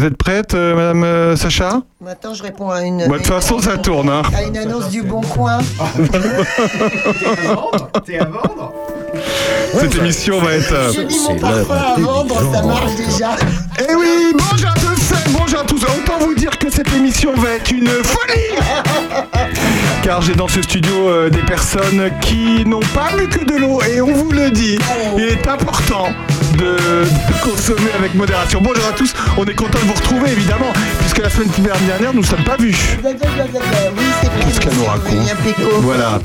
Vous êtes prête, euh, Madame euh, Sacha? Maintenant, je réponds à une. Bah, De toute façon, ça tourne. Hein. À une annonce du Bon Coin. T'es à vendre Cette émission va être. euh, J'ai mis mon parfum à vendre, ça marche déjà. Eh oui, bonjour à tous, bonjour à tous. Autant vous dire que cette émission va être une folie Car j'ai dans ce studio euh, des personnes qui n'ont pas bu que de l'eau et on vous le dit, il est important de, de consommer avec modération. Bonjour à tous, on est content de vous retrouver évidemment, puisque la semaine dernière nous ne sommes pas vus. Oui. Qu'est-ce qu'elle nous raconte. Voilà.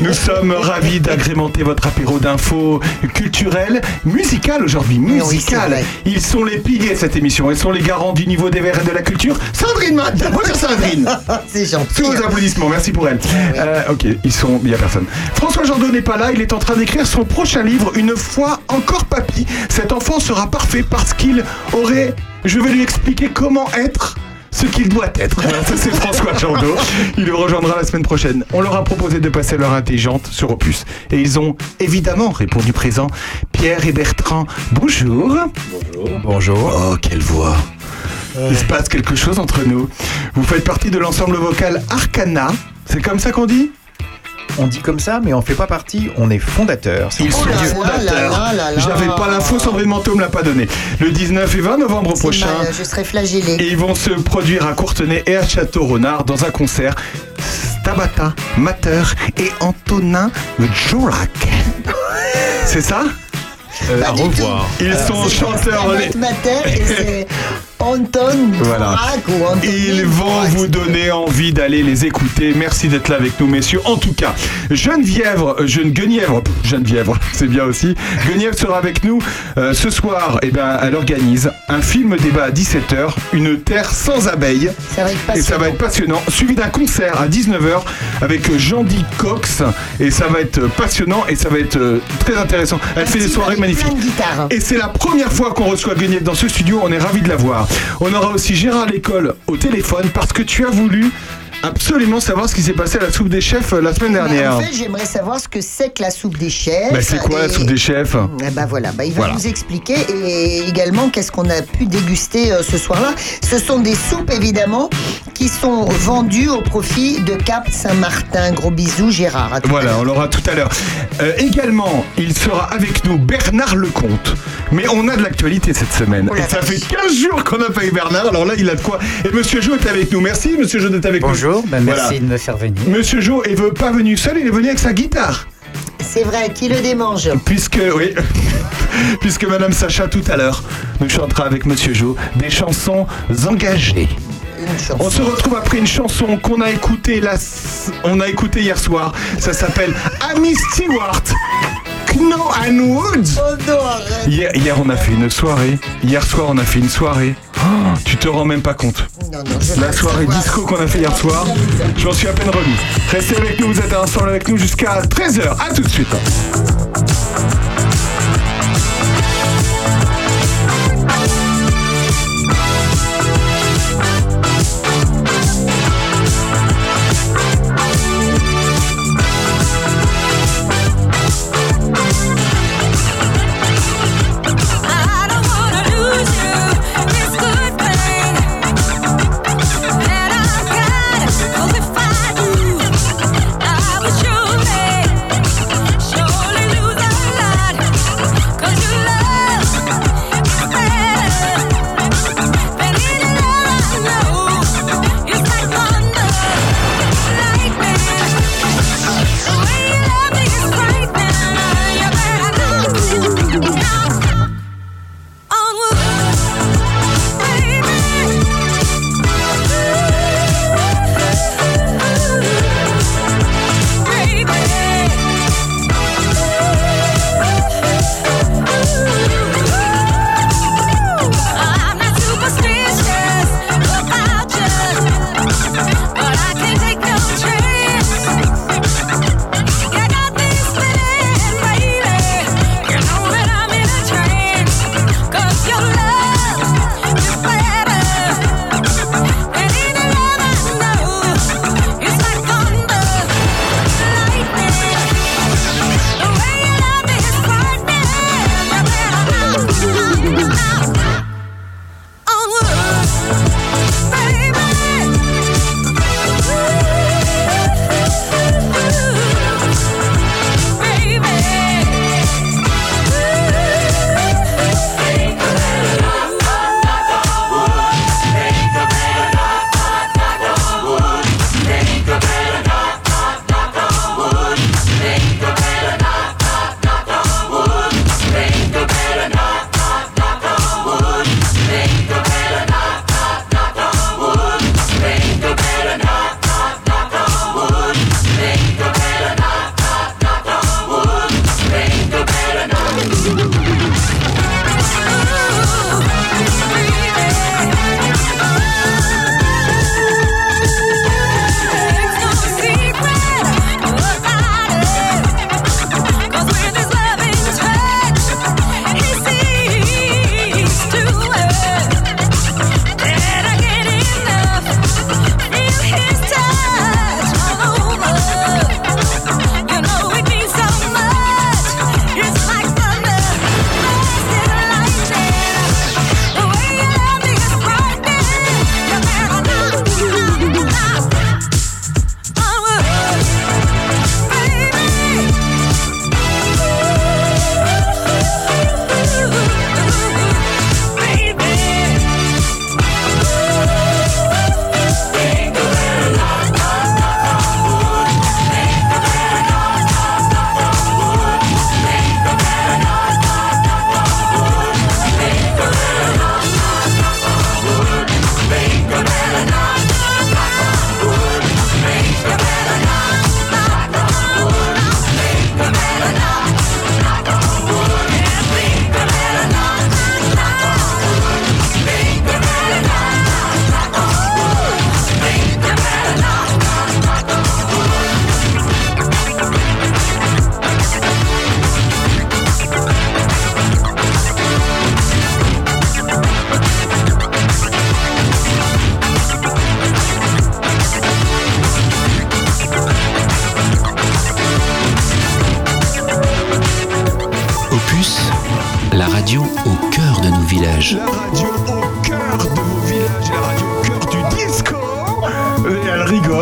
Nous sommes ravis d'agrémenter votre apéro d'infos culturelles, musicales aujourd'hui, musicales. Ils sont les piliers de cette émission. Ils sont les garants du niveau des verts et de la culture. Sandrine Matt, bonjour Sandrine. C'est gentil. Tous vos applaudissements, merci pour elle. Euh, ok, ils sont, il n'y a personne. François Jandot n'est pas là, il est en train d'écrire son prochain livre, Une fois encore papy. Cet enfant sera parfait parce qu'il aurait, je vais lui expliquer comment être ce qu'il doit être. Voilà, ça c'est François Jandot. Il le rejoindra la semaine prochaine. On leur a proposé de passer leur intelligente sur Opus. Et ils ont évidemment répondu présent. Pierre et Bertrand, bonjour. Bonjour. Oh, quelle voix Il se passe quelque chose entre nous. Vous faites partie de l'ensemble vocal Arcana. C'est comme ça qu'on dit? On dit comme ça, mais on fait pas partie, on est fondateur. Ils sont Oh fondateurs. J'avais pas l'info, Sandrine Manteau me l'a pas donné. Le 19 et 20 novembre prochain. mal, je serai flagellée. Et ils vont se produire à Courtenay et à Château-Renard dans un concert. Tabata, Mater et Antonin Jorac. C'est ça? Pas du tout. Ils sont chanteurs. Stabat Mater et c'est Anton Voilà. Dvorak ou Anthony Ils vont vous donner envie d'aller les écouter. Merci d'être là avec nous, messieurs. En tout cas, Geneviève, euh, Jeune Guenièvre, Geneviève, c'est bien aussi. Guenièvre sera avec nous euh, ce soir. Et ben, elle organise un film débat à 17h, Une terre sans abeilles. Ça va être Et ça passionnant. va être passionnant, suivi d'un concert à 19h avec Jean-Di Cox. Et ça va être passionnant et ça va être euh, très intéressant. Elle fait des soirées magnifiques. de. Et c'est la première fois qu'on reçoit Guenièvre dans ce studio, on est ravis de la voir. On aura aussi Gérard Lécole au téléphone parce que tu as voulu absolument savoir ce qui s'est passé à la soupe des chefs euh, la semaine Mais dernière. en fait, j'aimerais savoir ce que c'est que la soupe des chefs. Bah, c'est quoi la soupe des chefs? Eh ben voilà, bah, il va Voilà. vous expliquer et également qu'est-ce qu'on a pu déguster euh, ce soir-là. Ce sont des soupes évidemment qui sont vendues au profit de Cap Saint-Martin. Gros bisous Gérard. À tout à Voilà, l'heure. on l'aura tout à l'heure. Euh, également, il sera avec nous Bernard Lecomte. Mais on a de l'actualité cette semaine. Oh la et ça vache. fait 15 jours qu'on n'a pas eu Bernard, alors là, il a de quoi. Et Monsieur Jo est avec nous. Merci, Monsieur Jo, d'être avec Bonjour, ben Voilà. merci de me faire venir. Monsieur Jo est pas venu seul, il est venu avec sa guitare. C'est vrai, qui le démange Puisque, oui, puisque Madame Sacha tout à l'heure nous chantera avec Monsieur Jo des chansons engagées. On se retrouve après une chanson qu'on a écoutée la, on a écouté hier soir. Ça s'appelle Amy Stewart. Kno and Woods. Oh non, arrête. Hier, hier, on a fait une soirée. Hier soir, on a fait une soirée. Oh, tu te rends même pas compte. Non, non, je veux La soirée disco qu'on a fait hier soir, j'en suis à peine remis. Restez avec nous, vous êtes ensemble avec nous jusqu'à 13h. À tout de suite.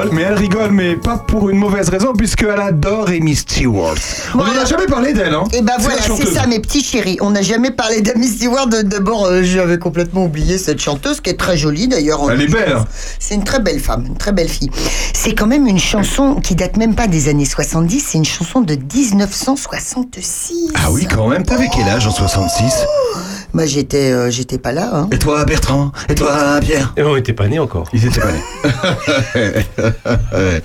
Rigole, mais elle rigole, mais pas pour une mauvaise raison, puisqu'elle adore Amy Stewart. On n'en a jamais parlé d'elle, hein Et ben C'est voilà, c'est ça mes petits chéris. On n'a jamais parlé d'Amy Stewart. D'abord, euh, j'avais complètement oublié cette chanteuse qui est très jolie d'ailleurs. Elle est belle. hein. C'est une très belle femme, une très belle fille. C'est quand même une chanson qui date même pas des années 70, c'est une chanson de 1966. Ah oui, quand même. T'avais quel âge en 66 Bah j'étais euh, j'étais pas là. Hein. Et toi, Bertrand? Et toi, Pierre? Et on n'était pas nés encore. Ils étaient pas nés.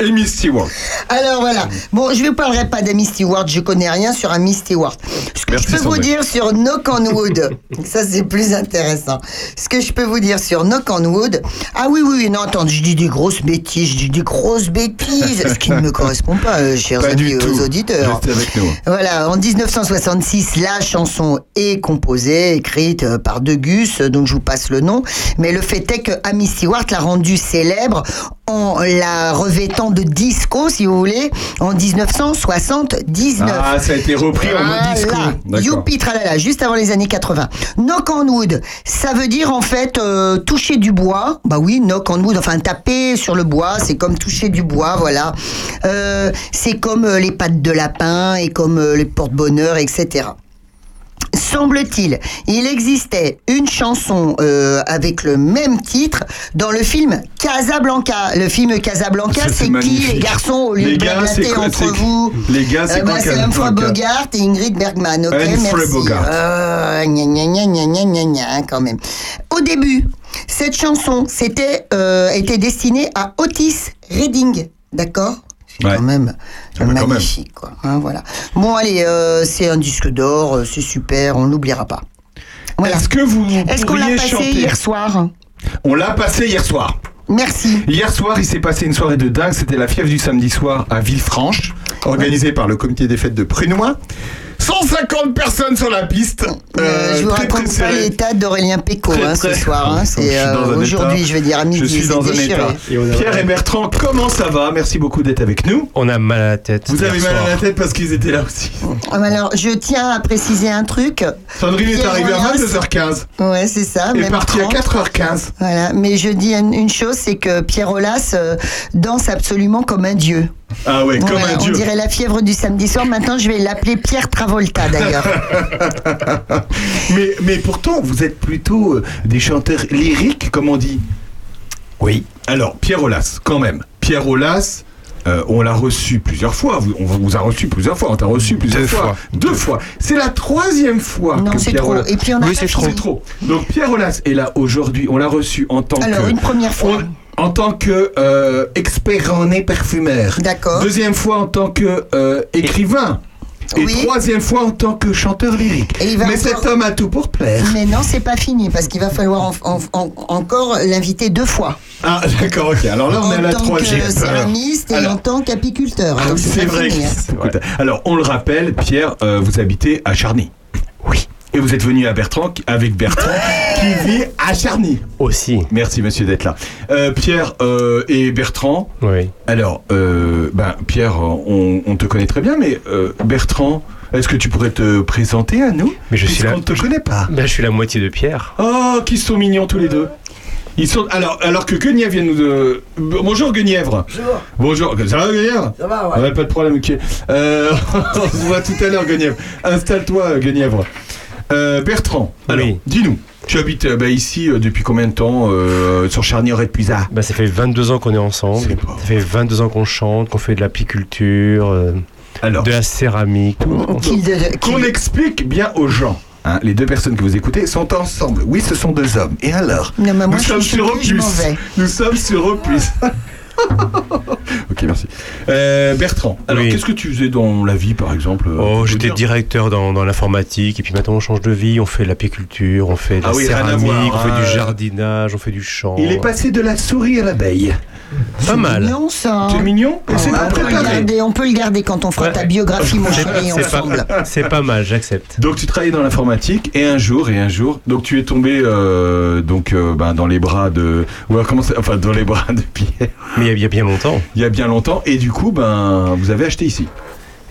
Amy Stewart. Alors voilà. Bon, je ne vous parlerai pas d'Amy Stewart, je connais rien sur Amy Stewart. Ce que Merci, je peux vous dire sur Knock on Wood, ça c'est plus intéressant. Ce que je peux vous dire sur Knock on Wood, ah oui, oui, oui, non, attends, je dis des grosses bêtises, je dis des grosses bêtises, ce qui ne me correspond pas, euh, chers Pas amis du aux tout. auditeurs. Restez avec nous. Voilà, en 1966, la chanson est composée, écrite euh, par Degus, euh, donc je vous passe le nom. Mais le fait est que Amy Stewart l'a rendue célèbre en la revêtant de disco, si vous voulez, en 1979. Ah, ça a été repris en mode disco. Youpi tralala, juste avant les années 80. Knock on wood, ça veut dire en fait euh, toucher du bois. Bah oui, knock on wood, enfin taper sur le bois, c'est comme toucher du bois, voilà. Euh, c'est comme les pattes de lapin et comme les porte-bonheur, etc. Semble-t-il, il existait une chanson euh, avec le même titre dans le film Casablanca. Le film Casablanca, c'est qui les garçons au lieu Les de blablater entre vous les gars, c'est Euh, bah, C'est Humphrey Bogart et Ingrid Bergman, ok Humphrey merci. Bogart. Euh, gna, gna, gna, gna, gna, gna, gna, quand même. Au début, cette chanson c'était euh, était destinée à Otis Redding, d'accord? C'est Ouais. quand même Ah bah, quand même. magnifique, quoi. hein, voilà. Bon, allez, euh, c'est un disque d'or, euh, c'est super, on n'oubliera pas. Voilà. Est-ce que vous Est-ce qu'on l'a pourriez passé chanter hier soir? On l'a passé hier soir. Merci. Hier soir, il s'est passé une soirée de dingue. C'était la fièvre du samedi soir à Villefranche, organisée par le comité des fêtes de Prunois. 150 personnes sur la piste. Euh, Euh, je vous très, raconte très pas l'état d'Aurélien Péco hein, ce soir. hein, Je c'est suis euh, dans un aujourd'hui, état- je vais dire à midi. Je suis c'est dans un déchiré. état. Pierre et Bertrand, comment ça va? Merci beaucoup d'être avec nous. On a mal à la tête. Vous avez mal soir. à la tête parce qu'ils étaient là aussi. Alors, je tiens à préciser un truc. Sandrine est arrivée à Rollins- 22h15 Ouais, c'est ça. et même partie à 30. 4h15. Voilà, mais je dis une, chose, c'est que Pierre Aulas euh, danse absolument comme un dieu. Ah ouais, comme Voilà, un on dieu. dirait la fièvre du samedi soir. Maintenant, je vais l'appeler Pierre Travolta d'ailleurs. mais, mais pourtant, vous êtes plutôt euh, des chanteurs lyriques, comme on dit. Oui. Alors, Pierre Aulas, quand même. Pierre Aulas, euh, on l'a reçu plusieurs fois. On vous a reçu plusieurs fois. On t'a reçu plusieurs Deux fois. fois. Deux fois. C'est la troisième fois non, c'est Pierre trop. Et puis on a Oui, c'est trop. fini. C'est trop. Donc Pierre Aulas est là aujourd'hui. On l'a reçu en tant Alors, que. une première fois. En tant que euh, expert en nez parfumeur. D'accord. Deuxième fois en tant que euh, écrivain. Et Oui. troisième fois en tant que chanteur lyrique. Et il va Mais encore- cet homme a tout pour plaire. Mais non, c'est pas fini parce qu'il va falloir en- en- en- encore l'inviter deux fois. Ah, d'accord, ok. Alors là, on est à en la tant troisième. que céramiste et Alors- en tant qu'apiculteur. Ah c'est vrai. fini, hein. Alors, on le rappelle, Pierre, euh, vous habitez à Charny. Oui. Et vous êtes venu à Bertrand, qui- avec Bertrand, qui vit à Charny. Aussi. Merci, monsieur, d'être là. Euh, Pierre euh, et Bertrand, Oui. alors, euh, ben, Pierre, on, on te connaît très bien, mais euh, Bertrand, est-ce que tu pourrais te présenter à nous? Mais je suis là- On ne te connaît pas. Ben, je suis la moitié de Pierre. Oh, qu'ils sont mignons tous les deux. Ils sont alors alors que Guenièvre vient nous euh, bonjour Guenièvre. Bonjour. Ça va Guenièvre? Ça va ouais. pas de problème ok. Euh, on se voit tout à l'heure Guenièvre. Installe-toi Guenièvre. Euh, Bertrand. Alors Oui. dis-nous. Tu habites euh, bah, ici euh, depuis combien de temps euh, sur Charnier et Puisard Ben, ça fait 22 ans qu'on est ensemble. C'est pas Ça fait 22 ans qu'on chante, qu'on fait de l'apiculture, euh, de la céramique. qu'on explique bien aux gens. hein, les deux personnes que vous écoutez sont ensemble. Oui, ce sont deux hommes. Et alors? Non, mais moi, Nous je sommes suis sur Opus. Nous sommes sur Opus. ok, merci. Euh, Bertrand, alors Oui. qu'est-ce que tu faisais dans la vie, par exemple euh, Oh, j'étais dire directeur dans, dans l'informatique et puis maintenant on change de vie, on fait de l'apiculture, on fait de Ah la oui, à céramique, on fait du jardinage, on fait du chant. Il est passé de la souris à l'abeille. Pas mal. mignon, ça. C'est mignon c'est Ah, pas on, peut le garder, on peut le garder quand on fera Ouais. ta biographie, mon chéri, ensemble. C'est pas mal, j'accepte. Donc tu travaillais dans l'informatique et un jour et un jour donc tu es tombé euh, donc euh, ben, dans les bras de ou alors, comment ça- enfin dans les bras de Pierre Mais il y a- il y a bien longtemps, il y a bien longtemps et du coup ben vous avez acheté ici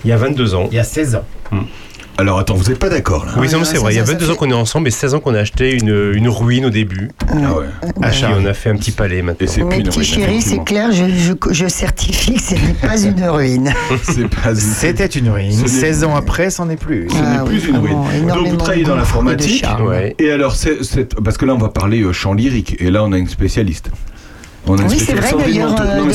il y a 22 ans. Il y a 16 ans. Alors attends, vous êtes pas d'accord là Oui, non, mais c'est vrai. Il y a ça, ça 22 fait- ans qu'on est ensemble et 16 ans qu'on a acheté une, une ruine au début. Ah ouais. Et puis on a fait un petit palais maintenant. Et c'est plus Mes une petits ruine, chéris, c'est effectivement. clair, je, je, je certifie que ce n'est pas une ruine. C'est pas C'était une ruine. Ce n'est- 16 ans après, c'en est plus. Ce n'est Ah plus oui, une ruine. Donc vous travaillez de dans goût et de l'informatique. charme. Ouais. Et alors, c'est, c'est- parce que là, on va parler euh, chant lyrique. Et là, on a une spécialiste. On a une Oui, c'est vrai d'ailleurs. Euh,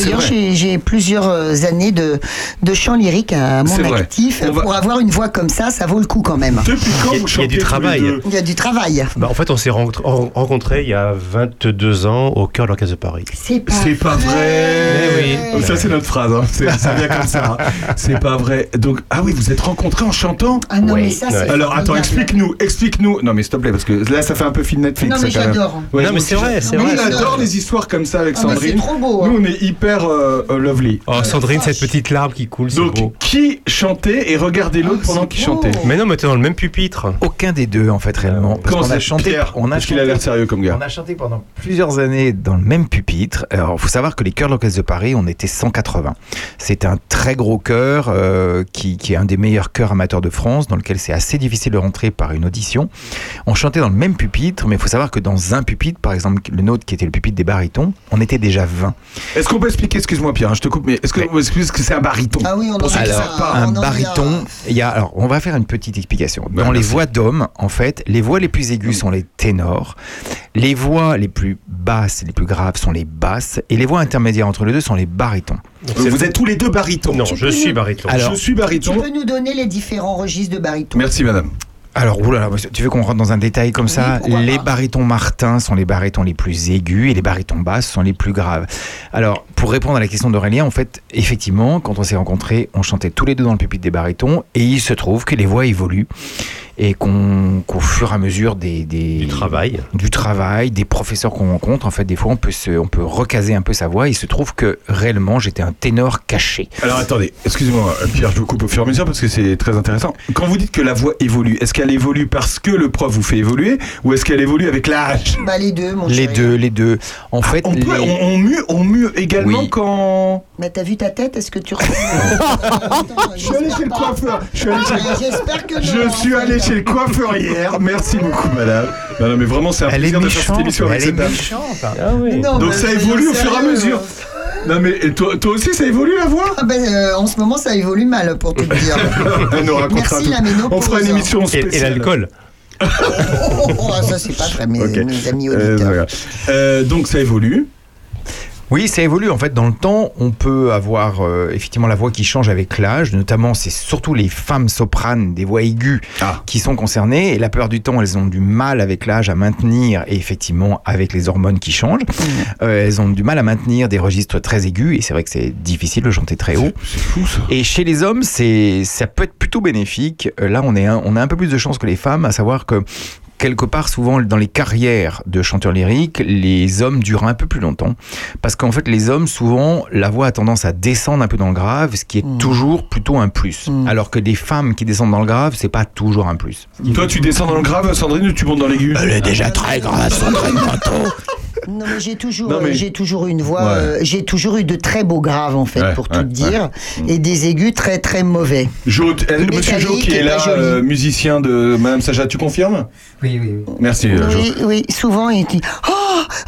j'ai plusieurs euh, années de, de chant lyrique à mon actif. Va- Pour avoir une voix comme ça, ça vaut le coup quand même. Depuis quand Il y a- vous il y a chantez du travail. Il y a du travail. Bah, en fait, on s'est rencontrés il y a 22 ans au cœur de l'Orchestre de Paris. C'est pas, C'est pas vrai. Eh oui. Ça c'est notre phrase. hein. C'est- Ça vient comme ça. hein. C'est pas vrai. Donc ah oui, vous êtes rencontrés en chantant. Ah non, Oui. mais ça, c'est. Alors attends, explique-nous, explique-nous. Non mais s'il te plaît, parce que là ça fait un peu film Netflix. Non, mais j'adore. Ouais, Non, mais c'est vrai, on adore J'adore. les histoires comme ça avec Sandrine. c'est trop beau, hein. Nous on est hyper euh, euh, lovely. Oh, Sandrine, cette petite larme qui coule, c'est Donc beau. qui chantait et regardait l'autre Ah, pendant qu'il chantait Mais non, mais t'es dans le même pupitre. Aucun des deux, en fait, réellement. Parce Comment qu'on ça, a chanté. Pierre on a Parce qu'il a chanté- l'air sérieux comme gars. On a chanté pendant plusieurs années dans le même pupitre. Alors, il faut savoir que les chœurs de l'Orchestre de Paris, on était 180. C'est un très gros chœur euh, qui, qui est un des meilleurs chœurs amateurs de France, dans lequel c'est assez difficile de rentrer par une audition. On chantait dans le même pupitre, mais il faut savoir que dans un pupitre, par exemple le nôtre qui était le pupitre des barytons, on était déjà 20. Est-ce qu'on peut expliquer, excuse-moi Pierre, hein, je te coupe, mais est-ce qu'on peut expliquer ce que c'est un baryton Ah oui, on en Pour ceux qui a- savent pas. un on en a- baryton, il y a, alors on va faire une petite explication. Ouais, Dans les voix d'hommes, en fait, les voix les plus aiguës sont les ténors, les voix les plus basses, les plus graves sont les basses, et les voix intermédiaires entre les deux sont les barytons. Vous êtes tous les deux barytons. Non, Tu je suis nous- baryton. Alors- je suis Tu baryton. peux nous donner les différents registres de baryton Merci madame. Alors, oulala, tu veux qu'on rentre dans un détail comme ça? Les barytons Martin sont les barytons les plus aigus et les barytons basses sont les plus graves. Alors, pour répondre à la question d'Aurélien, en fait, effectivement, quand on s'est rencontrés, on chantait tous les deux dans le pupitre des barytons et il se trouve que les voix évoluent et qu'on, qu'au fur et à mesure des, des- Du travail. du travail, des professeurs qu'on rencontre, en fait, des fois, on peut, se, on peut recaser un peu sa voix. Il se trouve que réellement, j'étais un ténor caché. Alors attendez, excusez-moi Pierre, je vous coupe au fur et à mesure parce que c'est très intéressant. Quand vous dites que la voix évolue, est-ce qu'elle évolue parce que le prof vous fait évoluer ou est-ce qu'elle évolue avec l'âge? Bah les deux, mon Les chéri. deux, les deux. En fait, Ah, on, peut, les- on, on mue, on mue également Oui. quand... Mais t'as vu ta tête Est-ce que tu Je suis allé chez le coiffeur. Je suis allé chez... J'espère que non. Je suis fait. allé chez le coiffeur hier. Merci beaucoup, madame. Non, non, mais vraiment, c'est un elle est plaisir de faire cette émission avec Elle est cette dame. méchante. Ah oui. Non, Donc ça évolue au fur et à mesure. Non, mais et toi, toi aussi, ça évolue la voix? Ah ben, euh, en ce moment, ça évolue mal, pour tout te dire. Elle nous racontera Merci, tout. la ménopause. On fera une émission Et, spéciale. et l'alcool. Oh, oh, oh, ça, c'est pas très, mes, Ok. mes amis Euh, auditeurs. voilà. Euh, donc ça évolue. Oui, ça évolue. En fait, dans le temps, on peut avoir euh, effectivement la voix qui change avec l'âge. Notamment, c'est surtout les femmes sopranes des voix aiguës Ah. qui sont concernées. Et la plupart du temps, elles ont du mal avec l'âge à maintenir, et effectivement, avec les hormones qui changent, euh, elles ont du mal à maintenir des registres très aigus. Et c'est vrai que c'est difficile de chanter très haut. C'est fou ça. Et chez les hommes, c'est ça peut être plutôt bénéfique. Euh, Là, on est un, on a un peu plus de chance que les femmes, à savoir que quelque part, souvent dans les carrières de chanteurs lyriques, les hommes durent un peu plus longtemps, parce qu'en fait, les hommes, souvent, la voix a tendance à descendre un peu dans le grave, ce qui est Mm. toujours plutôt un plus. Mm. Alors que des femmes qui descendent dans le grave, c'est pas toujours un plus. Toi, tu descends dans le grave, Sandrine, ou tu montes dans l'aigu? Elle est déjà très grave, Sandrine Manteau. Non mais j'ai toujours, Non, mais- j'ai toujours eu une voix, Ouais. euh, j'ai toujours eu de très beaux graves en fait, Ouais, pour ouais, tout te dire, et des aigus très très mauvais. Jo- euh, Monsieur Jo qui est là, euh, musicien de Madame Saja, tu confirmes? Oui, oui, oui. Merci euh, Jo. Oui, oui, souvent il dit oh,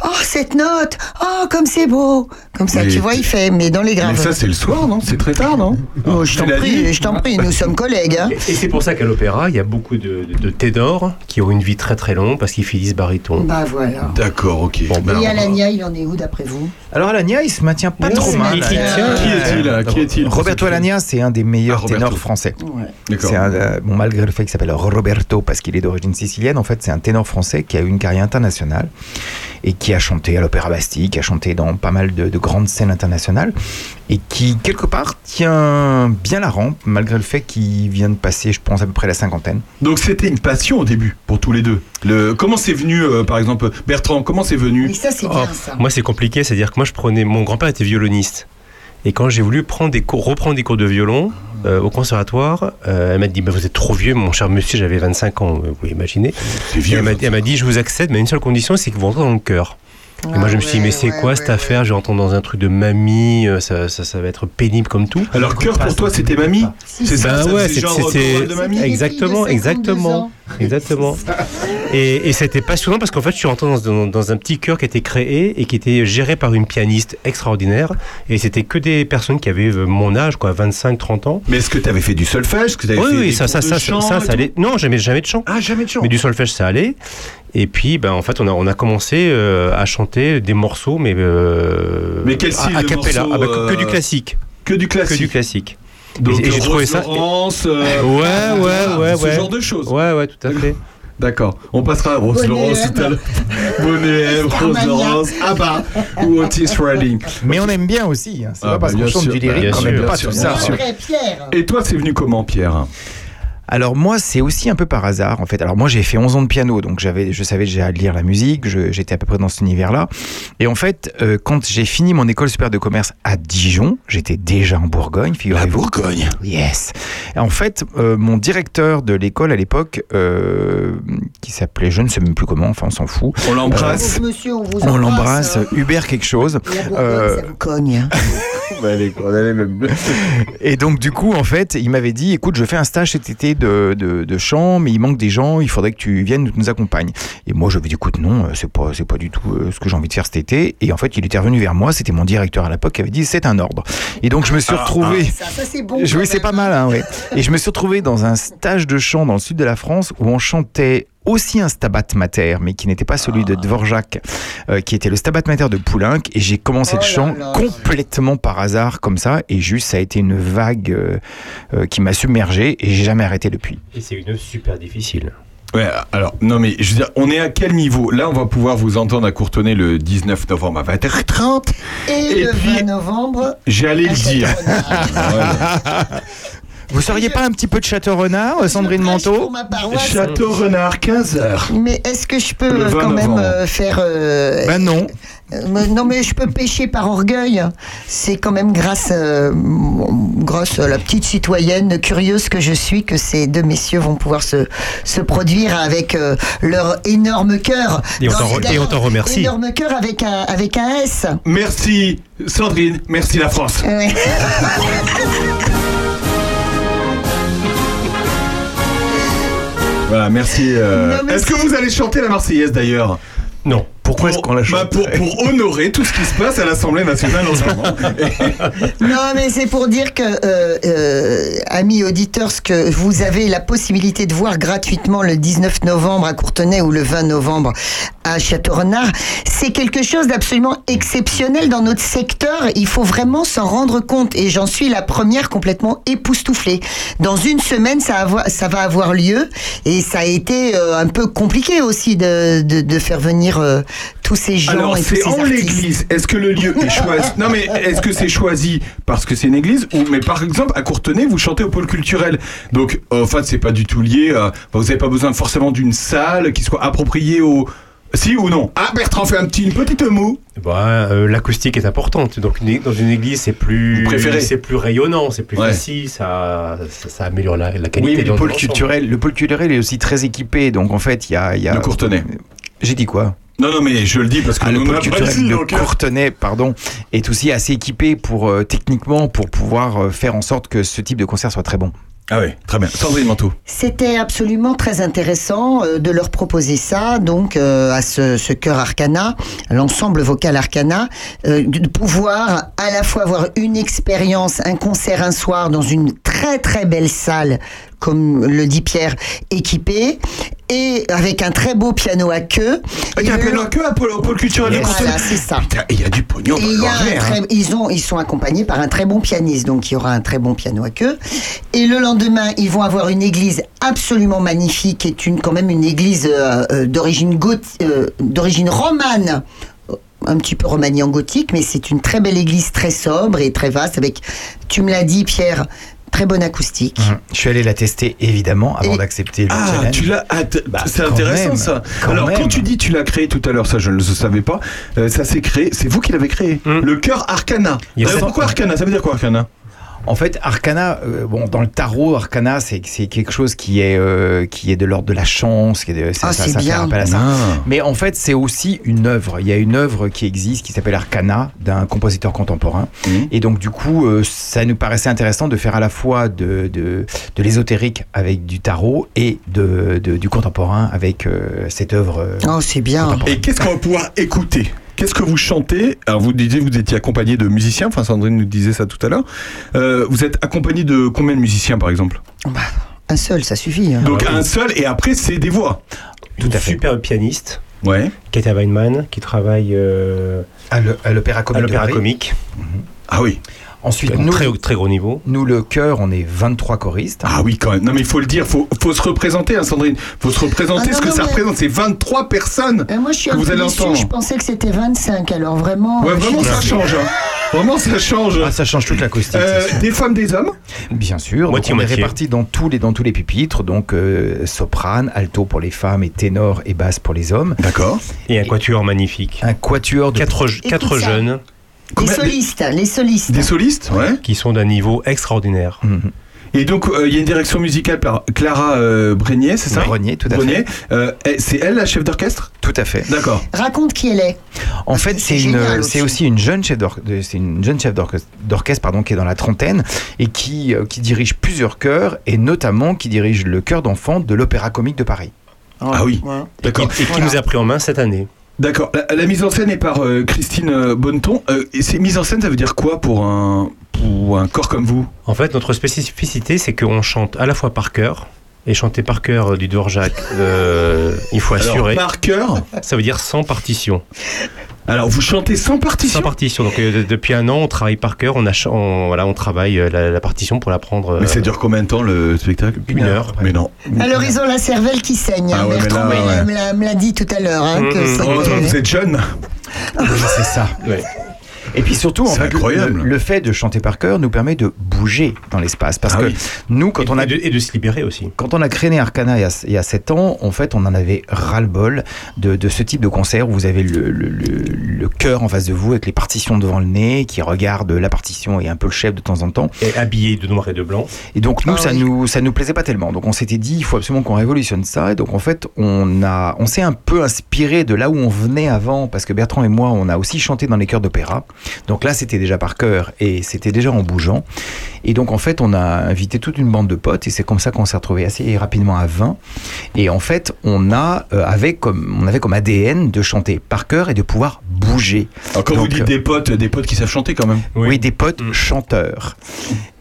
oh cette note, oh comme c'est beau, comme ça Mais tu vois il fait, mais dans les Mais graves. ça c'est le soir, non? C'est très tard, non? Oh, je t'en prie, je t'en prie, nous sommes collègues. Hein. Et, et c'est pour ça qu'à l'opéra, il y a beaucoup de, de- de ténors qui ont une vie très très longue parce qu'ils finissent baryton. Bah voilà. D'accord, ok. Bon, ben, Et Alania, il en est où d'après vous? Alors Alania, il se maintient pas Oui, trop mal. Qui est-il euh, Qui est-il Roberto Alania, c'est un des meilleurs Ah, ténors français. Ouais. D'accord. C'est un, euh, bon, malgré le fait qu'il s'appelle Roberto parce qu'il est d'origine sicilienne, en fait, c'est un ténor français qui a eu une carrière internationale et qui a chanté à l'Opéra Bastille, qui a chanté dans pas mal de, de grandes scènes internationales et qui, quelque part, tient bien la rampe, malgré le fait qu'il vient de passer, je pense, à peu près la cinquantaine. Donc c'était une passion au début pour tous les deux. Le... Comment c'est venu, euh, par exemple, Bertrand, comment c'est venu? Ça c'est Oh, bien ça. Moi, c'est compliqué, c'est-à-dire que moi, je prenais. Mon grand-père était violoniste. Et quand j'ai voulu prendre des cours, reprendre des cours de violon euh, au conservatoire, euh, elle m'a dit bah, Vous êtes trop vieux, mon cher monsieur, j'avais 25 ans, vous pouvez imaginer. C'est Et vieux. elle m'a dit, Je vous accède, mais à une seule condition, c'est que vous rentrez dans le chœur. Et moi, je me suis dit, mais c'est quoi cette affaire? Je vais entendre dans un truc de mamie, euh, ça, ça, ça va être pénible comme tout. Alors, cœur pour toi, c'était mamie? C'est ça, Ben ça ouais, genre c'était- chorale de mamie? Exactement, exactement. Exactement. Et, et c'était passionnant parce qu'en fait, je suis rentré dans, dans- dans un petit chœur qui était créé et qui était géré par une pianiste extraordinaire. Et c'était que des personnes qui avaient euh, mon âge, quoi, 25-30 ans. Mais est-ce que tu avais fait du solfège? Que Oui, fait oui, des ça, ça, ça, ça, allait. Non, jamais, jamais de chant. Ah, jamais de chant. Mais du solfège, ça allait. Et puis, ben, en fait, on a, on a commencé euh, à chanter des morceaux, mais. euh, Mais quel style à, à de cappella. morceaux, Ah, bah, que, que du euh, classique. Que du Que du classique. classique. Donc, Et- et j'ai Rose trouvé ça- Laurence, euh, Ouais, ouais, voilà, ouais, ce ouais. genre de choses. Ouais, ouais, tout à fait. D'accord. On passera à Rose Bonnet Laurence tout à l'heure. Bonnet M, Rose. Laurence, Abba ou Otis Redding. Mais on aime bien aussi. hein. C'est Ah, pas parce bah, qu'on bien chante sûr. du lyrique qu'on n'aime bien pas sûr, tout bien ça. Et toi, c'est venu comment, Pierre? Alors moi, c'est aussi un peu par hasard en fait. Alors moi, j'ai fait 11 ans de piano, donc j'avais, je savais déjà lire la musique, je- j'étais à peu près dans cet univers-là. Et en fait, euh, quand j'ai fini mon école supérieure de commerce à Dijon, j'étais déjà en Bourgogne, figurez-vous. Bourgogne. Yes. Et en fait, euh, mon directeur de l'école à l'époque, euh, qui s'appelait, je ne sais même plus comment, enfin on s'en fout, On l'embrasse. On vous on embrasse. l'embrasse, Hubert quelque chose. La Bourgogne, Euh, ça vous cogne. Et donc du coup, en fait, il m'avait dit, écoute, je fais un stage cet été de, de, de chant, mais il manque des gens, il faudrait que tu viennes nous accompagner. Et moi, je lui ai dit, écoute, non, euh, c'est pas, c'est pas du tout euh, ce que j'ai envie de faire cet été. Et en fait, il était revenu vers moi, c'était mon directeur à l'époque qui avait dit, c'est un ordre. Et donc je me suis Ah, retrouvé. Ça, ça c'est bon. Oui, c'est pas mal, hein, ouais. Et je me suis retrouvé dans un stage de chant dans le sud de la France où on chantait aussi un Stabat Mater, mais qui n'était pas celui Ah. de Dvorak, euh, qui était le Stabat Mater de Poulenc. Et j'ai commencé Oh le chant là. complètement par hasard, comme ça. Et juste, ça a été une vague euh, euh, qui m'a submergé et j'ai jamais arrêté depuis. Et c'est une super difficile. Ouais, alors, non, mais je veux dire, on est à quel niveau? Là, on va pouvoir vous entendre à Courtenay le 19 novembre à 20h30. Et, Et le puis- 20 novembre. J'allais le dire. Vous seriez pas un petit peu de Château Renard, euh, Sandrine Manteau. Château Renard, 15h. Mais est-ce que je peux euh, 20 quand même euh, faire. euh, Ben non. euh, non, mais je peux pêcher par orgueil. C'est quand même grâce, euh, grâce à la petite citoyenne curieuse que je suis que ces deux messieurs vont pouvoir se, se produire avec euh, leur énorme cœur. Et on t'en les- re- et on t'en remercie. Énorme cœur avec un, avec un S. Merci, Sandrine. Merci, la France. Ouais. Voilà, merci. euh, Est-ce que vous allez chanter la Marseillaise d'ailleurs? Non. Pourquoi est-ce qu'on la Bah, chante pour, pour honorer tout ce qui se passe à l'Assemblée nationale en ce moment. Non, mais c'est pour dire que, euh, euh, amis auditeurs, ce que vous avez la possibilité de voir gratuitement le 19 novembre à Courtenay ou le 20 novembre à Château-Renard, c'est quelque chose d'absolument exceptionnel dans notre secteur. Il faut vraiment s'en rendre compte. Et j'en suis la première complètement époustouflée. Dans une semaine, ça, avoir- ça va avoir lieu. Et ça a été euh, un peu compliqué aussi de, de, de faire venir euh, tous ces gens Alors, et tous c'est ces en l'église. Est-ce que le lieu est choisi? Non, mais est-ce que c'est choisi parce que c'est une église ou mais par exemple à Courtenay, vous chantez au pôle culturel. Donc, en fait, c'est pas du tout lié. euh, vous n'avez pas besoin forcément d'une salle qui soit appropriée au. Si ou non? Ah, Bertrand fait un petit, une petite moue. Bah, euh, l'acoustique est importante. Donc, une dans une église, c'est plus, Vous préférez? c'est plus rayonnant, c'est plus Ouais. facile, ça, ça, ça améliore la, la Oui, qualité mais de le pôle culturel, le pôle culturel est aussi très équipé, donc en fait, il y a, il y a- De Courtenay. J'ai dit quoi? Non, non, mais je le dis parce que Ah, le pôle culturel de euh, Courtenay, pardon, est aussi assez équipé pour euh, techniquement pour pouvoir euh, faire en sorte que ce type de concert soit très bon. Ah oui, très bien. Sandrine Manteau. C'était absolument très intéressant euh, de leur proposer ça, donc euh, à ce, ce chœur Arcana, l'ensemble vocal Arcana, euh, de pouvoir à la fois avoir une expérience, un concert un soir dans une très très belle salle, comme le dit Pierre, équipée, et avec un très beau piano à queue. Ah, Il y a un piano à queue à pôle, culturel de. Voilà, c'est ça. Il y a du pognon dans y a un hein. ils, ont, ils sont accompagnés par un très bon pianiste, donc il y aura un très bon piano à queue. Et le lendemain, ils vont avoir une église absolument magnifique, qui est une, quand même une église euh, euh, d'origine euh, d'origine romane. Un petit peu en gothique, mais c'est une très belle église, très sobre et très vaste, avec, tu me l'as dit, Pierre, très bonne acoustique. Je suis allé la tester évidemment avant Et- d'accepter le Ah, challenge. tu l'as. ah, Bah, c'est intéressant même, ça. quand Alors, même. quand tu dis tu l'as créé tout à l'heure, ça je ne le savais pas. euh, ça s'est créé. C'est vous qui l'avez créé. Mm. Le cœur Arcana. Il y a Euh, pourquoi Arcana? Ça veut dire quoi Arcana? En fait, Arcana, euh, bon, dans le tarot, Arcana, c'est c'est quelque chose qui est euh, qui est de l'ordre de la chance, qui est de, ça, Ah, ça- c'est ça fait bien. appel à ça. Ah. Mais en fait, c'est aussi une œuvre. Il y a une œuvre qui existe qui s'appelle Arcana d'un compositeur contemporain. Mhm. Et donc, du coup, euh, ça nous paraissait intéressant de faire à la fois de, de, de l'ésotérique avec du tarot et de, de- du contemporain avec euh, cette œuvre. Oh, c'est bien. Et qu'est-ce qu'on va pouvoir écouter? Qu'est-ce que vous chantez Alors vous disiez que vous étiez accompagné de musiciens, enfin Sandrine nous disait ça tout à l'heure. Euh, vous êtes accompagné de combien de musiciens par exemple Bah, un seul, ça suffit. hein. Donc Ah un seul et après c'est des voix. Tout à fait. Super pianiste, Ouais. Katia Weinman, qui travaille euh, à à l'Opéra à Comique. de l'Opéra. Comique. Ah oui. Ensuite, nous, très, très gros niveau. nous, le chœur, on est 23 choristes. Ah oui quand même. Non mais il faut le dire, faut, faut se représenter hein, Sandrine. Faut se représenter Ah non, ce que ça mais- représente. C'est 23 personnes. Euh, moi, je suis que un vous allez entendre. Je pensais que c'était 25, alors vraiment. Ouais vraiment ça change. hein. Vraiment ça change. Ah, ça change toute l'acoustique. Euh, des femmes, des hommes Bien sûr. Donc, Moitié, on est répartis dans tous les dans tous les pupitres, donc euh, soprane, alto pour les femmes et ténor et basse pour les hommes. D'accord. Et un quatuor magnifique. Un quatuor de Quatre, quatre jeunes Combien- solistes, les solistes. Des solistes Ouais. qui sont d'un niveau extraordinaire. Mhm. Et donc, euh, il y a une direction musicale par Clara euh, Brenier, c'est ça? Brenier, tout à Brenier. fait. Euh, c'est elle la chef d'orchestre? Tout à fait. D'accord. Raconte qui elle est. En fait, c'est une, aussi. aussi une jeune chef c'est une jeune chef d'orchestre, d'orchestre, pardon, qui est dans la trentaine et qui, euh, qui dirige plusieurs chœurs et notamment qui dirige le chœur d'enfants de l'Opéra Comique de Paris. Ah oui. Ouais. Et qui, D'accord. et qui Voilà. nous a pris en main cette année. D'accord. La, mise en scène est par euh, Christine euh, Bonneton. Euh, et c'est mise en scène, ça veut dire quoi pour un, pour un corps comme vous? En fait, notre spécificité, c'est qu'on chante à la fois par cœur. Et chanter par cœur euh, du Dvorak, euh, il faut Alors, assurer. par cœur. Ça veut dire sans partition. Alors, vous chantez sans partition Sans partition. Donc euh, de- depuis un an, on travaille par cœur. On, a, ch- on- voilà, on travaille euh, la, la partition pour l'apprendre. euh, Mais ça dure combien de temps le spectacle Une heure. Mais non. Alors, ils ont la cervelle qui saigne. Ah hein. ouais, Bertrand là, me l'a- ouais. me l'a- me l'a dit tout à l'heure. hein, que que vous êtes jeune. c'est ça. ouais. Et puis surtout, en fait, le- fait de chanter par chœur nous permet de bouger dans l'espace. Parce Ah que oui. nous, quand et, on a et de, et de se libérer aussi. Quand on a créé Arcana il y a, il y a 7 ans, en fait, on en avait ras-le-bol de, de ce type de concert où vous avez le, le, le, le chœur en face de vous avec les partitions devant le nez qui regarde la partition et un peu le chef de temps en temps. Et habillé de noir et de blanc. Et donc, nous, Ah ça oui. nous, ça nous plaisait pas tellement. Donc, on s'était dit, il faut absolument qu'on révolutionne ça. Et donc, en fait, on a, on s'est un peu inspiré de là où on venait avant parce que Bertrand et moi, on a aussi chanté dans les chœurs d'opéra. Donc là, c'était déjà par chœur et c'était déjà en bougeant. Et donc, en fait, on a invité toute une bande de potes et c'est comme ça qu'on s'est retrouvé assez rapidement à 20. Et en fait, on a, euh, avait comme, on avait comme ADN de chanter par chœur et de pouvoir bouger. Alors, quand vous dites euh, des potes, des potes qui savent chanter quand même. Oui, des potes Mm. chanteurs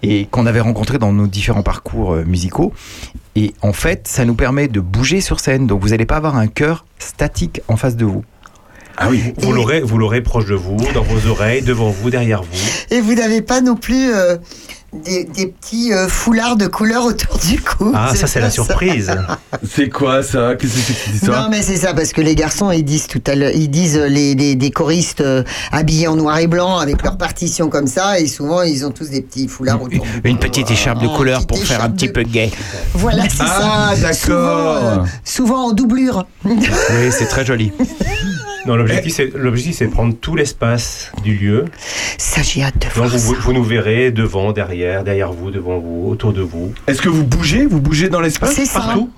et qu'on avait rencontrés dans nos différents parcours euh, musicaux. Et en fait, ça nous permet de bouger sur scène. Donc, vous n'allez pas avoir un cœur statique en face de vous. Ah oui. Vous l'aurez, vous l'aurez proche de vous, dans vos oreilles, devant vous, derrière vous. Et vous n'avez pas non plus euh, des, des petits euh, foulards de couleur autour du cou. Ah, ça c'est la surprise. C'est quoi ça? Qu'est-ce que c'est que cette histoire? Non mais c'est ça parce que les garçons ils disent tout à l'heure ils disent euh, les, les- des choristes euh, habillés en noir et blanc avec leur partition comme ça et souvent ils ont tous des petits foulards autour du cou. Une petite écharpe de Ah, couleur pour faire un petit de- peu gay. Voilà c'est Ah, ça. d'accord. Souvent, euh, souvent en doublure. Oui, c'est très joli. Non, l'objectif c'est, l'objectif c'est de prendre tout l'espace du lieu. ça j'ai hâte de Donc voir vous, ça. vous, vous nous verrez devant, derrière, derrière vous, devant vous, autour de vous. Est-ce que vous bougez? Vous bougez dans l'espace? C'est ça. Partout?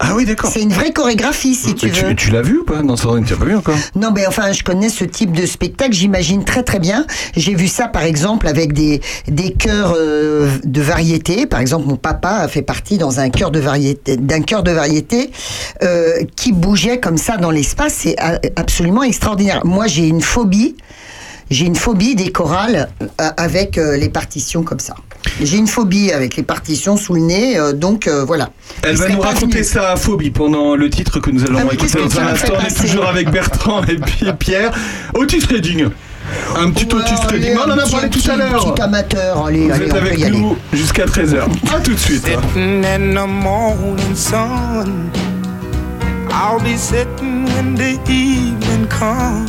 Ah oui, d'accord. C'est une vraie chorégraphie si tu Mais veux. tu, tu l'as vu ou pas? Non, Sandrine, tu l'as pas vu encore Non, mais enfin, je connais ce type de spectacle, j'imagine très très bien. J'ai vu ça, par exemple, avec des, des chœurs euh, de variété. Par exemple, mon papa a fait partie dans un chœur de variété, d'un chœur de variété euh, qui bougeait comme ça dans l'espace. C'est a- absolument extraordinaire. Moi, j'ai une phobie. J'ai une phobie des chorales euh, avec euh, les partitions comme ça. J'ai une phobie avec les partitions sous le nez, euh, donc euh, voilà. Elle Il va nous raconter sa phobie pendant le titre que nous allons Ah écouter dans un instant. On est toujours avec Bertrand et puis Pierre. Otis Redding. Un petit Otis Ouais, Redding. allez, On en a petit- parlé tout à l'heure. Petit amateur, allez, Vous allez, êtes on peut avec y nous jusqu'à 13h. A tout de suite. Sitting in the morning sun. I'll be sitting when the evening comes.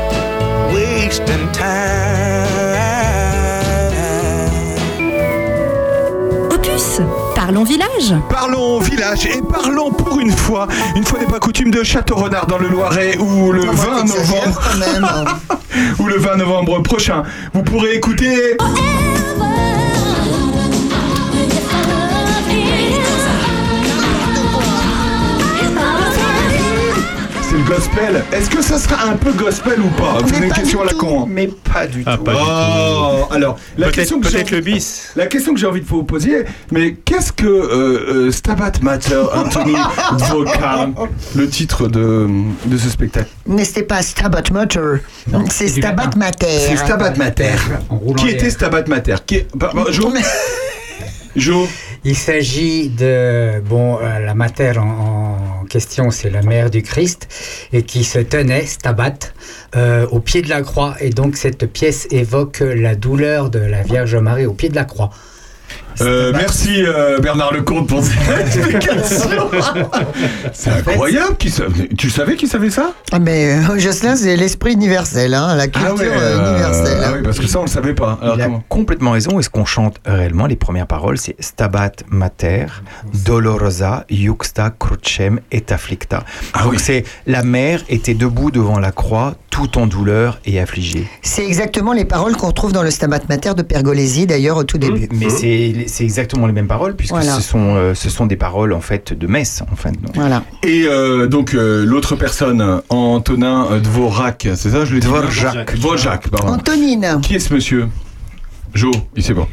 wasting time. Opus, parlons village. Parlons village et parlons pour une fois, une fois n'est pas coutume de Château-Renard dans le Loiret où le Ah, moi, 20 t'exagères novembre, quand même. ou le 20 novembre prochain, vous pourrez écouter gospel. Est-ce que ça sera un peu gospel ou pas? C'est une pas question du à la tout. con. hein. Mais pas du Ah, tout. pas du Oh, alors la question que j'ai peut-être le bis. La question que j'ai envie de vous poser, mais qu'est-ce que euh, euh, Stabat Mater Anthony Dvokan, le titre de, de ce spectacle? Mais c'était pas Stabat Mater, c'est Stabat Mater. C'est Stabat Mater. Qui était Stabat Mater? Qui est... bah, bah, Jo Jo Il s'agit de bon euh, la mater en, en question, c'est la mère du Christ et qui se tenait Stabat euh, au pied de la croix et donc cette pièce évoque la douleur de la Vierge Marie au pied de la croix. Euh, merci euh, Bernard Lecomte pour cette explication. C'est incroyable. Qui sa- Tu savais qu'il savait ça? Ah, mais euh, Jocelyn, c'est l'esprit universel, hein, la culture ouais, euh, euh, universelle. ah oui, parce que ça on le savait pas. Alors, Il a complètement raison. Et ce qu'on chante réellement, les premières paroles, c'est Stabat Mater, Dolorosa, Juxta, Crucem et Afflicta. Ah Donc oui. c'est la mère était debout devant la croix, tout en douleur et affligée. C'est exactement les paroles qu'on trouve dans le Stabat Mater de Pergolesi, d'ailleurs, au tout début. Mais c'est c'est exactement les mêmes paroles puisque Voilà. ce sont euh, ce sont des paroles en fait de messe en fait. Donc, Voilà. Et euh, donc euh, l'autre personne, Antonin Dvorak, c'est ça je l'ai dit Dvorak. Dvorak, pardon. Antonine. Qui est ce monsieur? Jo, il sait pas.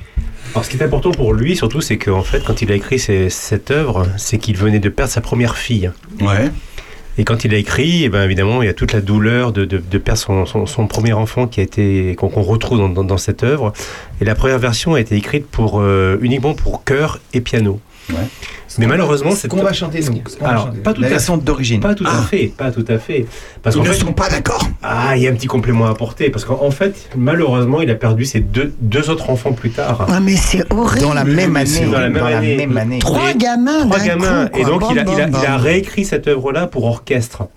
Alors, ce qui est important pour lui, surtout, c'est qu'en fait, quand il a écrit ces- cette œuvre, c'est qu'il venait de perdre sa première fille. Ouais. Et quand il a écrit, eh ben, évidemment, il y a toute la douleur de, perdre son, premier enfant qui a été qu'on retrouve dans cette œuvre. Et la première version a été écrite pour euh, uniquement pour chœur et piano. Ouais. Mais malheureusement, c'est qu'on va chanter nous. ce qu'on va Alors, chanter. pas tout la à version d'origine. pas tout Ah. à fait, pas tout à fait, parce Ils ne fait, sont pas d'accord. ah, il y a un petit complément à apporter, parce qu'en en fait, malheureusement, il a perdu ses deux, deux autres enfants plus tard. Ah, mais c'est horrible. Dans la même année. dans la même année. même année. Trois Et- gamins Trois gamins, coup, et donc il a, Bam, il, a, bam, il a bam. réécrit cette œuvre-là pour orchestre.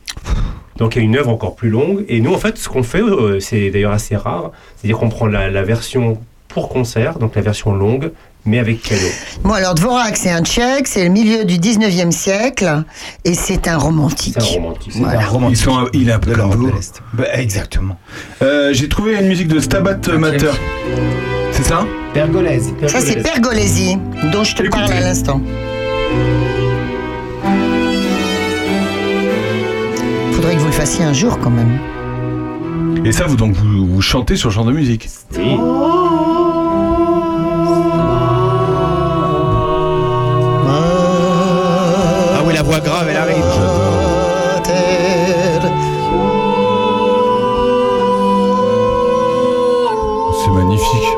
Donc il y a une œuvre encore plus longue. Et nous, en fait, ce qu'on fait, euh, c'est d'ailleurs assez rare, c'est-à-dire qu'on prend la, la version pour concert, donc la version longue, mais avec piano. Bon, alors Dvorak, c'est un tchèque, c'est le milieu du 19e siècle, et c'est un romantique. C'est un romantique. Voilà. Ils sont, un- il est un peu de comme l'Europe. Bah, exactement. Euh, J'ai trouvé une musique de Stabat Mater. C'est ça? Pergolèse. Ça, c'est Pergolesi, dont je te Écoutez. parle à l'instant. Faudrait que vous le fassiez un jour quand même. Et ça, vous donc vous, vous chantez sur ce genre de musique? Oui. La voix grave, elle arrive. C'est magnifique.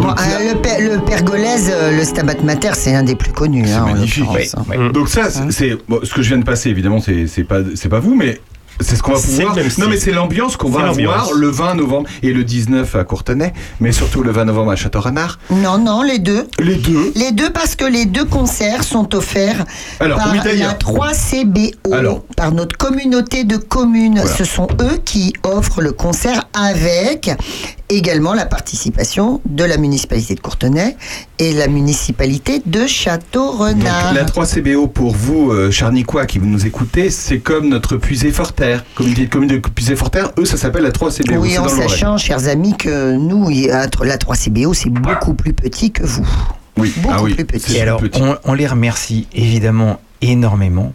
Bon, Donc, euh, le, per- le Pergolèse, euh, le Stabat Mater, c'est un des plus connus. C'est hein, en magnifique. hein. Donc ça, c'est- bon, ce que je viens de passer. Évidemment, c'est c'est pas c'est pas vous, mais c'est ce qu'on va pouvoir. Non, mais c'est l'ambiance qu'on va avoir le 20 novembre et le 19 à Courtenay, mais surtout le 20 novembre à Château-Renard. Non, non, les deux. Les deux. Les deux parce que les deux concerts sont offerts Alors, par la d'ailleurs. 3CBO, Alors. par notre communauté de communes. Voilà. Ce sont eux qui offrent le concert avec également la participation de la municipalité de Courtenay et la municipalité de Château-Renard. la 3CBO pour vous, euh, Charnicois, qui vous nous écoutez, c'est comme notre puisé forterre Communauté de communes de puisé forterre eux, ça s'appelle la 3CBO. Oui, en sachant, chers amis, que nous, la 3CBO, c'est beaucoup plus petit que vous. Oui, beaucoup ah oui, plus petit. Et alors, petit. on, on les remercie évidemment énormément.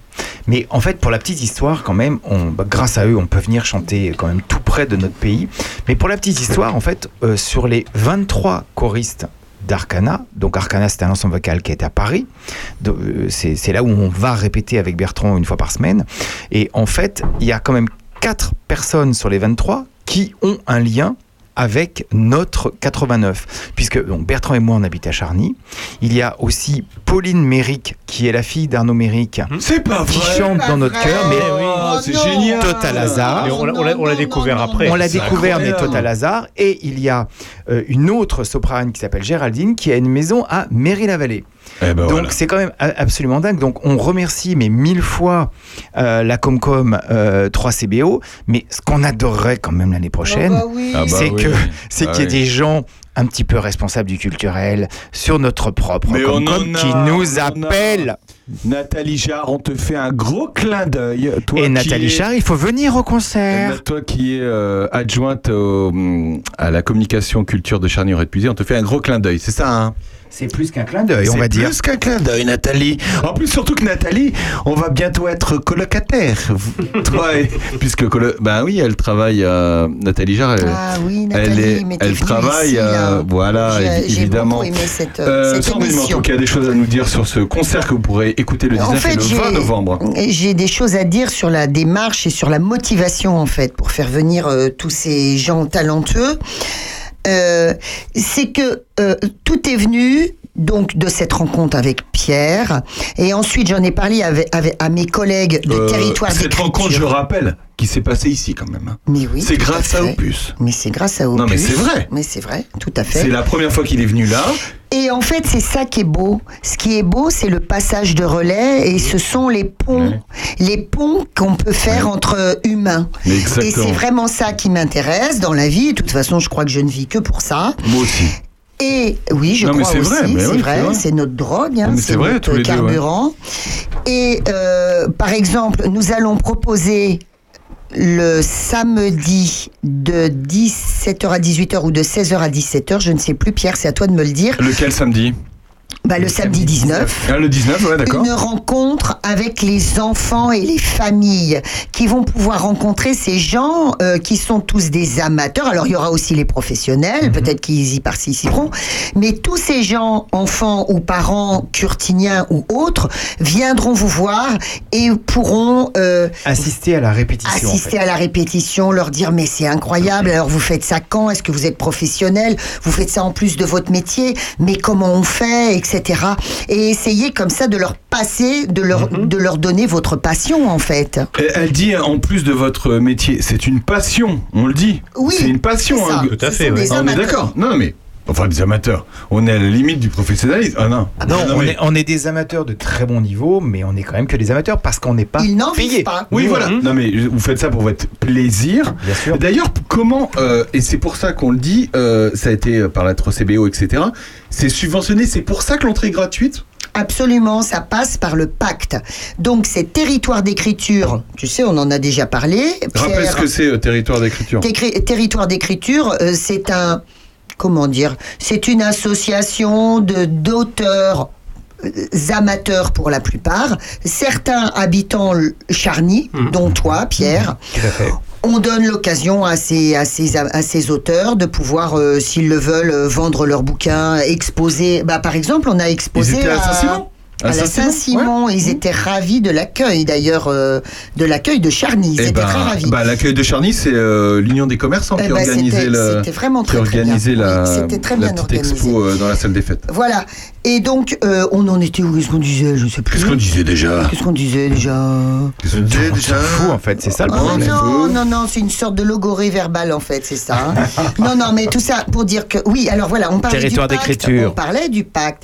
Mais en fait, pour la petite histoire, quand même, bah, grâce à eux, on peut venir chanter quand même tout près de notre pays. Mais pour la petite histoire, en fait, euh, sur les 23 choristes d'Arcana, donc Arcana c'est un ensemble vocal qui est à Paris, euh, c'est là où on va répéter avec Bertrand une fois par semaine, et en fait il y a quand même 4 personnes sur les 23 qui ont un lien avec notre 89, puisque donc Bertrand et moi on habite à Charny, il y a aussi Pauline Méric qui est la fille d'Arnaud Méric, C'est pas qui chante dans notre cœur, mais Oh, c'est non. génial. Total hasard. Mais on l'a- on l'a on l'a découvert après. On l'a C'est découvert, mais total hasard. Et il y a euh, une autre soprane qui s'appelle Géraldine, qui a une maison à Mairie-la-Vallée. Eh ben Donc voilà. c'est quand même a- absolument dingue. Donc on remercie mais mille fois euh, la Comcom euh, 3CBO. Mais ce qu'on adorerait quand même l'année prochaine, Ah bah oui. Ah bah c'est oui. que c'est Ah qu'il y ait oui. des gens un petit peu responsables du culturel sur notre propre Mais Comcom a, qui nous appellent. Nathalie Jarre, on te fait un gros clin d'œil. Toi Et qui Nathalie es- Char, il faut venir au Eh concert. ben, Toi qui es euh, adjointe au, hum, à la communication culture de charny aurait on te fait un gros clin d'œil, c'est ça hein? C'est plus qu'un clin d'œil, on C'est va dire. plus qu'un clin d'œil, Nathalie. En plus, surtout que Nathalie, on va bientôt être colocataire. Vous- Toi, et- puisque colo- ben oui, elle travaille. euh, Nathalie Jarre, elle, Ah oui, elle, Nathalie, est- mais t'es elle travaille. ici, euh, voilà, évi- J'ai évidemment. beaucoup aimé cette, Euh, cette Sandrine émission. Manteau qui a des choses à nous dire sur ce concert que vous pourrez écouter le 19 En et fait, le 20 j'ai- novembre. J'ai des choses à dire sur la démarche et sur la motivation en fait pour faire venir euh, tous ces gens talentueux. Euh, c'est que euh, tout est venu donc de cette rencontre avec Pierre et ensuite j'en ai parlé avec, avec- à mes collègues de Euh, territoire cette rencontre, je rappelle, qui s'est passée ici quand même. hein. Mais oui, c'est grâce à. Opus. Mais c'est grâce à Opus. Non, mais c'est vrai. Mais c'est vrai, tout à fait. C'est la première fois qu'il est venu là. Et en fait, c'est ça qui est beau. Ce qui est beau, c'est le passage de relais et ce sont les ponts. Les ponts qu'on peut faire entre humains. Et c'est vraiment ça qui m'intéresse dans la vie. De toute façon, je crois que je ne vis que pour ça. Moi aussi. Et oui, je Non, crois c'est aussi, c'est vrai, c'est notre drogue, hein, c'est vrai, notre deux, ouais. carburant. Et euh, par exemple, nous allons proposer le samedi de 17h à 18h ou de 16h à 17h, je ne sais plus, Pierre, c'est à toi de me le dire. Lequel samedi? Bah, le samedi 19. Ah, Le 19, ouais, d'accord. Une rencontre avec les enfants et les familles qui vont pouvoir rencontrer ces gens euh, qui sont tous des amateurs. Alors il y aura aussi les professionnels, Mhm. peut-être qu'ils y participeront, mais tous ces gens, enfants ou parents curtiniens ou autres, viendront vous voir et pourront euh, Assister à la répétition. en assister fait. à la répétition, leur dire mais c'est incroyable, alors vous faites ça quand? Est-ce que vous êtes professionnel? Vous faites ça en plus de votre métier? Mais comment on fait? Etc. Et essayer comme ça de leur passer, de leur, Mhm. de leur donner votre passion en fait. Elle- Elle dit en plus de votre métier, c'est une passion, on le dit. Oui, c'est une passion. hein. Tout à fait, ouais. Ah, on est d'accord. Non, mais enfin des amateurs. On est à la limite du professionnalisme. Ah non. Non, on, mais- est, on est des amateurs de très bon niveau, mais on est quand même que des amateurs parce qu'on n'est pas Ils n'en payé. vivent pas. Oui, voilà. Non, mais vous faites ça pour votre plaisir. Bien sûr. D'ailleurs, comment, euh, et c'est pour ça qu'on le dit, euh, ça a été par la 3CBO, etc. C'est subventionné, c'est pour ça que l'entrée est gratuite? Absolument, ça passe par le pacte. Donc c'est territoire d'écriture. Tu sais, on en a déjà parlé. Rappelle ce que c'est euh, territoire d'écriture. Territoire d'écriture, euh, c'est un comment dire, c'est une association de d'auteurs euh, amateurs pour la plupart, certains habitants Charny, Mmh. dont toi, Pierre. Tout à fait. On donne l'occasion à ces, à, ces, à ces auteurs de pouvoir, euh, s'ils le veulent, euh, vendre leurs bouquins, exposer. Bah, par exemple, on a exposé Ils étaient à Saint-Simon à la Saint-Simon. Ils étaient ravis de l'accueil, d'ailleurs, euh, de l'accueil de Charny. Ils Eh étaient ben, très ravis. bah, l'accueil de Charny, c'est euh, l'Union des commerçants Eh qui ben, organisait qui très, très bien. la, Oui, la bien petite organisé. expo euh, dans la salle des fêtes. Voilà. Et donc, euh, on en était où? Qu'est-ce qu'on disait? Je sais plus. Qu'est-ce qu'on disait déjà? Qu'est-ce qu'on disait déjà? Qu'est-ce qu'on disait déjà? s'en fout en fait, c'est ça le Oh problème. non, non, non, c'est une sorte de logorée verbale en fait, c'est ça. hein. non, non, mais tout ça pour dire que oui. Alors voilà, on parlait Territoire du pacte. On parlait du pacte.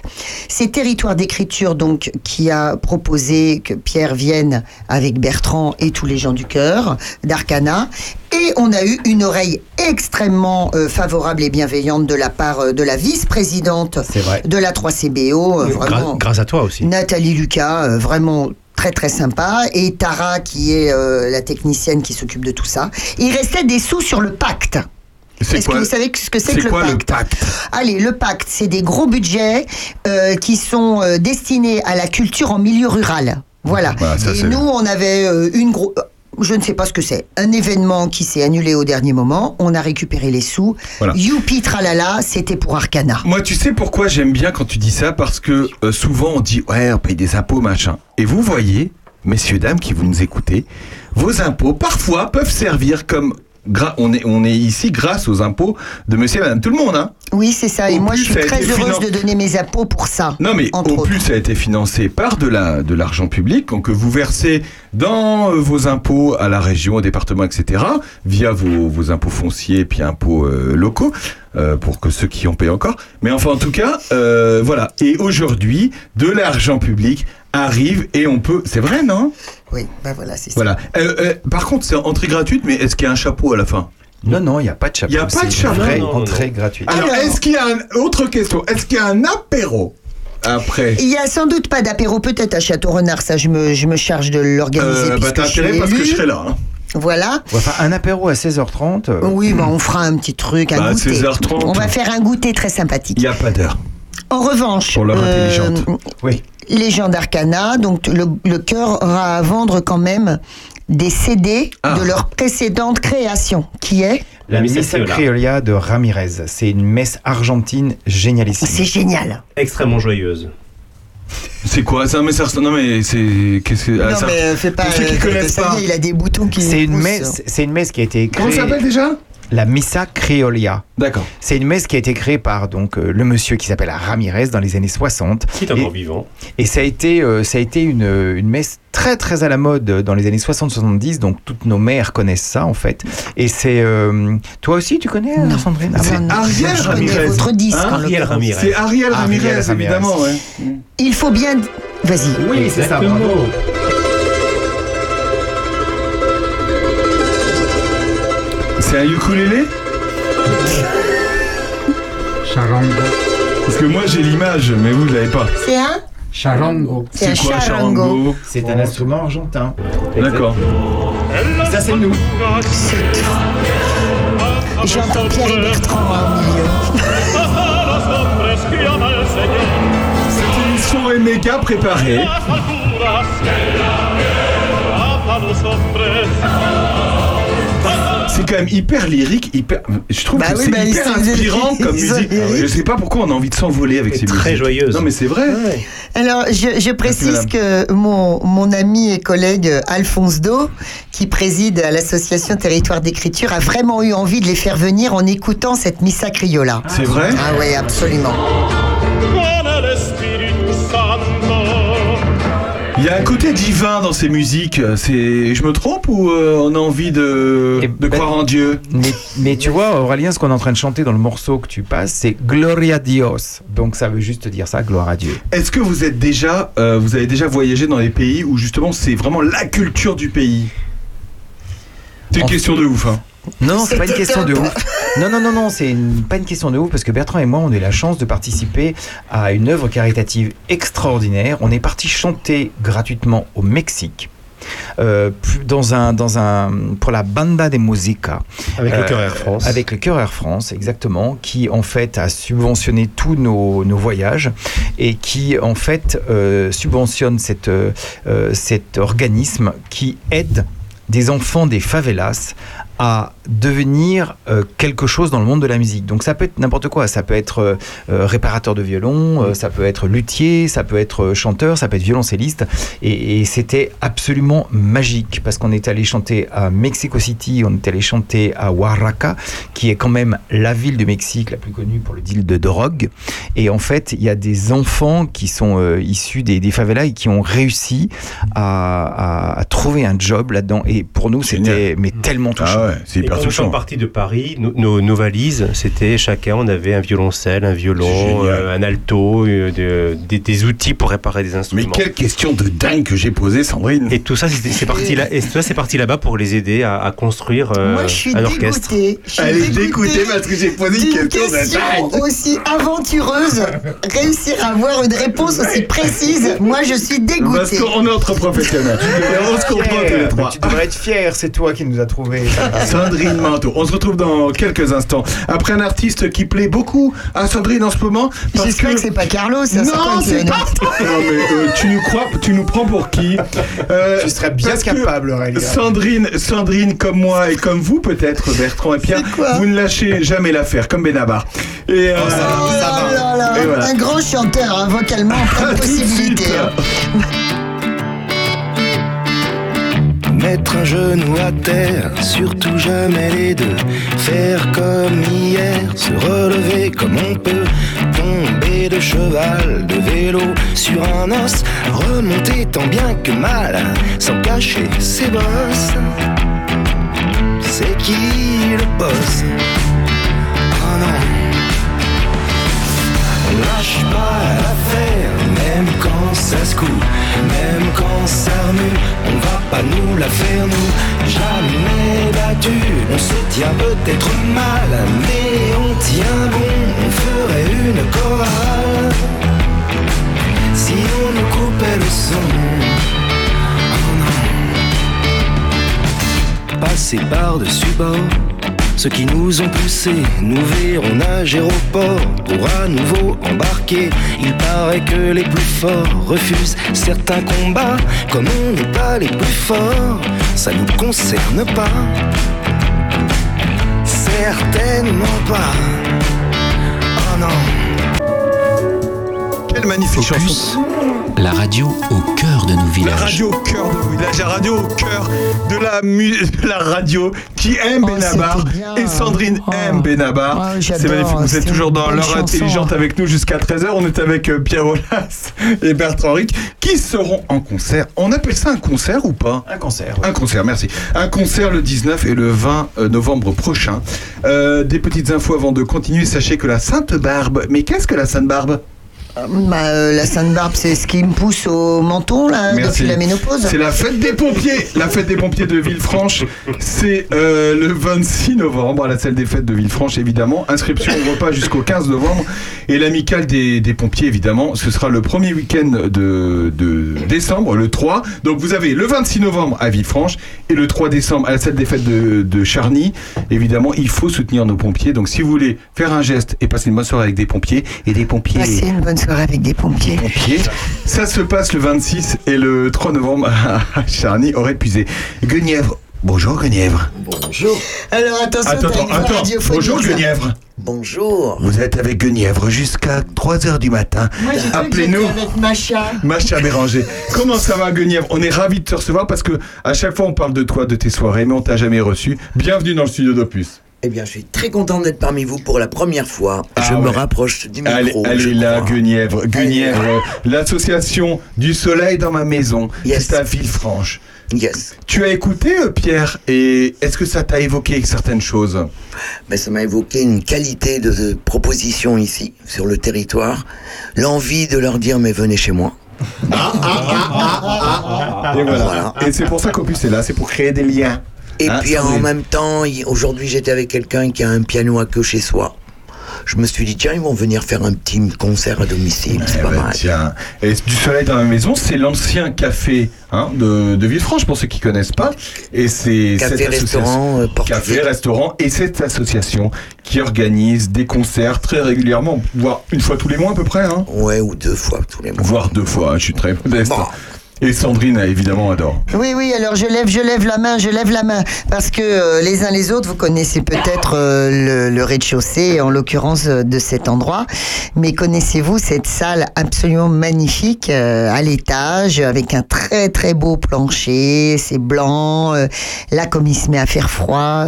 C'est territoire d'écriture donc qui a proposé que Pierre vienne avec Bertrand et tous les gens du cœur d'Arcana. Et on a eu une oreille extrêmement euh, favorable et bienveillante de la part euh, de la vice-présidente de la 3CBO. euh, Gra- vraiment. grâce à toi aussi. Nathalie Lucas, euh, vraiment très très sympa, et Tara qui est euh, la technicienne qui s'occupe de tout ça. Il restait des sous sur le pacte. Est-ce que vous savez ce que c'est que le quoi pacte, le pacte Allez, le pacte, c'est des gros budgets euh, qui sont euh, destinés à la culture en milieu rural. Voilà. Voilà, ça, et nous, on avait euh, une grosse. Je ne sais pas ce que c'est. Un événement qui s'est annulé au dernier moment. On a récupéré les sous. Voilà. Youpi tralala, c'était pour Arcana. Moi, tu sais pourquoi j'aime bien quand tu dis ça? Parce que euh, souvent on dit ouais, on paye des impôts, machin. Et vous voyez, messieurs, dames qui vous nous écoutez, vos impôts parfois peuvent servir comme. On est, on est ici grâce aux impôts de monsieur et madame tout le monde. Hein. Oui, c'est ça. Et moi, plus, je suis très heureuse de donner mes impôts pour ça. Non, mais entre au autres. plus, ça a été financé par de la de l'argent public, donc que vous versez dans euh, vos impôts à la région, au département, etc., via vos, vos impôts fonciers et puis impôts euh, locaux, euh, pour que ceux qui en payent encore. Mais enfin, en tout cas, euh, voilà. Et aujourd'hui, de l'argent public arrive et on peut. C'est vrai, non? Oui, ben voilà, c'est ça. Voilà. Euh, euh, par contre, c'est entrée gratuite, mais est-ce qu'il y a un chapeau à la fin? Non, non, il n'y a pas de chapeau. Il y a pas de chapeau. une vraie Non, non, entrée gratuite. Alors, Alors. est-ce qu'il y a un autre question Est-ce qu'il y a un apéro après? Il y a sans doute pas d'apéro, peut-être à Château Renard, ça je me, je me charge de l'organiser. euh, Bah, t'as intérêt parce que je serai là. hein. Voilà. Enfin, un apéro à 16h30. euh, Oui, bah, on fera un petit truc, un Bah, goûter. 16h30. On va faire un goûter très sympathique. Il n'y a pas d'heure. En revanche, Pour l'heure euh, intelligente. Oui. Les gens d'Arcana, donc le, le cœur aura à vendre quand même des CD Ah. de leur précédente création, qui est La La Missa Criolla. De Ramirez. C'est une messe argentine génialissime. c'est génial. Extrêmement joyeuse. C'est quoi ça mais ça Non mais c'est qu'est-ce que ah, non ça- mais fais pas. Pour ceux qui euh, connaissent pas. il a des boutons qui. C'est une poussent. messe, c'est une messe qui a été Comment créée. ça s'appelle déjà? La Missa Criolla. D'accord. C'est une messe qui a été créée par donc euh, le monsieur qui s'appelle Ramirez dans les années 60. Qui est encore Et- vivant. Et ça a été, euh, ça a été une, une messe très très à la mode dans les années 60-70, donc toutes nos mères connaissent ça en fait. Et c'est... euh, toi aussi tu connais Non. Sandrine? Ah, C'est non, Ariel Ramirez. votre disque. Hein? Ariel. Ramirez. C'est Ariel Ariel Ramirez, Ramirez. évidemment. Ouais. Il faut bien. Vas-y. Oui, c'est ça, bravo. C'est un ukulélé Charango. Parce que moi j'ai l'image, mais vous l'avez pas. C'est un. Charango. C'est un quoi charango. C'est un instrument argentin. D'accord. Ça c'est nous. J'entends Pierre et Bertrand au milieu. C'est une émission MK préparée. C'est quand même hyper lyrique, hyper. Je trouve Bah que oui, c'est bah, hyper inspirant comme musique. Je sais pas pourquoi on a envie de s'envoler avec ces très musiques. joyeuse. Non mais c'est vrai. Alors, je, je précise que mon, mon ami et collègue Alphonse Do, qui préside à l'association Territoire d'écriture, a vraiment eu envie de les faire venir en écoutant cette Missa Criolla. C'est vrai. Ah oui, absolument. Il y a un côté divin dans ces musiques. C'est, je me trompe ou euh, on a envie de, Eh de ben- croire en Dieu? Mais, mais tu vois, Aurélien, ce qu'on est en train de chanter dans le morceau que tu passes, c'est Gloria Dios. Donc ça veut juste dire ça, gloire à Dieu. Est-ce que vous êtes déjà, euh, vous avez déjà voyagé dans des pays où justement c'est vraiment la culture du pays? C'est une En- question de ouf. Hein. Non, c'est pas une question de ouf. Non, non, non, non, c'est une- pas une question de ouf parce que Bertrand et moi, on a eu la chance de participer à une œuvre caritative extraordinaire. On est parti chanter gratuitement au Mexique. euh, dans un, dans un, pour la Banda de Musica, Avec Euh, le cœur Air France. avec le Cœur Air France, exactement, qui en fait a subventionné tous nos, nos voyages et qui en fait euh, subventionne cette, euh, euh, cet organisme qui aide des enfants des favelas à devenir euh, quelque chose dans le monde de la musique. Donc ça peut être n'importe quoi, ça peut être euh, euh, réparateur de violon, euh, ça peut être luthier, ça peut être euh, chanteur, ça peut être violoncelliste. Et, et c'était absolument magique parce qu'on est allé chanter à Mexico City, on est allé chanter à Oaxaca, qui est quand même la ville du Mexique la plus connue pour le deal de drogue. Et en fait, il y a des enfants qui sont euh, issus des, des favelas et qui ont réussi à, à- à trouver un job là-dedans. Et pour nous, c'était mais tellement touchant. Ah ouais, c'est hyper quand nous sommes partis de Paris, nos, nos- nos valises, c'était chacun, on avait un violoncelle, un C'est violon, euh, un alto, euh, de- des, des outils pour réparer des Mais instruments. quelle question de dingue que j'ai posée, Sandrine. Et tout ça, c'est c'est parti là. Et tout ça, c'est parti là-bas pour les aider à, à construire euh, Moi, je suis un orchestre. dégoûtée. Je suis Elle est dégoûtée dégoûtée parce que j'ai posé une question de question dingue. aussi aventureuse, réussir à avoir une réponse aussi précise. Moi, je suis Parce dégoûtée. qu'on est entre professionnels. Et on se comprend tous les Mais trois. tu devrais être fier, c'est toi qui nous as trouvé. Sandrine Manteau. On se retrouve dans quelques instants. Après un artiste qui plaît beaucoup à Sandrine en ce moment. J'espère que c'est pas Carlos. ça, Non, c'est pas. Non, mais euh, tu nous crois, tu nous prends pour qui Euh, Tu serais bien que capable, Aurélien. Sandrine, Sandrine, comme moi et comme vous peut-être, Bertrand et Pierre, vous ne lâchez jamais l'affaire, comme Benabar. Et euh, Oh là là là, Et voilà. Un grand chanteur, hein, vocalement, plein de possibilités. Mettre un genou à terre, surtout jamais les deux. Faire comme hier, se relever comme on peut. Tomber de cheval, de vélo sur un os. Remonter tant bien que mal, sans cacher ses bosses. C'est qui le boss? Oh non. On lâche pas l'affaire, ça se coule, même quand ça remue, on va pas nous la faire nous, jamais battu, on se tient peut-être mal, mais on tient bon, on ferait une chorale, si on nous coupait le son. Oh. Passer par-dessus bord ceux qui nous ont poussés nous verront nager au port pour à nouveau embarquer. Il paraît que les plus forts refusent certains combats. Comme on n'est pas les plus forts, ça nous concerne pas. Certainement pas. Oh non. Quelle magnifique chanson. la radio au cœur de nos La villages. radio au cœur de vous, la radio au cœur de la, de la radio qui aime Oh, Benabar et Sandrine Oh. aime Benabar. Oh, c'est magnifique. Vous êtes toujours dans l'heure intelligente avec nous jusqu'à 13h. On est avec euh, Pierre Olas et Bertrand Ric qui seront en concert. On appelle ça un concert ou pas? Un concert. Un concert, merci. Un concert le 19 et le 20 novembre prochain. Euh, des petites infos avant de continuer. Sachez que la Sainte Barbe. Mais qu'est-ce que la Sainte Barbe? Bah, euh, la Sainte Barbe, c'est ce qui me pousse au menton là Merci. depuis la ménopause. C'est la fête des pompiers. La fête des pompiers de Villefranche, c'est euh, le 26 novembre à la salle des fêtes de Villefranche, évidemment. Inscription au repas jusqu'au 15 novembre. Et l'amicale des, des pompiers, évidemment, ce sera le premier week-end de, de décembre, le 3. Donc vous avez le 26 novembre à Villefranche et le 3 décembre à la salle des fêtes de, de Charny. Évidemment, il faut soutenir nos pompiers. Donc si vous voulez faire un geste et passer une bonne soirée avec des pompiers et des pompiers Passer une bonne soirée avec des pompiers. pompiers. Ça se passe le 26 et le 3 novembre à Charny, aurait puisé. Guenièvre. Bonjour Guenièvre. Bonjour. Alors attention, Attends, attends, Bonjour. Guenièvre. Bonjour. Vous êtes avec Guenièvre jusqu'à 3h du matin. Moi, Appelez-nous. j'étais avec Macha. Macha Béranger. Comment ça va Guenièvre? On est ravis de te recevoir parce que à chaque fois on parle de toi, de tes soirées, mais on t'a jamais reçu. Bienvenue dans le studio d'Opus. Eh bien, je suis très content d'être parmi vous pour la première fois. Ah je me rapproche du micro. Allez, allez là. Guenièvre. Guenièvre, euh, l'association du soleil dans ma maison. Yes. C'est à Villefranche. Yes. Tu as écouté euh, Pierre et est-ce que ça t'a évoqué certaines choses? Mais ça m'a évoqué une qualité de, proposition ici, sur le territoire. L'envie de leur dire, mais venez chez moi. Et voilà. Voilà. Et c'est pour ça qu'Opus est là, c'est pour créer des liens. Et Hein, puis en même temps, aujourd'hui j'étais avec quelqu'un qui a un piano à queue chez soi. Je me suis dit, tiens, ils vont venir faire un petit concert à domicile, c'est Eh pas ben, mal. Tiens, et du soleil dans la maison, c'est l'ancien café hein, de, de Villefranche pour ceux qui connaissent pas. Et c'est Café, cette association- restaurant, euh, café, restaurant et cette association qui organise des concerts très régulièrement, voire une fois tous les mois à peu près, hein, Ouais, ou deux fois tous les mois. voire deux fois. hein, je suis très modeste. Bon. Et Sandrine évidemment adore. Oui, oui, alors je lève, je lève la main, je lève la main. Parce que euh, les uns les autres, vous connaissez peut-être euh, le, rez-de-chaussée, en l'occurrence euh, de cet endroit. Mais connaissez-vous cette salle absolument magnifique à l'étage, avec un très très beau plancher, c'est blanc. là, comme il se met à faire froid,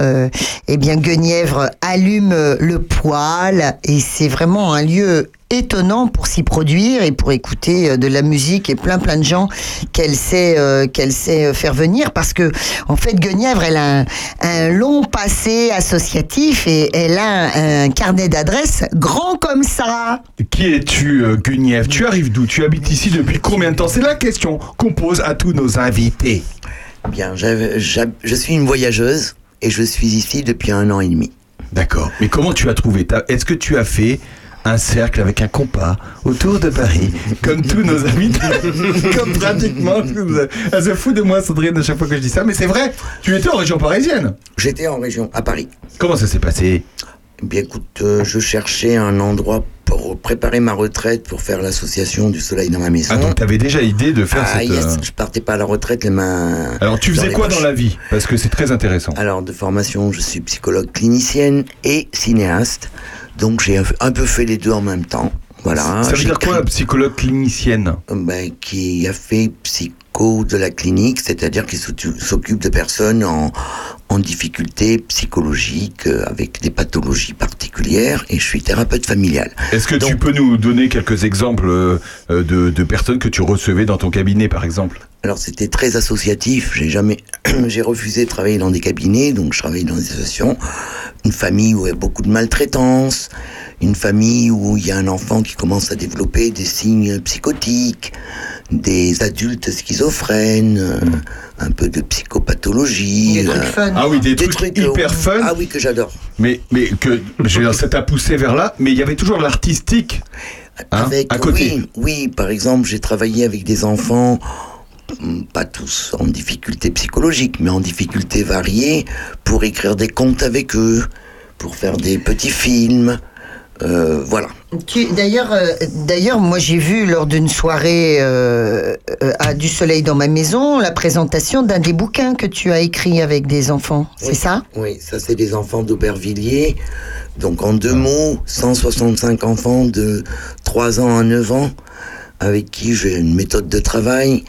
eh bien, Guenièvre allume le poêle et c'est vraiment un lieu étonnant pour s'y produire et pour écouter euh, de la musique et plein plein de gens qu'elle sait euh, qu'elle sait euh, faire venir parce que en fait Guenièvre elle a un, un long passé associatif et elle a un, un carnet d'adresses grand comme ça. Qui es-tu, euh, Guenièvre? Tu arrives d'où? Tu habites ici depuis combien de temps? C'est la question qu'on pose à tous nos invités. Bien, j'avais- j'hab- je suis une voyageuse et je suis ici depuis un an et demi. D'accord. Mais comment tu as trouvé ta... Est-ce que tu as fait un cercle avec un compas autour de Paris, comme tous nos amis, comme pratiquement. Elle se fout de moi, Sandrine, à chaque fois que je dis ça, mais c'est vrai. Tu étais en région parisienne. J'étais en région, à Paris. Comment ça s'est passé? Eh Bien écoute, euh, je cherchais un endroit pour préparer ma retraite pour faire l'association du soleil dans ma maison. Ah, donc t'avais déjà idée de faire Ah, cette. yes, euh, je partais pas à la retraite les mains. Alors, tu faisais quoi dans la vie? Parce que c'est très intéressant. Alors, de formation, je suis psychologue clinicienne et cinéaste. Donc, j'ai un, peu fait les deux en même temps. Voilà. ça veut dire quoi, psychologue clinicienne ben, Qui a fait psycho de la clinique, c'est-à-dire qui s'occu- s'occupe de personnes en, en difficulté psychologique, euh, avec des pathologies particulières, et je suis thérapeute familial. Est-ce que tu peux nous donner quelques exemples euh, euh, de, de personnes que tu recevais dans ton cabinet, par exemple? Alors c'était très associatif. J'ai jamais, j'ai refusé de travailler dans des cabinets, donc je travaillais dans des associations. Une famille où il y a beaucoup de maltraitance, une famille où il y a un enfant qui commence à développer des signes psychotiques, des adultes schizophrènes, euh, un peu de psychopathologie. Des trucs euh, fun. Ah oui, des, trucs, hyper fun. Ah oui que j'adore. Mais, mais que je veux dire, ça t'a poussé vers là, mais il y avait toujours l'artistique hein, Avec, à côté. Oui, oui, par exemple, j'ai travaillé avec des enfants, pas tous en difficulté psychologique, mais en difficulté variée, pour écrire des contes avec eux, pour faire des petits films. euh, voilà. D'ailleurs, euh, d'ailleurs, moi j'ai vu lors d'une soirée euh, à Du Soleil dans ma maison la présentation d'un des bouquins que tu as écrit avec des enfants. C'est ça? Oui, ça c'est des enfants d'Aubervilliers. Donc en deux mots, 165 enfants de 3 ans à 9 ans, avec qui j'ai une méthode de travail,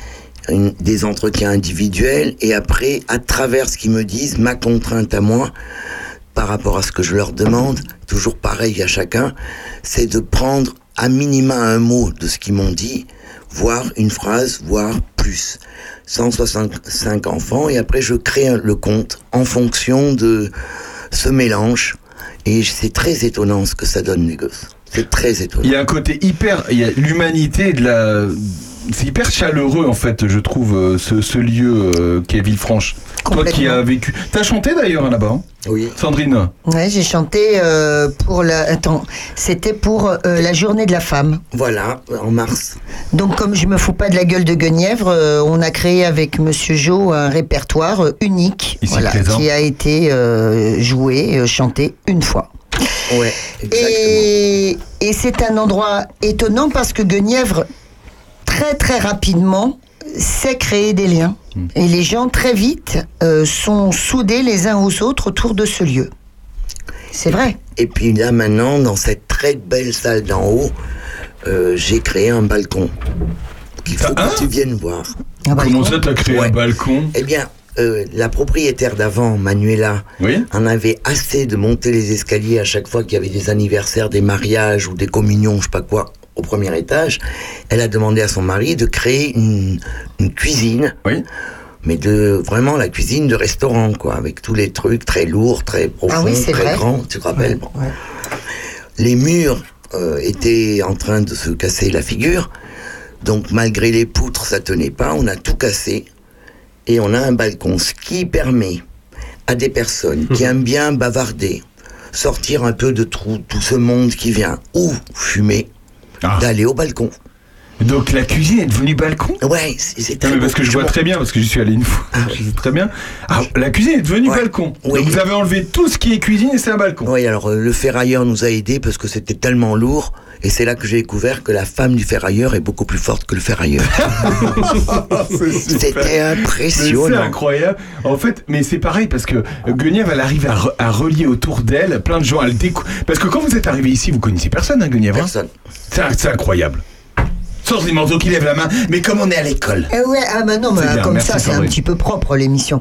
des entretiens individuels, et après, à travers ce qu'ils me disent, ma contrainte à moi, par rapport à ce que je leur demande, toujours pareil à chacun, c'est de prendre à minima un mot de ce qu'ils m'ont dit, voire une phrase, voire plus. 165 enfants, et après je crée le compte en fonction de ce mélange. Et c'est très étonnant ce que ça donne, les gosses. C'est très étonnant. Il y a un côté hyper. Il y a l'humanité de la. C'est hyper chaleureux en fait, je trouve, euh, ce, ce lieu euh, qui est Villefranche. Toi qui as vécu. T'as chanté d'ailleurs hein, là-bas, hein Oui. Sandrine Ouais, j'ai chanté euh, pour la. Attends, c'était pour euh, la journée de la femme. Voilà, en mars. Donc, comme je me fous pas de la gueule de Guenièvre, euh, on a créé avec Monsieur Jo un répertoire unique, Ici voilà, présent. qui a été euh, joué, chanté une fois. Ouais, exactement. Et, et c'est un endroit étonnant parce que Guenièvre, très très rapidement, sait créer des liens. Et les gens, très vite, euh, sont soudés les uns aux autres autour de ce lieu. C'est vrai. Et puis là maintenant, dans cette très belle salle d'en haut, euh, j'ai créé un balcon. Il faut que tu viennes voir. Un Comment balcon. ça t'as créé Ouais. un balcon? Eh bien, euh, la propriétaire d'avant, Manuela, Oui en avait assez de monter les escaliers à chaque fois qu'il y avait des anniversaires, des mariages ou des communions, je sais pas quoi, au premier étage. Elle a demandé à son mari de créer une, une cuisine, Oui. mais de vraiment la cuisine de restaurant, quoi, avec tous les trucs très lourds, très profonds, Ah oui, c'est très vrai. grands. Tu te rappelles bon. Ouais. Les murs euh, étaient en train de se casser la figure. Donc malgré les poutres, ça tenait pas. On a tout cassé. Et on a un balcon, ce qui permet à des personnes qui aiment bien bavarder, sortir un peu de tout, tout ce monde qui vient, ou fumer, Ah. d'aller au balcon. Donc la cuisine est devenue balcon Ouais, c'est très parce que je vois très bien, parce que j'y suis allé une fois, je sais très bien. Ah, la cuisine est devenue Ouais. balcon. Oui. Donc vous avez enlevé tout ce qui est cuisine et c'est un balcon. Oui, alors euh, le ferrailleur nous a aidés parce que c'était tellement lourd. Et c'est là que j'ai découvert que la femme du ferrailleur est beaucoup plus forte que le ferrailleur. C'était Mais C'est impressionnant. incroyable. En fait, mais c'est pareil parce que Guenièvre, elle arrive à, re- à relier autour d'elle plein de gens. Elle décou- Parce que quand vous êtes arrivé ici, vous connaissez personne, hein, Guenièvre. hein? Personne. C'est incroyable. Sandrine Manteau qui lève la main. Mais comme on est à l'école. Eh ouais, ah bah non, mais bien, comme merci, ça, c'est un petit peu propre l'émission.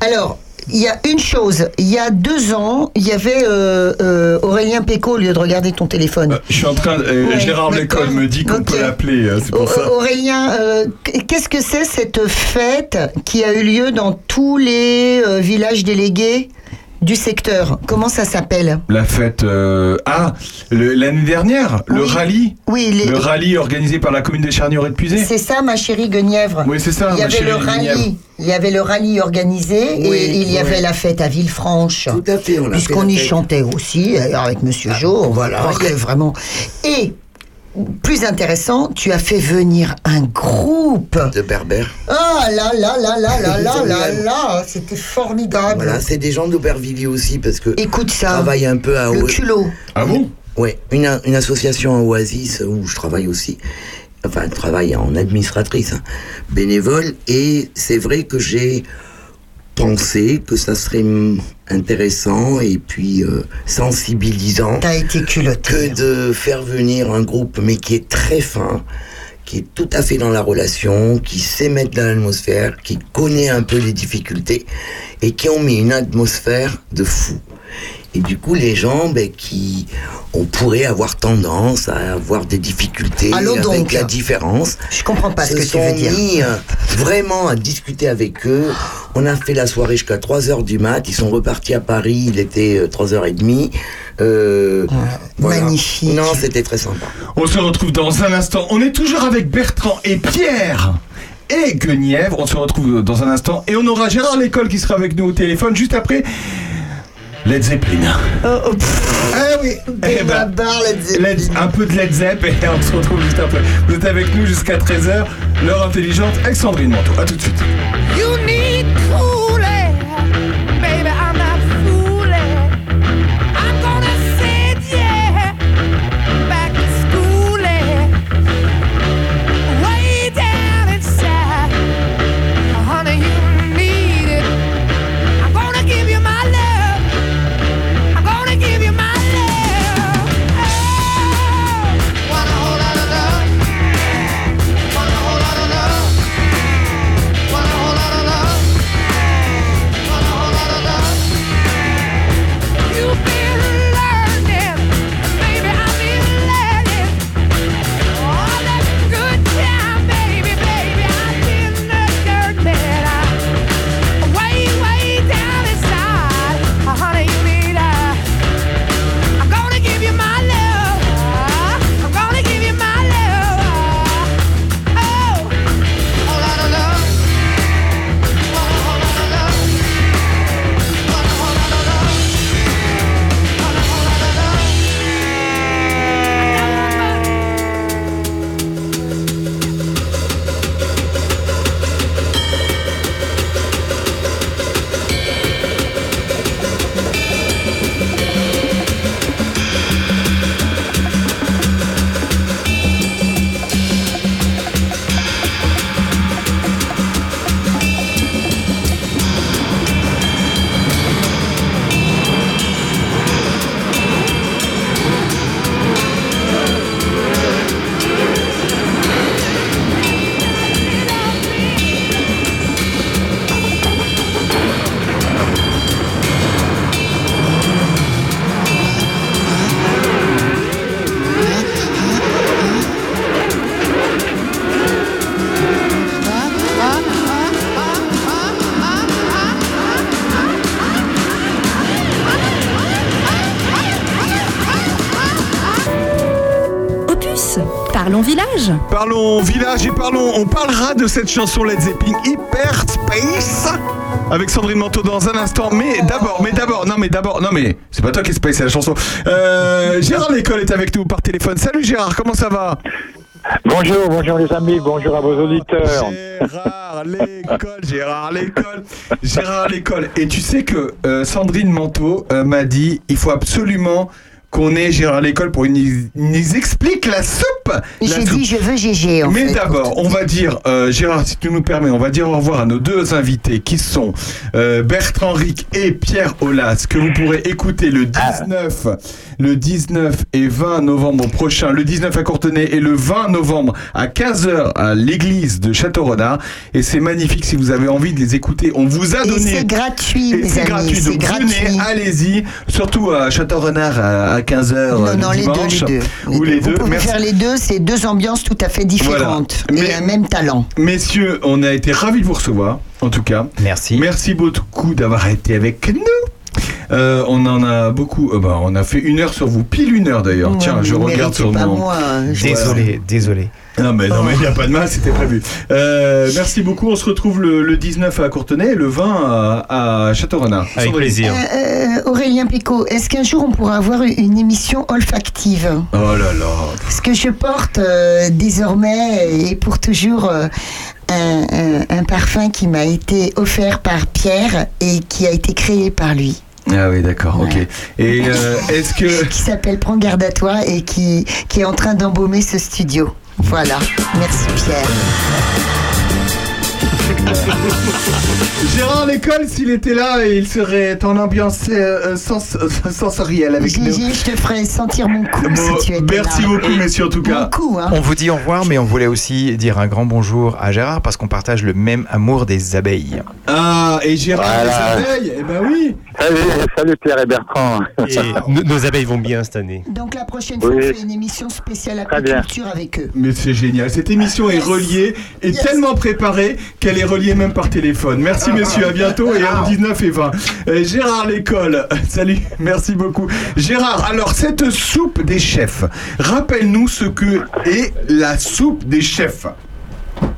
Alors, il y a une chose. Il y a deux ans, il y avait euh, euh, Aurélien Péco au lieu de regarder ton téléphone. Euh, je suis en train. de- euh, Ouais, Gérard. Lécole me dit qu'on peut l'appeler. euh, c'est pour ça. Aurélien, euh, qu'est-ce que c'est cette fête qui a eu lieu dans tous les euh, villages délégués? Du secteur. Comment ça s'appelle La fête. euh, Ah, le- l'année dernière, le rallye. Oui, les- Le rallye organisé par la commune des Charnières et de Puisé. C'est ça, ma chérie Guenièvre. Oui, c'est ça, Il y ma avait chérie le rallye. Guenièvre. Il y avait le rallye organisé Oui, et il y oui. avait la fête à Villefranche. Tout à fait, on Puisqu'on y fête. chantait aussi, d'ailleurs, avec Monsieur Jo. voilà. Vraiment. Et plus intéressant, tu as fait venir un groupe. De berbères. Ah là là là là là là là là, c'était formidable. Voilà, c'est des gens d'Aubervilliers aussi parce que Écoute je ça. travaille un peu à Le culot. Ah bon? Ouais, une, une association à Oasis où je travaille aussi. Enfin, je travaille en administratrice, hein, bénévole. Et c'est vrai que j'ai pensé que ça serait intéressant et puis euh, sensibilisant T'as été culotté. que de faire venir un groupe, mais qui est très fin, qui est tout à fait dans la relation, qui sait mettre dans l'atmosphère, qui connaît un peu les difficultés et qui ont mis une atmosphère de fou. Et du coup, les gens ben, qui on pourrait avoir tendance à avoir des difficultés Allons avec donc. la différence, Je comprends pas ce que tu veux dire. mis euh, vraiment à discuter avec eux. On a fait la soirée jusqu'à 3h du mat. Ils sont repartis à Paris. Il était euh, 3h30. Euh, voilà. magnifique. Non, c'était très sympa. On se retrouve dans un instant. On est toujours avec Bertrand et Pierre. Et Guenièvre, on se retrouve dans un instant et on aura Gérard Lécole qui sera avec nous au téléphone juste après Led Zeppelin. Oh, Ah oui, eh ben, J'adore Led Zeppelin. Led- un peu de Led Zepp et on se retrouve juste après. Vous êtes avec nous jusqu'à 13h, l'heure intelligente avec Sandrine Manteau. A tout de suite. You Parlons village et parlons, on parlera de cette chanson Led Zeppelin Hyper Space avec Sandrine Manteau dans un instant. Mais d'abord, mais d'abord, non mais d'abord, non mais c'est pas toi qui space, c'est la chanson. Euh, Gérard Lécole est avec nous par téléphone. Salut Gérard, comment ça va? Bonjour, bonjour les amis, bonjour à vos auditeurs. Gérard Lécole, Gérard Lécole, Gérard Lécole. Et tu sais que euh, Sandrine Manteau euh, m'a dit, il faut absolument qu'on ait Gérard Lécole pour qu'il nous- nous explique la soupe. J'ai dit je veux GG en Mais d'abord, on va dire, euh, Gérard, si tu nous permets, on va dire au revoir à nos deux invités qui sont euh, Bertrand Ric et Pierre Aulas, que vous pourrez écouter le 19, le 19 et 20 novembre prochain, le 19 à Courtenay et le 20 novembre à 15h à l'église de Château-Renard. Et c'est magnifique si vous avez envie de les écouter. On vous a donné. c'est gratuit, c'est gratuit, donc gratuit. venez, allez-y, surtout à Château-Renard à, à 15h Non, non, les deux, dimanche. les deux. Ou les Vous deux. pouvez Merci. faire les deux, c'est deux ambiances tout à fait différentes. Voilà. Mais Mais- un même talent. Messieurs, on a été ravis de vous recevoir, en tout cas. Merci. Merci beaucoup d'avoir été avec nous. Euh, on en a beaucoup. euh, bah, on a fait une heure sur vous, pile une heure d'ailleurs. Ouais, Tiens, je regarde sur pas mon. moi, hein, je- Désolé, désolé. Non mais non mais il n'y a pas de mal, c'était prévu. Euh, merci beaucoup. On se retrouve le, le 19 à Courtenay et le 20 à, à Château-Renard. Avec plaisir. Euh, Aurélien Picot, est-ce qu'un jour on pourra avoir une émission olfactive? Oh là là. Parce que je porte euh, désormais et pour toujours euh, un, un- un parfum qui m'a été offert par Pierre et qui a été créé par lui. Ah oui, d'accord, ok. Et euh, est-ce que. Qui s'appelle Prends garde à toi et qui, qui est en train d'embaumer ce studio. Voilà. Merci Pierre. Gérard Lécole, s'il était là, il serait en ambiance euh, euh, sens- euh, sensorielle avec nous. Je te ferai sentir mon cou Bon, si tu étais merci là. beaucoup, messieurs, en tout cas. Hein. On vous dit au revoir, mais on voulait aussi dire un grand bonjour à Gérard parce qu'on partage le même amour des abeilles. Ah, et Gérard Voilà. des abeilles, eh ben oui. Salut, salut Pierre et Bertrand. Et nos, nos abeilles vont bien cette année. Donc la prochaine fois, Oui. on fait une émission spéciale apiculture avec eux. Mais c'est génial. Cette émission est reliée et tellement préparée qu'elle est reliée même par téléphone. Merci, messieurs. À bientôt et au 19 et 20. Euh, Gérard Lécole, salut. Merci beaucoup. Gérard, alors, cette soupe des chefs, rappelle-nous ce que est la soupe des chefs.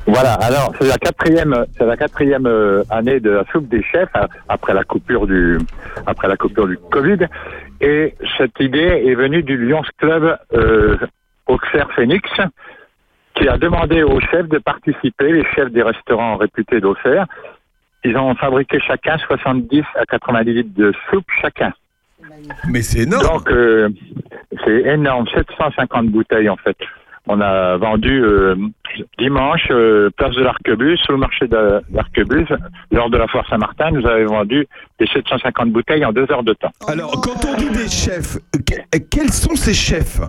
Voilà, alors c'est la quatrième, c'est la quatrième euh, année de la soupe des chefs euh, après la coupure du, après la coupure du Covid, et cette idée est venue du Lions Club euh, Auxerre Phoenix, qui a demandé aux chefs de participer, les chefs des restaurants réputés d'Auxerre. Ils ont fabriqué chacun 70 à 90 litres de soupe chacun. Mais c'est énorme. Donc, euh, c'est énorme, 750 bouteilles en fait. On a vendu euh, dimanche, euh, place de l'Arquebus, sur le marché de l'Arquebus, lors de la foire Saint-Martin, nous avons vendu les 750 bouteilles en deux heures de temps. Alors, quand on dit des chefs, que- quels sont ces chefs?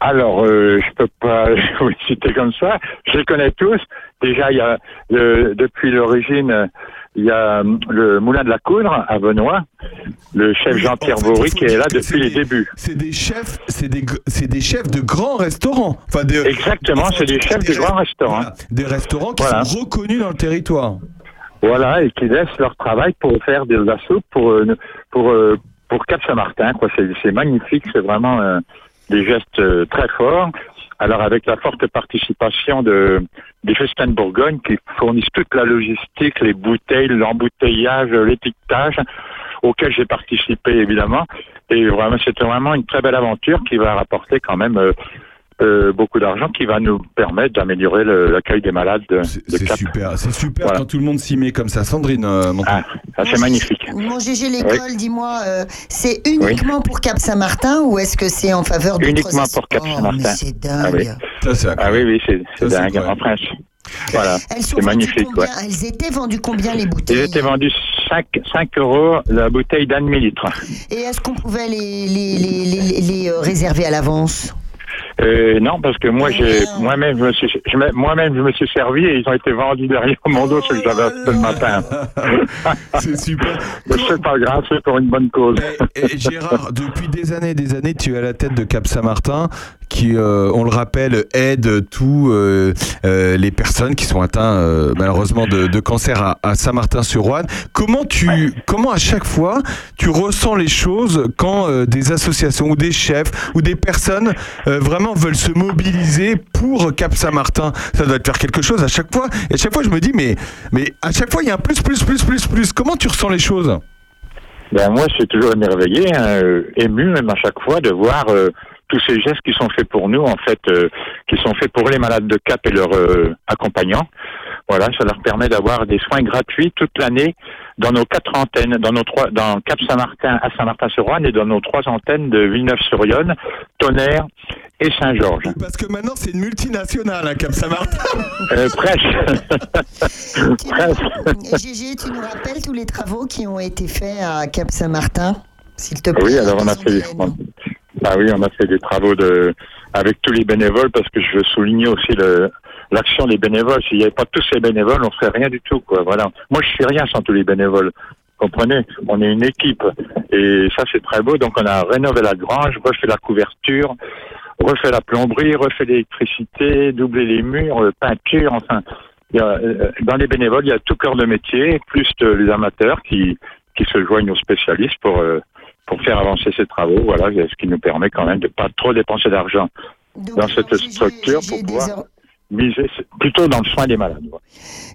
Alors, euh, je peux pas vous citer comme ça. Je les connais tous. Déjà, il y a le- depuis l'origine, il y a euh, le Moulin de la Coudre à Benoît, le chef Jean-Pierre en fait, qui est là depuis les des- débuts. C'est des chefs, c'est des, c'est des chefs de grands restaurants. Enfin, Exactement, c'est des chefs de grands restaurants. Voilà, des restaurants qui Voilà. sont reconnus dans le territoire. Voilà, et qui laissent leur travail pour faire de la soupe pour euh, pour euh, pour Cap Saint-Martin. Quoi, c'est c'est magnifique, c'est vraiment euh, des gestes euh, très forts. Alors avec la forte participation de des festins de Bourgogne qui fournissent toute la logistique, les bouteilles, l'embouteillage, l'étiquetage, auquel j'ai participé évidemment. Et vraiment, c'était vraiment une très belle aventure qui va rapporter quand même euh, beaucoup d'argent, qui va nous permettre d'améliorer l'accueil des malades de, de C'est super, c'est super Voilà. quand tout le monde s'y met comme ça. Sandrine, euh, mon- Ah, ça, c'est magnifique. Mon GG l'école, dis-moi, euh, c'est uniquement pour Cap Saint-Martin ou est-ce que c'est en faveur d'autres Uniquement pour Cap Oh, Saint-Martin. c'est Ah oui. dingue. ça c'est Ah oui, oui, c'est dingue. voilà, Elles sont c'est vendues magnifique. combien Ouais. Elles étaient vendues combien les bouteilles Ils étaient vendus 5, 5 euros la bouteille d'un demi-litre. Et est-ce qu'on pouvait les, les, les, les, les, réserver à l'avance? Euh, non, parce que moi, j'ai moi-même, je me suis, je me- moi-même, je me suis servi et ils ont été vendus derrière mon dos ceux que j'avais le matin. c'est super. Mais c'est pas grave, c'est pour une bonne cause. Et Gérard, depuis des années et des années, tu es à la tête de Cap Saint-Martin, qui, euh, on le rappelle, aide tous euh, euh, les personnes qui sont atteintes malheureusement de, de cancer à, à Saint-Martin-sur-Ouane. Comment tu, comment à chaque fois tu ressens les choses quand des associations ou des chefs ou des personnes vraiment veulent se mobiliser pour Cap Saint-Martin? Ça doit te faire quelque chose à chaque fois. Et à chaque fois, je me dis, mais, mais à chaque fois, il y a un plus, plus, plus, plus, plus. Comment tu ressens les choses? Ben moi, je suis toujours émerveillé, hein, ému même à chaque fois de voir euh, tous ces gestes qui sont faits pour nous, en fait, euh, qui sont faits pour les malades de Cap et leurs euh, accompagnants. Voilà, ça leur permet d'avoir des soins gratuits toute l'année dans nos quatre antennes, dans nos trois, dans Cap Saint-Martin à Saint-Martin-sur-Ouane et dans nos trois antennes de Villeneuve-sur-Yonne, Tonnerre et Saint-Georges. Parce que maintenant, c'est une multinationale, hein, Cap Saint-Martin. Euh, presque. presque. Gégé, tu nous rappelles tous les travaux qui ont été faits à Cap Saint-Martin S'il te plaît. Oui, alors on a fait, ah oui, on a fait des travaux de, avec tous les bénévoles parce que je veux souligner aussi le, l'action des bénévoles. S'il n'y avait pas tous ces bénévoles, on ferait rien du tout, quoi. Voilà. Moi, je fais rien sans tous les bénévoles. Comprenez? On est une équipe. Et ça, c'est très beau. Donc, on a rénové la grange, refait la couverture, refait la plomberie, refait l'électricité, doublé les murs, euh, peinture, enfin. euh, dans les bénévoles, il y a tout cœur de métier, plus euh, les amateurs qui, qui se joignent aux spécialistes pour euh, pour faire avancer ces travaux. Voilà, ce qui nous permet quand même de pas trop dépenser d'argent dans cette structure pour pouvoir miser plutôt dans le soin des malades.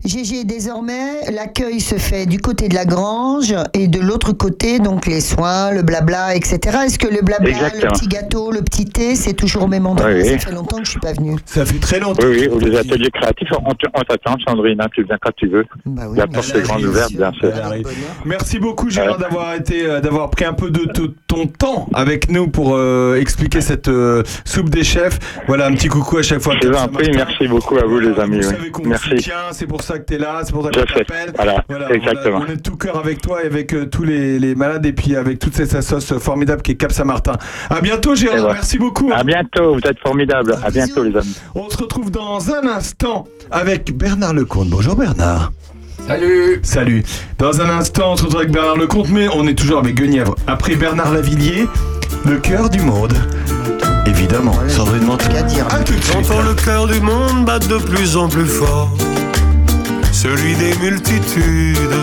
Gégé, désormais, l'accueil se fait du côté de la grange et de l'autre côté, donc les soins, le blabla, etc. Est-ce que le blabla, Exactement. le petit gâteau, le petit thé, c'est toujours au même endroit? Oui, oui. Ça fait longtemps que je suis pas venue. Ça fait très longtemps. Oui, oui, ou les ateliers créatifs, on, t'attend, Sandrine, hein, tu viens quand tu veux. La porte est grande ouverte, bien sûr. Arrive. Merci beaucoup Gérard d'avoir été, euh, d'avoir pris un peu de ton temps avec nous pour euh, expliquer cette euh, soupe des chefs. Voilà un petit coucou à chaque fois. Je vous en prie, merci beaucoup à vous les amis. Vous oui. savez Merci. c'est pour ça que tu es là, c'est pour ça Je qu'on sais. t'appelle. Voilà, Voilà, exactement. on est de tout cœur avec toi et avec euh, tous les, les malades et puis avec toute cette sauce formidable qui est Cap Saint-Martin. À bientôt Gérard, merci beaucoup. À bientôt, vous êtes formidables. À bientôt les amis. On se retrouve dans un instant avec Bernard Lecomte. Bonjour Bernard. Salut Salut. Dans un instant, on se retrouve avec Bernard Lecomte, mais on est toujours avec Guenièvre. Après Bernard Lavillier, le cœur du monde. Évidemment, Sandrine Manteau. À tout de suite. J'entends le cœur du monde battre de plus en plus fort, celui des multitudes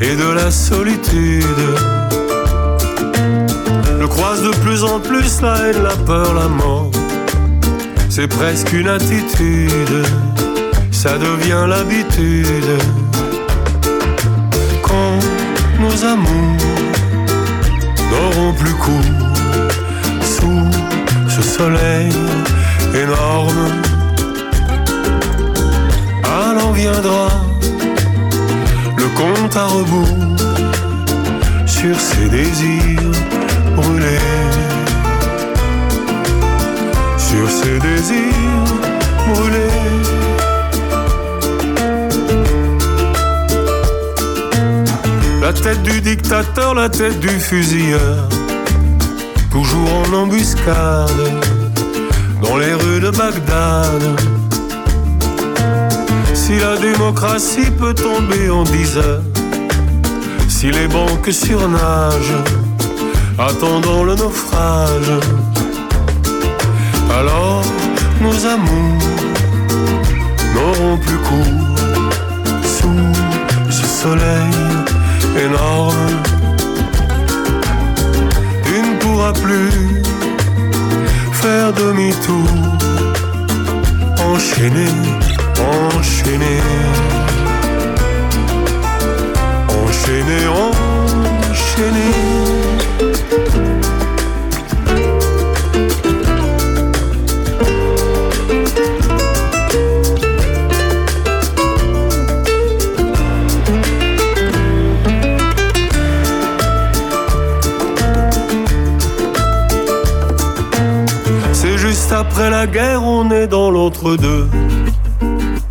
et de la solitude. Je croise de plus en plus la haine, la peur, la mort. C'est presque une attitude, ça devient l'habitude. Quand nos amours n'auront plus cours sous ce soleil énorme. Alors viendra le compte à rebours sur ces désirs brûlés. Sur ces désirs brûlés. La tête du dictateur, la tête du fusilleur toujours en embuscade dans les rues de Bagdad. Si la démocratie peut tomber en dix heures, si les banques surnagent, attendant le naufrage, alors nos amours n'auront plus cours sous ce soleil énorme tu ne pourras plus faire demi-tour. Enchaîner, enchaîner. C'est juste après la guerre, on est dans l'entre-deux.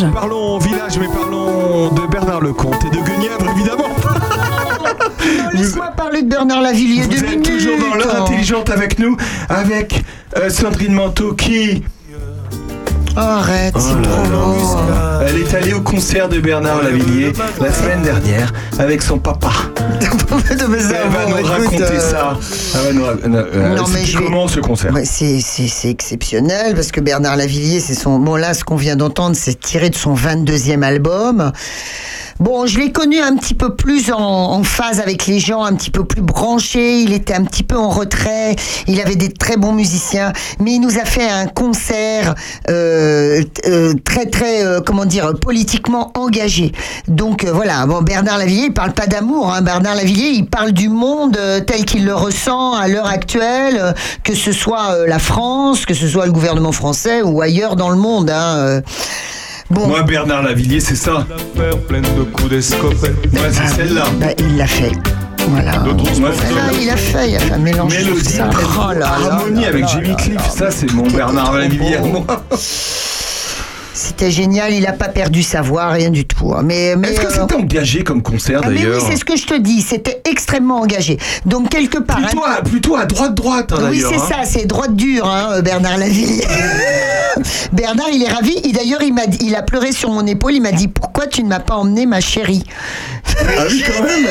village. Parlons village, mais parlons de Bernard Lecomte et de Guenièvre, évidemment. Laisse-moi parler de Bernard Lavillier Vous deux êtes minutes. toujours dans l'heure intelligente avec nous, avec euh, Sandrine Manteau qui... Arrête, Oh c'est trop long. Elle est allée au concert de Bernard Lavillier la semaine dernière avec son papa. Elle va nous raconter ça. Elle va nous ra- euh, c'était je vais- comment ce concert Ouais, c'est, c'est, c'est exceptionnel parce que Bernard Lavillier, c'est son. Bon, là, ce qu'on vient d'entendre, c'est tiré de son 22e album. Bon, je l'ai connu un petit peu plus en, en phase avec les gens, un petit peu plus branché. Il était un petit peu en retrait. Il avait des très bons musiciens, mais il nous a fait un concert euh, euh, très très euh, comment dire politiquement engagé. Donc euh, voilà. Bon, Bernard Lavillier, il parle pas d'amour. Hein. Bernard Lavillier, il parle du monde euh, tel qu'il le ressent à l'heure actuelle, euh, que ce soit la France, que ce soit le gouvernement français ou ailleurs dans le monde. Hein. Bon. Moi, Bernard Lavillier, c'est ça. pleine de coups d'escopette. Ouais, c'est Ah celle-là. bah, il l'a fait. Voilà. D'autres, moi, Ah, il a fait, il a fait un mélange. Mélodie, ça. Oh là harmonie là avec là Jimmy là Cliff, là. ça c'est mon Bernard Lavillier à moi. C'était génial, il a pas perdu sa voix, rien du tout. hein. Mais, mais Est-ce que euh, c'était engagé comme concert ah, mais oui, d'ailleurs c'est ce que je te dis, c'était extrêmement engagé. Donc quelque part. plutôt, à, plutôt à droite droite hein, oui, d'ailleurs. c'est hein. ça, c'est droite dure, hein, Bernard Lavillier. Bernard, il est ravi. Et d'ailleurs, il il a pleuré sur mon épaule. Il m'a dit Pourquoi tu ne m'as pas emmené, ma chérie? Ah oui, quand même.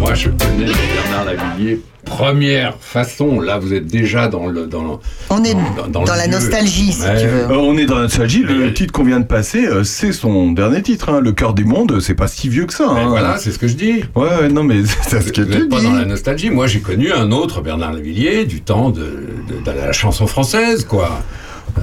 Moi, je connais Bernard Lavillier. Première façon, là, vous êtes déjà dans le. Dans, le- On est dans, dans le la lieu. nostalgie, si Ouais. tu veux. Euh, on est dans la nostalgie. Le titre qu'on vient de passer, euh, c'est son dernier titre. hein. Le cœur du monde, c'est pas si vieux que ça. Hein. voilà, c'est ce que je dis. Ouais, ouais, non, mais c'est ce que Vous tu n'êtes pas dans la nostalgie. Moi, j'ai connu un autre Bernard Lavillier du temps de, de- de la chanson française, quoi.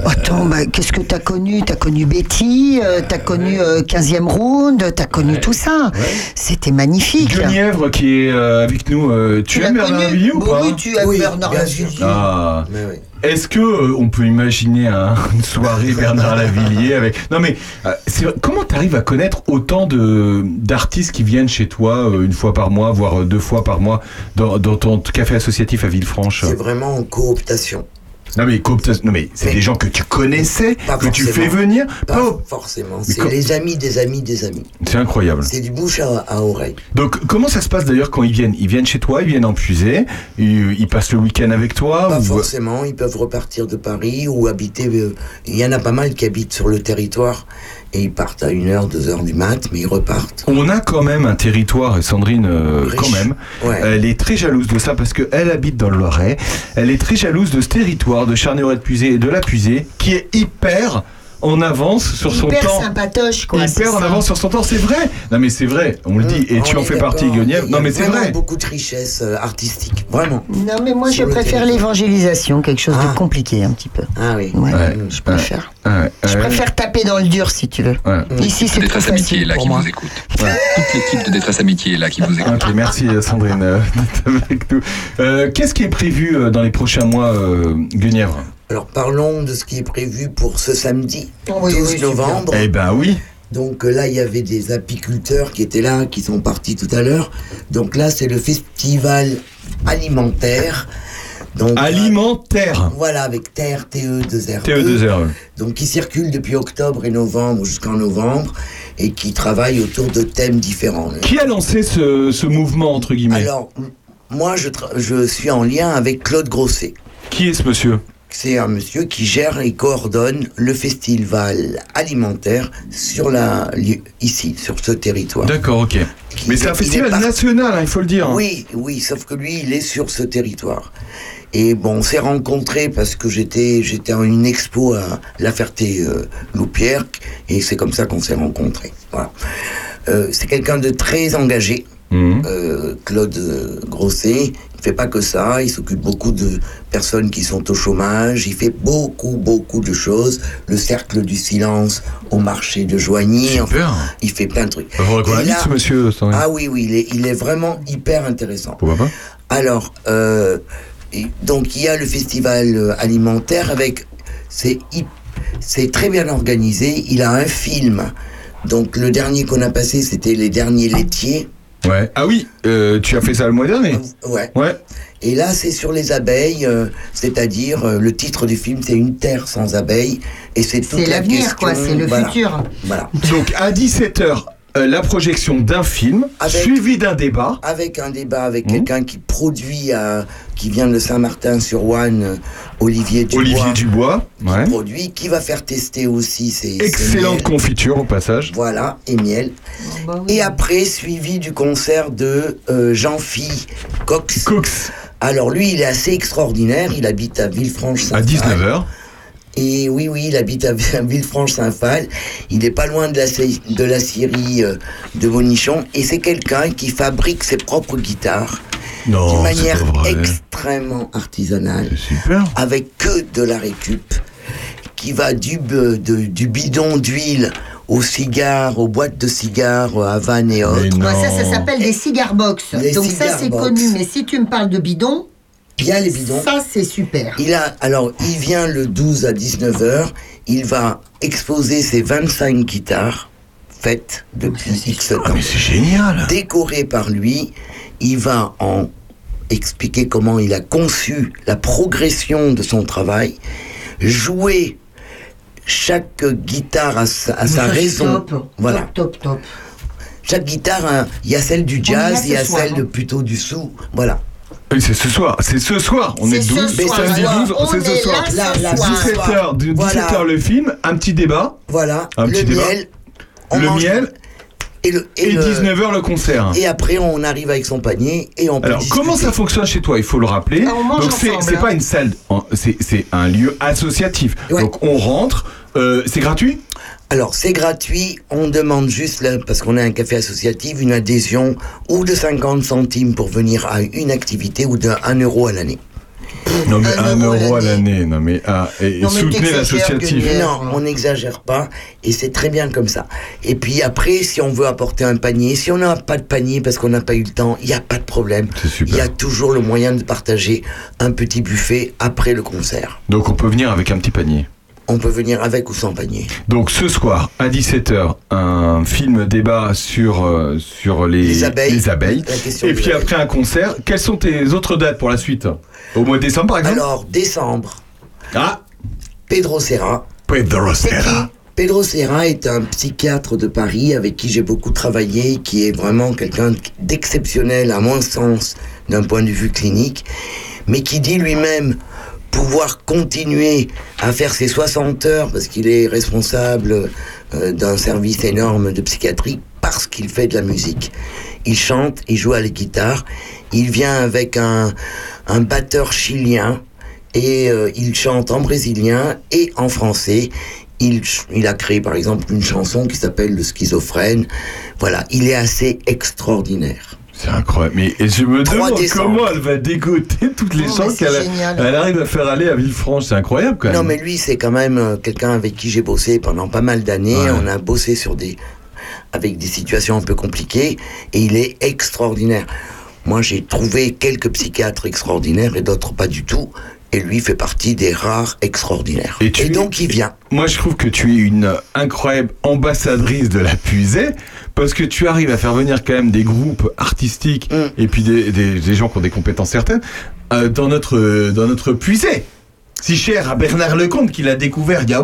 Attends, bah, qu'est-ce que t'as connu? T'as connu Betty, euh, t'as connu euh, 15e Round, t'as connu tout ça. C'était magnifique. Guenièvre qui est euh, avec nous. euh, tu Tu aimes Bernard Lavillier ou pas? oui, tu aimes Oui, Bernard. Ah. Oui. Est-ce que euh, on peut imaginer un- une soirée Bernard Lavillier avec Non mais euh, comment t'arrives à connaître autant de d'artistes qui viennent chez toi euh, une fois par mois, voire euh, deux fois par mois dans, dans ton café associatif à Villefranche? C'est vraiment en cooptation. Non mais non mais c'est des gens que tu connaissais, que tu fais venir. Pas Pas- forcément. C'est les amis des amis des amis. C'est incroyable. C'est du bouche à, à oreille. Donc comment ça se passe d'ailleurs quand ils viennent? Ils viennent chez toi, ils viennent en puiser, ils, ils passent le week-end avec toi Pas ou- forcément, ils peuvent repartir de Paris ou habiter. euh, Il y en a pas mal qui habitent sur le territoire et ils partent à 1h, 2h du mat, mais ils repartent. On a quand même un territoire, et Sandrine, euh, quand même. Ouais. Elle est très jalouse de ça parce qu'elle habite dans le Loiret. Elle est très jalouse de ce territoire de Charnay-Auret-de-Puisée et de la Puisée qui est hyper en avance sur son Hyper temps. sympatoche, quoi. Hyper en ça. avance sur son temps, c'est vrai. Non mais c'est vrai, on le dit. Et On tu en fais partie, Guenièvre. Non mais c'est vrai. beaucoup de richesse euh, artistique, vraiment. Non, mais moi, je Sur préfère l'évangélisation, quelque chose Ah. de compliqué, un petit peu. Ah oui. Ouais, Ouais. je préfère. Ouais, Je préfère taper dans le dur, si tu veux. ouais. Ici, c'est trop Détresse Amitié est là qui moi. vous écoute. Toute l'équipe de Détresse Amitié est là qui vous écoute. Merci euh, Sandrine euh, d'être avec nous. Euh, Qu'est-ce qui est prévu euh, dans les prochains mois, euh, Guenièvre? Alors parlons de ce qui est prévu pour ce samedi, Oui, 12 oui, super. novembre. Eh ben oui. Donc là, il y avait des apiculteurs qui étaient là, qui sont partis tout à l'heure. Donc là, c'est le festival alimentaire. Donc, Alimentaire. euh, Voilà, avec terre, TE, 2R. TE2R. Donc qui circule depuis octobre et novembre jusqu'en novembre et qui travaille autour de thèmes différents. Qui a lancé ce, ce mouvement, entre guillemets Alors, moi, je, je suis en lien avec Claude Grosset. Qui est ce monsieur C'est un monsieur qui gère et coordonne le festival alimentaire sur la, ici, sur ce territoire. D'accord, ok. Qui- Mais c'est un festival par- national, hein, il faut le dire. Oui, oui, sauf que lui, il est sur ce territoire. Et bon, on s'est rencontrés parce que j'étais j'étais à une expo à La Ferté-Loupière et c'est comme ça qu'on s'est rencontrés. Voilà. Euh, c'est quelqu'un de très engagé, Mhm. euh, Claude euh, Grosset. Il fait pas que ça, il s'occupe beaucoup de personnes qui sont au chômage. Il fait beaucoup, beaucoup de choses. Le cercle du silence au marché de Joigny. Enfin, il fait plein de trucs. Là- ce monsieur. Ah oui, oui, il est, il est vraiment hyper intéressant. Pourquoi pas? Alors, euh, et donc il y a le festival euh, alimentaire avec, c'est c'est très bien organisé. Il a un film. Donc le dernier qu'on a passé, c'était les derniers laitiers. Ouais. Ah oui, euh, tu as fait ça le mois dernier Ouais. Ouais. Et là, c'est sur les abeilles, euh, c'est-à-dire euh, le titre du film, c'est Une terre sans abeilles, et c'est toute C'est la l'avenir, quoi, c'est le voilà. futur. Voilà. Donc à 17h, la projection d'un film, Avec- suivi d'un débat. Avec un débat avec Mmh. quelqu'un qui produit, à, qui vient de Saint-Martin-sur-Ouane, euh, Olivier Dubois. Olivier Dubois. Ouais. produit, qui va faire tester aussi ses, Excellente confiture au passage. Voilà, et miel. Bah Et après, suivi du concert de euh, Jean-Phi Cox. Cox. Alors lui, il est assez extraordinaire. Il habite à Villefranche. À 19h. Et oui, oui, il habite à Villefranche-Saint-Phal. Il est pas loin de la, de la scierie euh, de Bonichon. Et c'est quelqu'un qui fabrique ses propres guitares. Non, d'une manière extrêmement artisanale. super. Avec que de la récup. Qui va du, de- du bidon d'huile aux cigares, aux boîtes de cigares, à vannes et autres. Ça, ça s'appelle des cigar box. Les Donc ça, c'est connu. Mais si tu me parles de bidon, A les bidons. ça, c'est super. Il a, alors, il vient le 12 à 19h. Il va exposer ses 25 guitares faites depuis X temps. Ah, c'est génial. Décorées par lui. Il va en expliquer comment il a conçu la progression de son travail, jouer chaque guitare à sa, à raison. top. Voilà. Top, top, top. Chaque guitare, hein, il y a celle du y jazz, il y a soir, celle hein. de plutôt du sous. Voilà. Oui, c'est ce soir, c'est ce soir, on est ce 12, soir, samedi voilà. 12, On c'est ce est soir. là ce Là, là, soir. 17h, de- 17h Voilà. le film, un petit débat. Voilà, Un le petit débat. miel. on Le miel. Et, le, Et 19h le concert. Et après, on arrive avec son panier et on peut Alors, discuter. comment ça fonctionne chez toi? Il faut le rappeler. Ah, on mange Donc, c'est hein. pas une salle, c'est un lieu associatif. Donc, on rentre, euh, c'est gratuit? Alors, c'est gratuit. On demande juste, là, parce qu'on est un café associatif, une adhésion ou de 50 centimes pour venir à une activité ou de 1 euro à l'année. Non, mais 1 euro à l'année. Non, mais ah, et, Non, mais soutenez l'associatif. Non, on n'exagère pas et c'est très bien comme ça. Et puis après, si on veut apporter un panier, si on n'a pas de panier parce qu'on n'a pas eu le temps, il n'y a pas de problème. Il y a toujours le moyen de partager un petit buffet après le concert. Donc, on peut venir avec un petit panier. On peut venir avec ou sans panier. Donc ce soir à 17h, un film débat sur, euh, sur les, Les abeilles. les Et puis abeilles. après un concert. Quelles sont tes autres dates pour la suite? Au mois de décembre par exemple? Alors, décembre. Ah Pedro Serra. Pedro Serra. Pedro Serra est un psychiatre de Paris avec qui j'ai beaucoup travaillé, qui est vraiment quelqu'un d'exceptionnel à mon sens d'un point de vue clinique, mais qui dit lui-même pouvoir continuer à faire ses 60 heures parce qu'il est responsable euh, d'un service énorme de psychiatrie parce qu'il fait de la musique. Il chante, il joue à la guitare, il vient avec un, un batteur chilien et euh, il chante en brésilien et en français. Il, il a créé par exemple une chanson qui s'appelle Le schizophrène. Voilà, il est assez extraordinaire. C'est incroyable. Mais et je me 3 demande décembre. comment elle va dégoter toutes les c'est qu'elle elle arrive à faire aller à Villefranche. C'est incroyable quand même. Non, mais lui, c'est quand même euh, quelqu'un avec qui j'ai bossé pendant pas mal d'années. Ouais. On a bossé sur des, avec des situations un peu compliquées et il est extraordinaire. Moi, j'ai trouvé quelques psychiatres extraordinaires et d'autres pas du tout. Et lui fait partie des rares extraordinaires. Et, tu donc, il vient. Moi, je trouve que tu es une incroyable ambassadrice de la puisée parce que tu arrives à faire venir quand même des groupes artistiques Mm. et puis des, des- des gens qui ont des compétences certaines euh, dans notre dans notre puisée. Si cher à Bernard Lecomte qui l'a découvert il y a,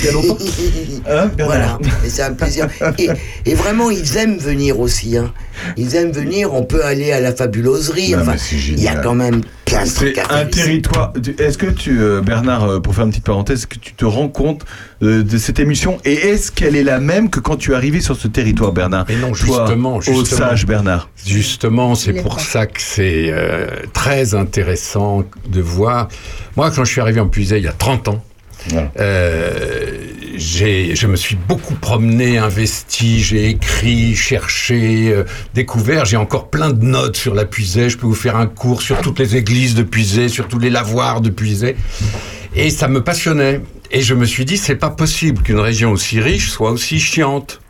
il y a longtemps. Hein, Voilà, et c'est un plaisir. Et, et vraiment, ils aiment venir aussi. hein. Ils aiment venir, on peut aller à la fabuloserie. Non, Enfin, il y a quand même plein de C'est trucs à un territoire. Est-ce que tu, euh, Bernard, euh, pour faire une petite parenthèse, est-ce que tu te rends compte euh, de cette émission et est-ce qu'elle est la même que quand tu es arrivé sur ce territoire, Bernard? Mais non, Toi, justement, au justement. sage Bernard. Justement, c'est pour pas. ça que c'est euh, très intéressant de voir. Moi, quand je suis arrivé en Puisay il y a 30 ans, euh, je me suis beaucoup promené, investi, j'ai écrit, cherché, euh, découvert. J'ai encore plein de notes sur la Puisay. Je peux vous faire un cours sur toutes les églises de Puisay, sur tous les lavoirs de Puisay. Et ça me passionnait. Et je me suis dit, c'est pas possible qu'une région aussi riche soit aussi chiante.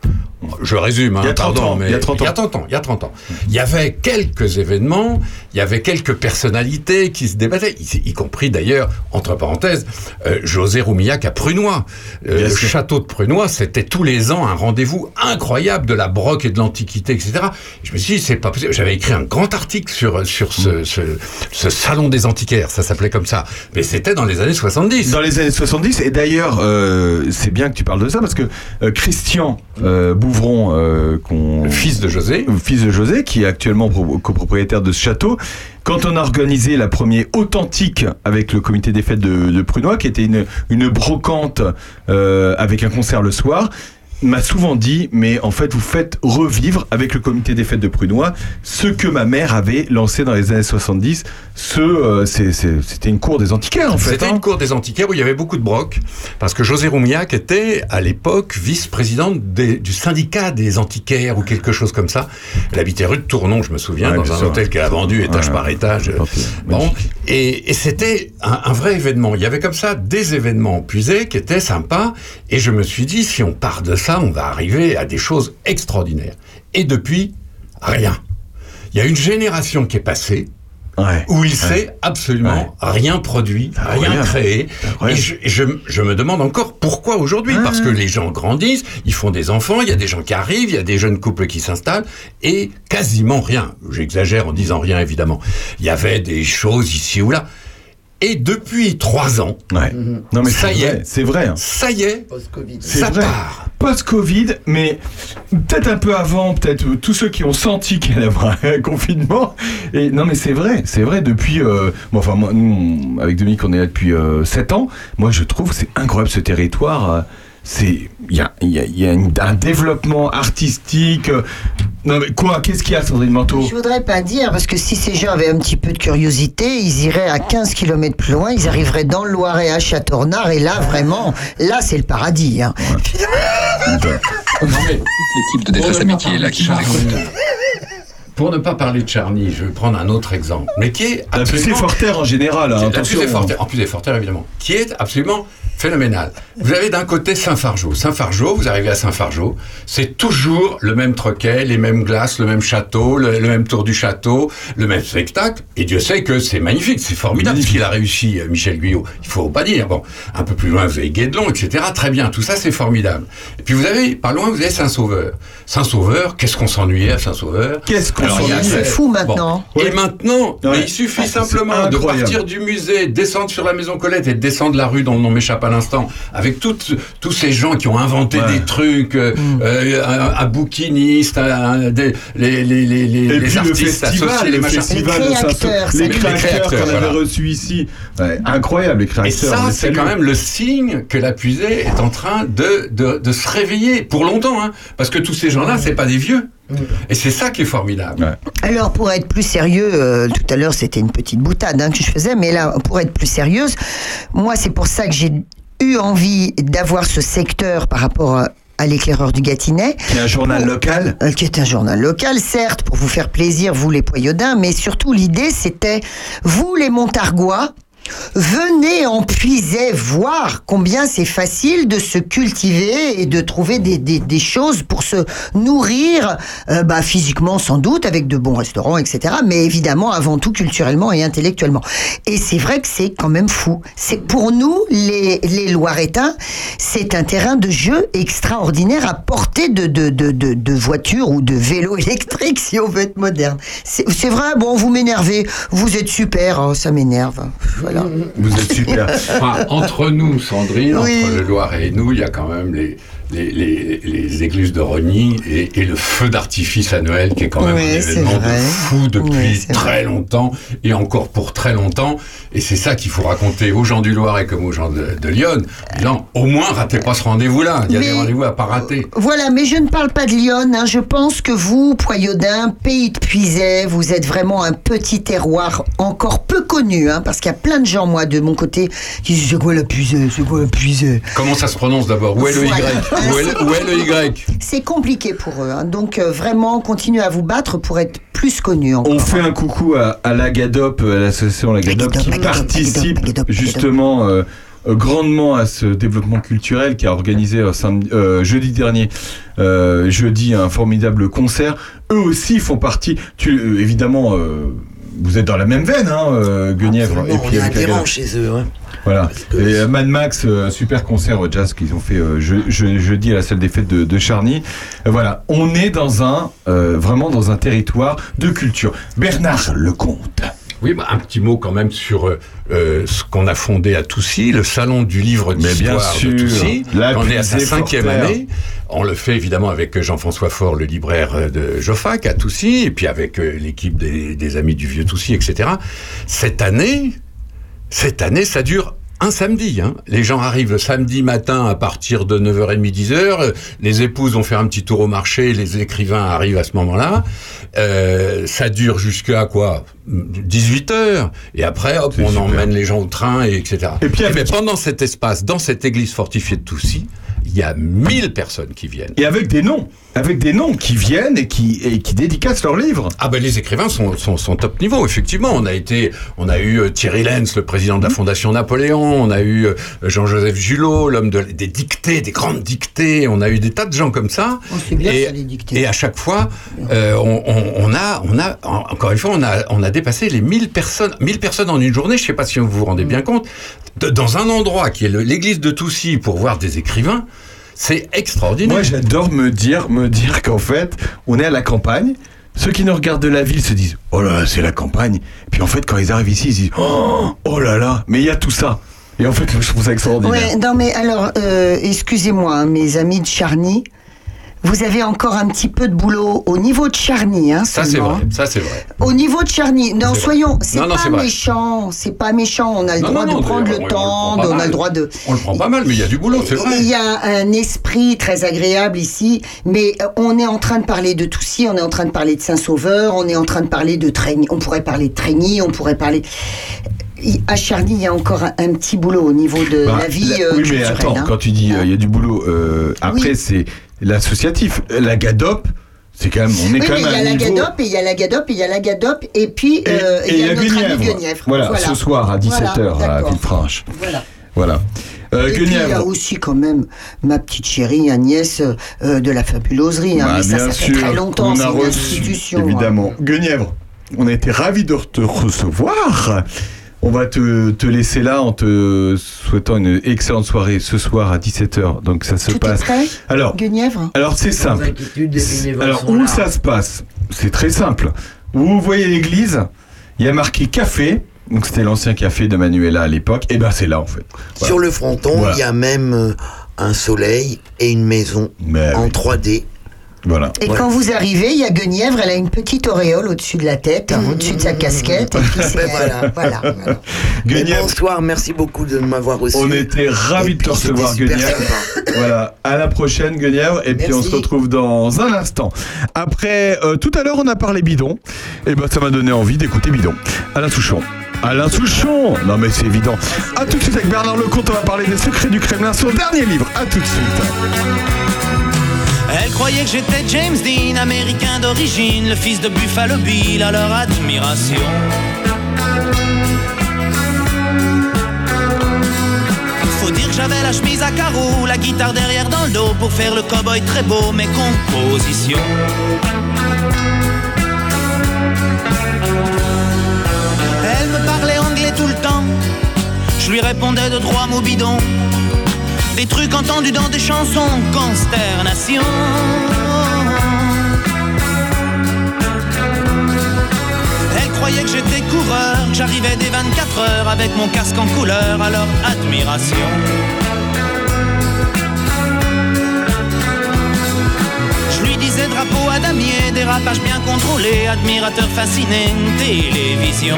Je résume, hein, Il y a 30 pardon, ans, mais il y a 30 ans. Il y a 30 ans. Il y a 30 ans. Il y avait quelques événements, il y avait quelques personnalités qui se débattaient, y, y compris d'ailleurs, entre parenthèses, euh, José Roumillac à Prunois. Euh, le château de Prunois, c'était tous les ans un rendez-vous incroyable de la broque et de l'antiquité, etc. Je me suis dit, c'est pas possible. J'avais écrit un grand article sur, sur ce, ce, ce salon des antiquaires, ça s'appelait comme ça. Mais c'était dans les années 70. Dans les années 70, et d'ailleurs, euh, c'est bien que tu parles de ça parce que Christian euh, Bouvron, euh, qu'on- fils de José, fils de José, qui est actuellement pro- copropriétaire de ce château, quand on a organisé la première authentique avec le comité des fêtes de, de Prunois, qui était une, une brocante euh, avec un concert le soir, m'a souvent dit, mais en fait, vous faites revivre avec le comité des fêtes de Prunois ce que ma mère avait lancé dans les années 70. Ce, euh, c'était une cour des antiquaires, en fait. C'était hein. une cour des antiquaires où il y avait beaucoup de brocs, parce que José Roumiac était à l'époque vice-président des- du syndicat des antiquaires ou quelque chose comme ça. Elle habitait rue de Tournon, je me souviens, Ouais, dans un sûr. hôtel qu'elle a vendu étage Ouais. par étage. Bon, et, et c'était un, un vrai événement. Il y avait comme ça des événements puisés qui étaient sympas, et je me suis dit, si on part de ça, on va arriver à des choses extraordinaires. Et depuis, rien. Il y a une génération qui est passée, où il s'est absolument rien produit, rien créé. Et je, et je- je me demande encore pourquoi aujourd'hui. Parce que les gens grandissent, ils font des enfants, il y a des gens qui arrivent, il y a des jeunes couples qui s'installent, et quasiment rien. J'exagère en disant rien, évidemment. Il y avait des choses ici ou là. Et depuis trois ans, Non, mais ça y vrai, est, c'est vrai. hein. ça y est, C'est ça vrai. part. Post-Covid, mais peut-être un peu avant, peut-être euh, tous ceux qui ont senti qu'il y avoir un confinement. Et non, mais c'est vrai, c'est vrai. Depuis, euh, bon, enfin, moi, nous, avec Dominique, on est là depuis 7 ans. Moi, je trouve que c'est incroyable ce territoire. euh, C'est, il y a, il y a- il y a une- un développement artistique. Non, mais quoi Qu'est-ce qu'il y a, Sandrine Manteau Je voudrais pas dire, parce que si ces gens avaient un petit peu de curiosité, ils iraient à 15 km plus loin, ils arriveraient dans le Loiret à Châteaurnard, et là, vraiment, là, c'est le paradis. hein. L'équipe de détresse amitié est là qui écoute. Pour ne pas parler de Charny, je vais prendre un autre exemple, mais qui est La plus Forterre en général, hein, La plus Forterre, en plus des Forterre évidemment, qui est absolument phénoménal. Vous avez d'un côté Saint-Fargeau. Saint-Fargeau, vous arrivez à Saint-Fargeau, c'est toujours le même troquet, les mêmes glaces, le même château, le, le même tour du château, le même spectacle. Et Dieu sait que c'est magnifique, c'est formidable ce qu'il a réussi, euh, Michel Guyot. Il faut pas dire. Bon, un peu plus loin, vous avez Guédelon, etc. Très bien, tout ça c'est formidable. Et puis vous avez, pas loin, vous avez Saint-Sauveur. Saint-Sauveur, qu'est-ce qu'on s'ennuyait à Saint-Sauveur? Qu'est-ce qu'on a- C'est fou maintenant. et maintenant, mais il suffit Ah, simplement de partir du musée, descendre sur la maison Colette et descendre la rue dont le nom m'échappe à l'instant, avec toutes- tous ces gens qui ont inventé des trucs, euh, Mm. euh, un, un bouquiniste, un- des- les, les, les, les, Et les puis le artistes festival, associés, les le machins. festival de Saint-Sauveur, les créateurs qu'on avait reçus ici. Ouais, incroyable, les Et créateurs. on ça, les c'est quand même le signe que la puisée est en train de, de, de se réveiller pour longtemps, hein, parce que tous ces gens-là, c'est pas des vieux. Et c'est ça qui est formidable. Alors, pour être plus sérieux, euh, tout à l'heure, c'était une petite boutade hein, que je faisais, mais là, pour être plus sérieuse, moi, c'est pour ça que j'ai eu envie d'avoir ce secteur par rapport à à l'éclaireur du Gâtinais. Qui est un journal local Euh, Qui est un journal local, certes, pour vous faire plaisir, vous les Poyaudins, mais surtout l'idée c'était, vous les Montargois, venez en puiser voir combien c'est facile de se cultiver et de trouver des, choses pour se nourrir, euh, bah, physiquement sans doute, avec de bons restaurants, etc. Mais évidemment, avant tout, culturellement et intellectuellement. Et c'est vrai que c'est quand même fou. C'est pour nous, les, les Loiretains, c'est un terrain de jeu extraordinaire à portée de, de, voitures ou de vélos électriques, si on veut être moderne. C'est vrai, bon, vous m'énervez, vous êtes super, oh, ça m'énerve. Voilà. Vous êtes super. Enfin, entre nous, Sandrine, Oui. entre le Loiret et nous, il y a quand même les, les, les, les églises de Rogny et, et le feu d'artifice à Noël qui est quand même Oui, un événement de fou depuis Oui, très longtemps et encore pour très longtemps. Et c'est ça qu'il faut raconter aux gens du Loiret comme aux gens de, de Lyon. Disant, au moins, ratez pas ce rendez-vous-là. Il y a des rendez-vous à pas rater. Voilà, mais je ne parle pas de Lyon. hein. Je pense que vous, Poyaudin, pays de Puisay, vous êtes vraiment un petit terroir encore peu connu, hein, parce qu'il y a plein de gens, moi, de mon côté, qui disent c'est quoi la Puisay, c'est quoi la Puisay? Comment ça se prononce d'abord? Où est le Y? Où est le, où est le Y C'est compliqué pour eux, hein. donc euh, vraiment continuez à vous battre pour être plus connu. encore. On fait un coucou à, à l'Agadop, à l'association Lagadop, qui participe justement euh, euh, grandement à ce développement culturel qui a organisé euh, samedi- euh, jeudi dernier, euh, jeudi, un formidable concert. Eux aussi font partie, tu, euh, évidemment, euh, vous êtes dans la même veine, hein, euh, Guenièvre. Absolument, on est avec Lagadop. chez eux. hein. Voilà. Et euh, Mad Max, euh, un super concert euh, jazz qu'ils ont fait je- je- jeudi à la salle des fêtes de, de Charny. Voilà, on est dans un euh, vraiment dans un territoire de culture. Bernard Lecomte. Oui, bah, un petit mot quand même sur euh, euh, ce qu'on a fondé à Toussy, le salon du livre d'histoire de Toussy. on est à sa cinquième année. On le fait évidemment avec Jean-François Faure, le libraire euh, de Joffac à Toussy, et puis avec euh, l'équipe des, des Amis du Vieux Toussy, etc. Cette année, cette année, ça dure un samedi. Hein. Les gens arrivent le samedi matin à partir de 9h30, 10h. Les épouses vont faire un petit tour au marché. Les écrivains arrivent à ce moment-là. Euh, ça dure jusqu'à quoi? 18h. Et après, hop, on emmène les gens au train, et etc. Et puis, mais pendant cet espace, dans cette église fortifiée de Toussy, il y a 1000 personnes qui viennent. Et avec des noms, avec des noms qui viennent et qui, et qui dédicacent leurs livres. Ah ben les écrivains sont, sont, sont top niveau, effectivement. On a été, on a eu euh, Thierry Lenz, le président Mmh. de la Fondation Napoléon, on a eu euh, Jean-Joseph Julot, l'homme de, des dictées, des grandes dictées, on a eu des tas de gens comme ça. c'est bien et, ça, les dictées. et à chaque fois, euh, on, on- on a, on a, en- encore une fois, on a, on a dépassé les 1000 personnes, 1000 personnes en une journée, je sais pas si vous vous rendez bien compte, de- dans un endroit qui est l'église de Toussy pour voir des écrivains, c'est extraordinaire. Moi, j'adore me dire, me dire qu'en fait, on est à la campagne. Ceux qui nous regardent de la ville se disent Oh là là, c'est la campagne. Et puis en fait, quand ils arrivent ici, ils se disent Oh, oh là là, mais il y a tout ça. Et en fait, je trouve ça extraordinaire. Ouais, non mais alors, euh, excusez-moi, hein, mes amis de Charny, vous avez encore un petit peu de boulot au niveau de Charny, hein, Ça c'est vrai, ça c'est vrai. Au niveau de Charny, non, soyons, c'est pas méchant, c'est pas méchant, on a le Non, droit non, de prendre le on- temps, on le prend pas on a mal. le droit de... On le prend pas mal, mais il y a du boulot, c'est vrai. Il y a un esprit très agréable ici, mais euh, on est en train de parler de Toussy, on est en train de parler de Saint-Sauveur, on est en train de parler de Trégny, on pourrait parler de Trégny, on pourrait parler... À Charny, il y a encore un, un petit boulot au niveau de Bah, la vie la- euh, oui, mais attends, hein. quand tu dis euh, il y a du boulot, euh, après, c'est l'associatif. La GADOP, c'est quand même, on est Oui, quand même il y à a la niveau. Gadop, et il y a la Gadop, et il y a la Gadop, et puis euh, Et il y a notre ami Guenièvre. Guenièvre. Voilà, ce soir à 17h Voilà, à. Villefranche. Voilà. Voilà. Euh, et puis il y a aussi quand même ma petite chérie Agnès euh, de la fabuloserie. hein, Bah, mais ça, ça fait sûr, très longtemps, on c'est une reçu, institution. hein. évidemment. Guenièvre, on a été ravis de te recevoir. On va te, te laisser là en te souhaitant une excellente soirée ce soir à 17h. Donc ça se Tout est passe. prêt Alors, Guenièvre alors c'est simple. Alors où là. ça se passe? C'est très simple. Vous voyez l'église, il y a marqué café. Donc c'était l'ancien café de Manuela à l'époque. Et ben c'est là en fait. Voilà. Sur le fronton, Voilà. il y a même euh, un soleil et une maison Mais en oui. 3D. Voilà. Et quand vous arrivez, il y a Guenièvre, elle a une petite auréole au-dessus de la tête, hein, au-dessus de sa casquette. Et puis c'est Ben voilà. voilà. voilà. Mais bonsoir, merci beaucoup de m'avoir reçu. On était ravis de te recevoir, Guenièvre. Voilà, à la prochaine, Guenièvre. Et puis on se retrouve dans un instant. Après, euh, tout à l'heure, on a parlé bidon. Et ben, ça m'a donné envie d'écouter bidon. Alain Souchon. Alain Souchon Non, mais c'est évident. À tout de suite avec Bernard Lecomte. On va parler des secrets du Kremlin, son dernier livre. À tout de suite. Elle croyait que j'étais James Dean, américain d'origine, le fils de Buffalo Bill, à leur admiration. Faut dire que j'avais la chemise à carreaux, la guitare derrière dans le dos pour faire le cowboy très beau, mes compositions. Elle me parlait anglais tout le temps, je lui répondais de trois mots bidons. Des trucs entendus dans des chansons, consternation. Elle croyait que j'étais coureur, j'arrivais des 24 heures avec mon casque en couleur, leur admiration. Je lui disais drapeau à damier, dérapage bien contrôlé, admirateur fasciné, télévision.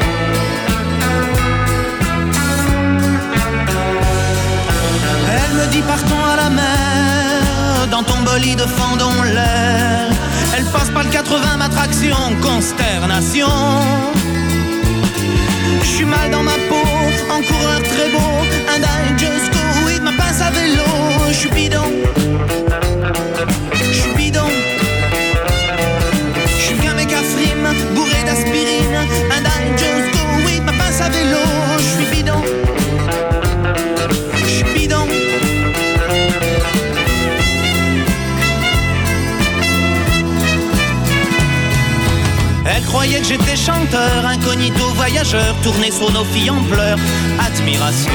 Dit partons à la mer, dans ton bolide fendons l'air. Elle passe par le 80 ma traction, consternation. Je suis mal dans ma peau, en coureur très beau, I just go with ma pince à vélo. Je suis bidon, je suis bidon. Je suis mec à bourré d'aspirine, I just go with ma pince à vélo. Je suis Elle croyait que j'étais chanteur, incognito voyageur, tourné sur nos filles en pleurs, admiration.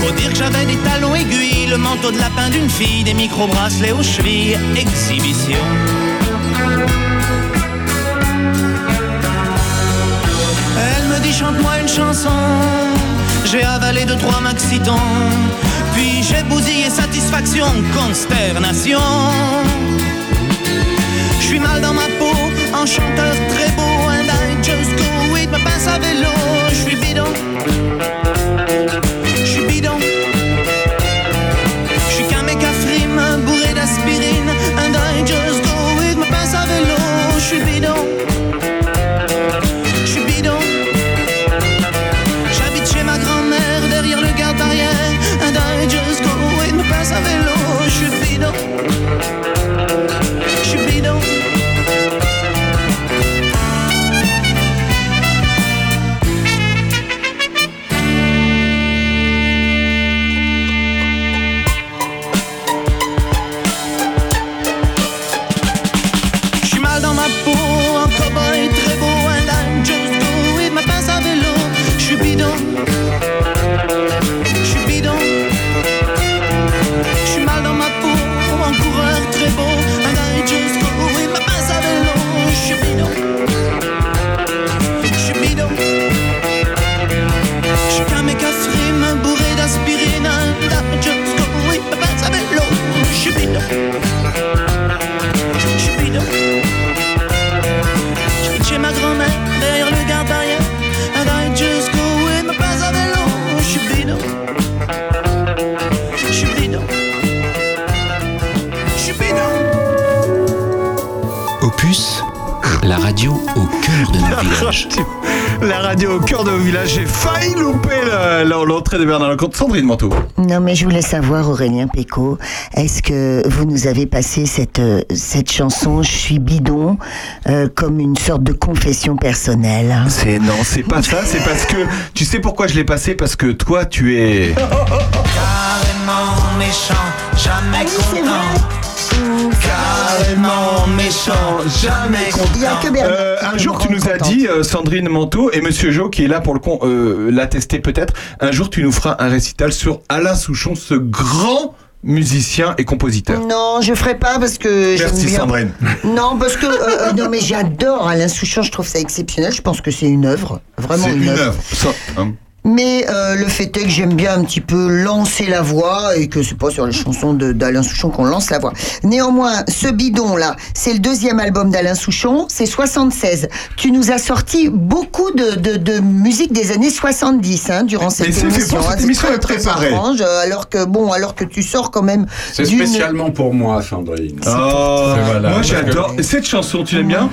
Faut dire que j'avais des talons aiguilles, le manteau de lapin d'une fille, des micro-bracelets aux chevilles, exhibition. Elle me dit chante-moi une chanson. J'ai avalé deux trois maxitons. Puis j'ai bousillé satisfaction, consternation. Je suis mal dans ma peau, en chanteur très beau, and I just go with my pince à vélo, je suis bidon. Sandrine Manteau. Non, mais je voulais savoir, Aurélien Péco, est-ce que vous nous avez passé cette, euh, cette chanson Je suis bidon euh, comme une sorte de confession personnelle? C'est non, c'est pas ça. C'est parce que tu sais pourquoi je l'ai passé? Parce que toi, tu es. Carrément méchant, jamais content. Carrément méchant, jamais content. Euh, un jour, tu nous as dit, euh, Sandrine Manteau et Monsieur Jo, qui est là pour le con, euh, l'attester peut-être. Un jour, tu nous feras un récital sur Alain Souchon, ce grand musicien et compositeur. Non, je ferai pas parce que j'aime Merci bien- Sandrine. Non, parce que euh, euh, non, mais j'adore Alain Souchon. Je trouve ça exceptionnel. Je pense que c'est une œuvre, vraiment C'est une, œuvre. œuvre. Ça, hein. Mais euh, le fait est que j'aime bien un petit peu lancer la voix et que c'est pas sur les chansons de- d'Alain Souchon qu'on lance la voix. Néanmoins, ce bidon là, c'est le deuxième album d'Alain Souchon, c'est 76. Tu nous as sorti beaucoup de, de, de musique des années 70 hein, durant cette Mais émission. pour cette hein. émission est très, très euh, alors que bon, alors que tu sors quand même. C'est spécialement pour moi, Sandrine. Oh, Voilà. moi j'adore. Cette chanson, tu l'aimes bien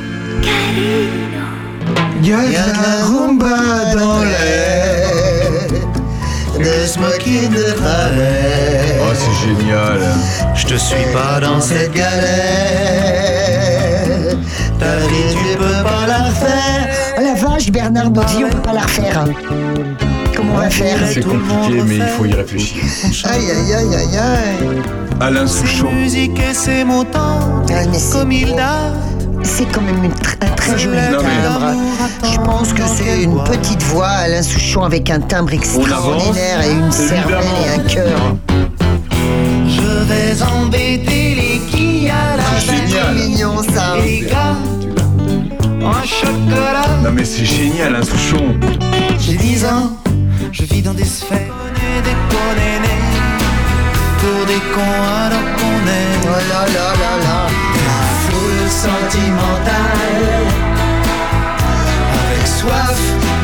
Il y a de la rumba dans l'air. De smoking de travers. Oh, c'est génial. Je te suis pas dans cette galère. Ta vie, tu peux pas la faire. Oh la vache, Bernard Bozzi, on peut pas la refaire. hein. Comment on va faire C'est compliqué, mais il faut y réfléchir. Aïe aïe aïe aïe aïe. Alain Souchon. Musique et ses montants, comme il. C'est quand même une tr- un très joli timbre. Je pense que c'est une petite voix, Alain Souchon, avec un timbre extraordinaire et une cervelle et un cœur. Je vais embêter les quilles à la C'est trop mignon ça. Les gars, en chocolat. Non mais c'est génial, Alain Souchon. J'ai 10 ans, je vis dans des sphères. Pour des cons alors qu'on est. Oh là là là là. La foule sentimentale, avec soif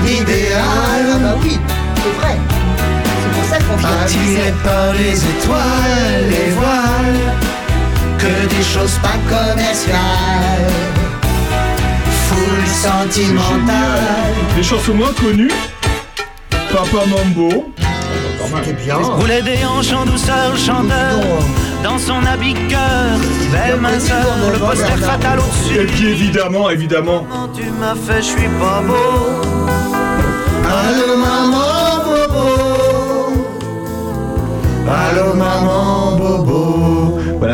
d'idéal. Ah bah oui, c'est vrai. C'est pour ça qu'on vient Attiré par les étoiles, les voiles, que des choses pas commerciales. Foule sentimentale. Les chansons moins connues. Papa Mambo. C'était bien. Roulait des hanches en douceur, le chanteur, dans son habit cœur, belle minceur, le poster fatal au-dessus. Et puis évidemment, évidemment. Comment tu m'as fait, je suis pas beau. Allô maman bobo. Allô maman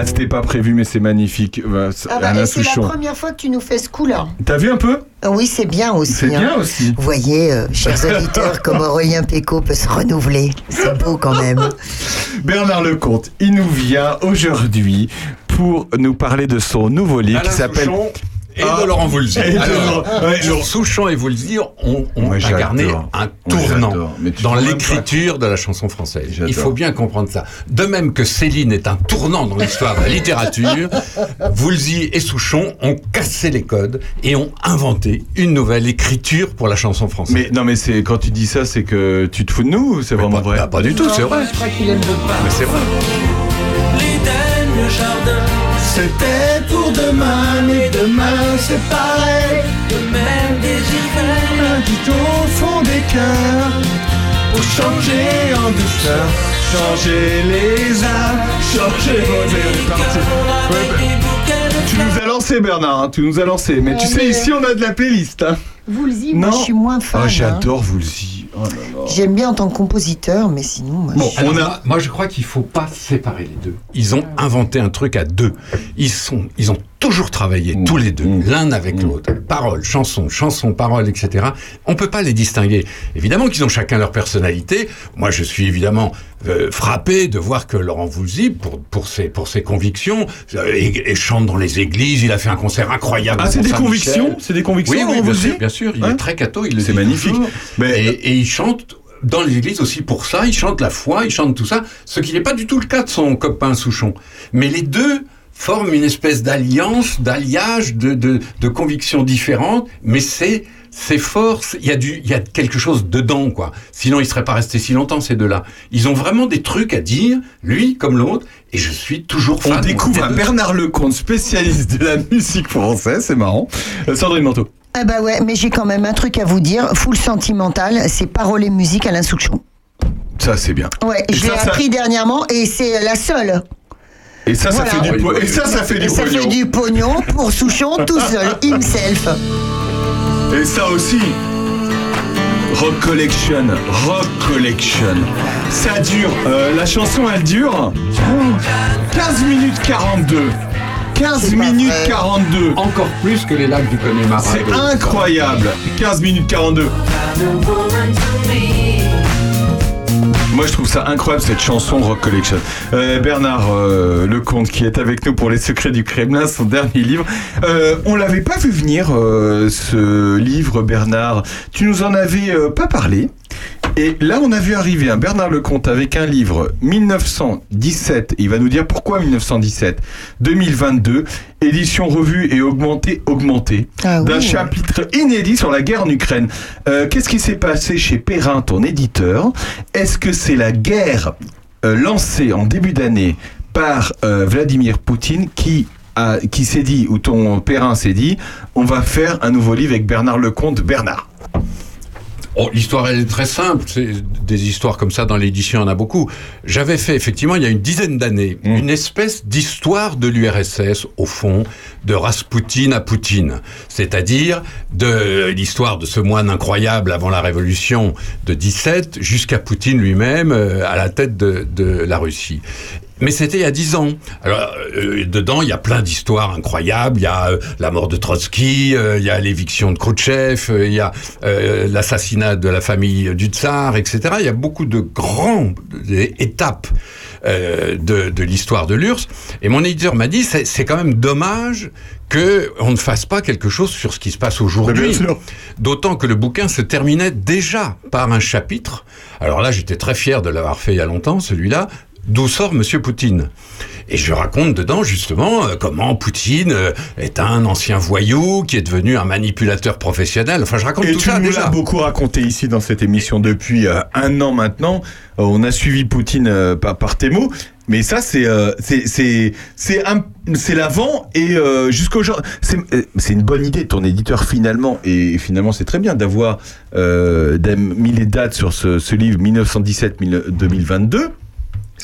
c'était pas prévu, mais c'est magnifique. C'est Ah bah, Alain c'est la Souchon. première fois que tu nous fais ce coup-là. T'as vu un peu? Oui, c'est bien aussi. C'est hein. bien aussi. Vous voyez, euh, chers auditeurs, comme Aurélien Péco peut se renouveler. C'est beau quand même. Bernard Lecomte, il nous vient aujourd'hui pour nous parler de son nouveau livre Alain qui s'appelle. Souchon. et Ah. de Laurent Voulzy. Et de Alors, Laurent- ouais, sur Souchon et Voulzy ont, ont Moi, incarné un tournant dans l'écriture de la chanson française. Il faut bien comprendre ça. De même que Céline est un tournant dans l'histoire de la littérature, Voulzy et Souchon ont cassé les codes et ont inventé une nouvelle écriture pour la chanson française. Mais non, mais c'est quand tu dis ça, c'est que tu te fous de nous ou c'est vraiment vrai? Pas du tout, c'est vrai. Je crois qu'il aime beaucoup. Mais c'est vrai. L'Éden, le jardin, C'était pour demain, mais demain c'est pareil. le même désir. Tout au fond des cœurs, pour changer en douceur, changer les âmes, changer vos bah, tu nous as lancé Bernard, hein, tu nous as lancé. Mais tu sais, mais- ici on a de la playlist. Hein. Woolsey, moi Non. je suis moins fan. Ah, hein. j'adore Woolsey. Oh. J'aime bien en tant que compositeur, mais sinon. Moi, Bon, je- alors, moi, moi, je crois qu'il faut pas séparer les deux. Ils ont inventé un truc à deux. Ils sont, ils ont toujours travaillé tous les deux, l'un avec l'autre. Paroles, chansons, chansons, paroles, etc. On peut pas les distinguer. Évidemment qu'ils ont chacun leur personnalité. Moi, je suis évidemment euh, frappé de voir que Laurent Voulzy, pour pour ses pour ses convictions, euh, et, et chante dans les églises. Il a fait un concert incroyable. Ah, c'est des convictions? C'est des convictions, Oui, oui, Laurent bien Voulzy sûr, bien sûr. Il Hein est très catho. Il le C'est magnifique. Mais- Et, et il chante dans les églises aussi pour ça. Il chante la foi, il chante tout ça. Ce qui n'est pas du tout le cas de son copain Souchon. Mais les deux forment une espèce d'alliance, d'alliage, de, de, de convictions différentes. Mais c'est c'est fort. Il y a du, il y a quelque chose dedans, quoi. Sinon, ils seraient pas restés si longtemps ces deux-là. Ils ont vraiment des trucs à dire, lui comme l'autre. Et je suis toujours fan. On découvre un. Bernard Lecomte, spécialiste de la musique française, c'est marrant. Euh, Sandrine Manteau. Ah bah ouais, mais j'ai quand même un truc à vous dire. Full sentimental, c'est paroles et musique Alain Souchon. Ça, c'est bien. Ouais, Et je l'ai ça- appris dernièrement et c'est la seule. Et ça, ça Voilà. fait du po- Et ça, ça fait du ça pognon. fait du pognon pour Souchon tout seul, himself. Et ça aussi. Rock Collection, Rock Collection. Ça dure, euh, la chanson elle dure 15 minutes 42. 15 minutes 42. Encore plus que les lacs du Connemara. C'est incroyable. 15 minutes 42. Moi, je trouve ça incroyable cette chanson Rock Collection. Euh, Bernard euh, Lecomte qui est avec nous pour Les Secrets du Kremlin, son dernier livre. Euh, on l'avait pas vu venir euh, ce livre, Bernard. Tu nous en avais euh, pas parlé. Et là, on a vu arriver un Bernard Lecomte avec un livre 1917. Il va nous dire pourquoi 1917. 2022, édition revue et augmentée, augmentée, Ah d'un chapitre inédit sur la guerre en Ukraine. Euh, Qu'est-ce qui s'est passé chez Perrin, ton éditeur? Est-ce que c'est la guerre euh, lancée en début d'année par euh, Vladimir Poutine qui a, qui s'est dit, ou ton Perrin s'est dit, on va faire un nouveau livre avec Bernard Lecomte. Bernard. Oh, l'histoire, elle est très simple. C'est des histoires comme ça dans l'édition, il y en a beaucoup. J'avais fait, effectivement, il y a une dizaine d'années, une espèce d'histoire de l'URSS, au fond, de Raspoutine à Poutine. C'est-à-dire de l'histoire de ce moine incroyable avant la révolution de 17 jusqu'à Poutine lui-même euh, à la tête de, de la Russie. Mais c'était il y a dix ans. Alors euh, dedans, il y a plein d'histoires incroyables. Il y a euh, la mort de Trotsky, euh, il y a l'éviction de Khrouchtchev, il y a l'assassinat de la famille du tsar, etc. Il y a beaucoup de grandes étapes de, de l'histoire de l'URSS. Et mon éditeur m'a dit, c'est c'est quand même dommage que on ne fasse pas quelque chose sur ce qui se passe aujourd'hui. D'autant que le bouquin se terminait déjà par un chapitre. Alors là, j'étais très fier de l'avoir fait il y a longtemps, celui-là. D'où sort Monsieur Poutine? Et je raconte dedans justement euh, comment Poutine euh, est un ancien voyou qui est devenu un manipulateur professionnel. Enfin, je raconte Et tout tu ça nous déjà. l'as beaucoup raconté ici dans cette émission depuis euh, un an maintenant. On a suivi Poutine par, par tes mots. Mais ça, c'est euh, c'est c'est l'avant et euh, jusqu'au. C'est une bonne idée de ton éditeur finalement et finalement c'est très bien d'avoir euh, d'avoir mis les dates sur ce, ce livre 1917-2022.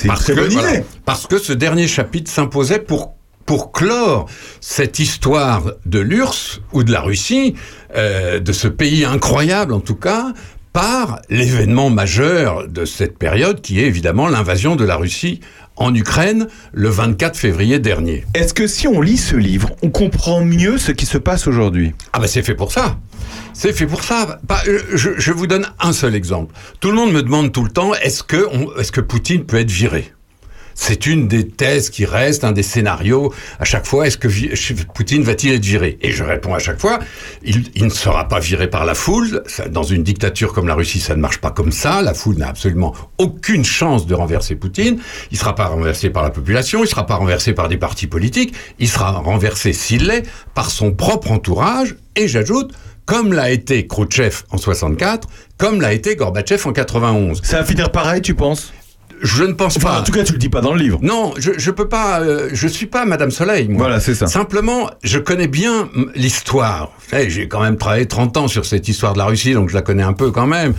C'est une Parce très que, bonne voilà, idée. parce que ce dernier chapitre s'imposait pour pour clore cette histoire de l'URSS ou de la Russie, euh, de ce pays incroyable en tout cas, par l'événement majeur de cette période qui est évidemment l'invasion de la Russie en Ukraine le 24 février dernier. Est-ce que si on lit ce livre, on comprend mieux ce qui se passe aujourd'hui? Ah ben c'est fait pour ça. C'est fait pour ça. Euh, je, je vous donne un seul exemple. Tout le monde me demande tout le temps est-ce que, on- est-ce que Poutine peut être viré? C'est une des thèses qui reste, un des scénarios. À chaque fois, est-ce que Poutine va-t-il être viré? Et je réponds à chaque fois, il, ne sera pas viré par la foule. Dans une dictature comme la Russie, ça ne marche pas comme ça. La foule n'a absolument aucune chance de renverser Poutine. Il ne sera pas renversé par la population, il ne sera pas renversé par des partis politiques. Il sera renversé, s'il l'est, par son propre entourage. Et j'ajoute, comme l'a été Khrouchtchev en 64, comme l'a été Gorbatchev en 91. Ça va finir pareil, tu penses? Je ne pense Enfin, pas. en tout cas, tu le dis pas dans le livre. Non, je, je peux pas. euh, je suis pas Madame Soleil. Moi. Voilà, c'est ça. Simplement, je connais bien l'histoire. J'ai quand même travaillé 30 ans sur cette histoire de la Russie, donc je la connais un peu quand même.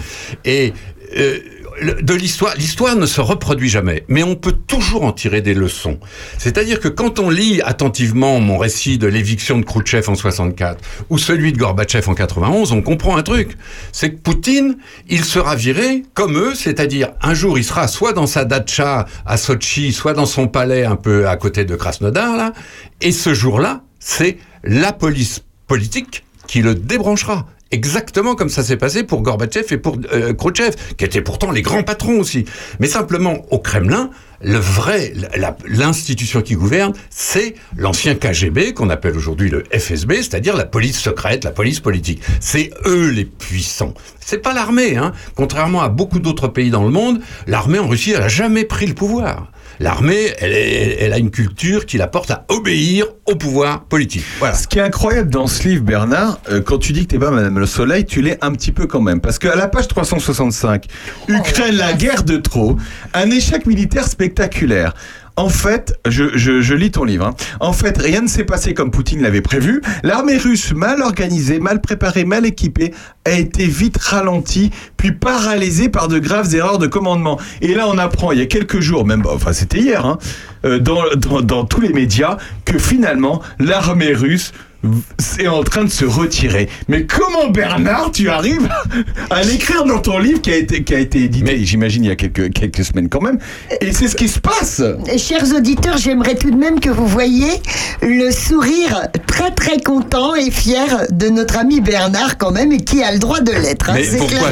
Et euh, de l'histoire, l'histoire ne se reproduit jamais, mais on peut toujours en tirer des leçons. C'est-à-dire que quand on lit attentivement mon récit de l'éviction de Khrouchtchev en 64 ou celui de Gorbatchev en 91, on comprend un truc. C'est que Poutine, il sera viré comme eux, c'est-à-dire un jour il sera soit dans sa datcha à Sochi, soit dans son palais un peu à côté de Krasnodar là, et ce jour-là, c'est la police politique qui le débranchera. Exactement comme ça s'est passé pour Gorbatchev et pour euh, Khrouchtchev, qui étaient pourtant les grands patrons aussi. Mais simplement, au Kremlin, le vrai, l'institution qui gouverne, c'est l'ancien KGB, qu'on appelle aujourd'hui le FSB, c'est-à-dire la police secrète, la police politique. C'est eux les puissants. C'est pas l'armée, hein. Contrairement à beaucoup d'autres pays dans le monde, l'armée en Russie, elle a jamais pris le pouvoir. L'armée, elle, a une culture qui la porte à obéir au pouvoir politique. Voilà. Ce qui est incroyable dans ce livre, Bernard, euh, quand tu dis que t'es pas Madame le Soleil, tu l'es un petit peu quand même. Parce qu'à la page 365, Ukraine, la guerre de trop, un échec militaire spectaculaire. En fait, je, je- je lis ton livre. hein. En fait, rien ne s'est passé comme Poutine l'avait prévu. L'armée russe, mal organisée, mal préparée, mal équipée, a été vite ralentie, puis paralysée par de graves erreurs de commandement. Et là, on apprend, il y a quelques jours, même, enfin c'était hier, hein, euh, dans, dans, dans tous les médias, que finalement, l'armée russe est en train de se retirer. Mais comment Bernard, tu arrives à l'écrire dans ton livre qui a été, qui a été édité, j'imagine, il y a quelques, quelques semaines quand même, et c'est ce qui se passe Chers auditeurs, j'aimerais tout de même que vous voyiez le sourire très très content et fier de notre ami Bernard quand même et qui a le droit de l'être. hein, Mais c'est pourquoi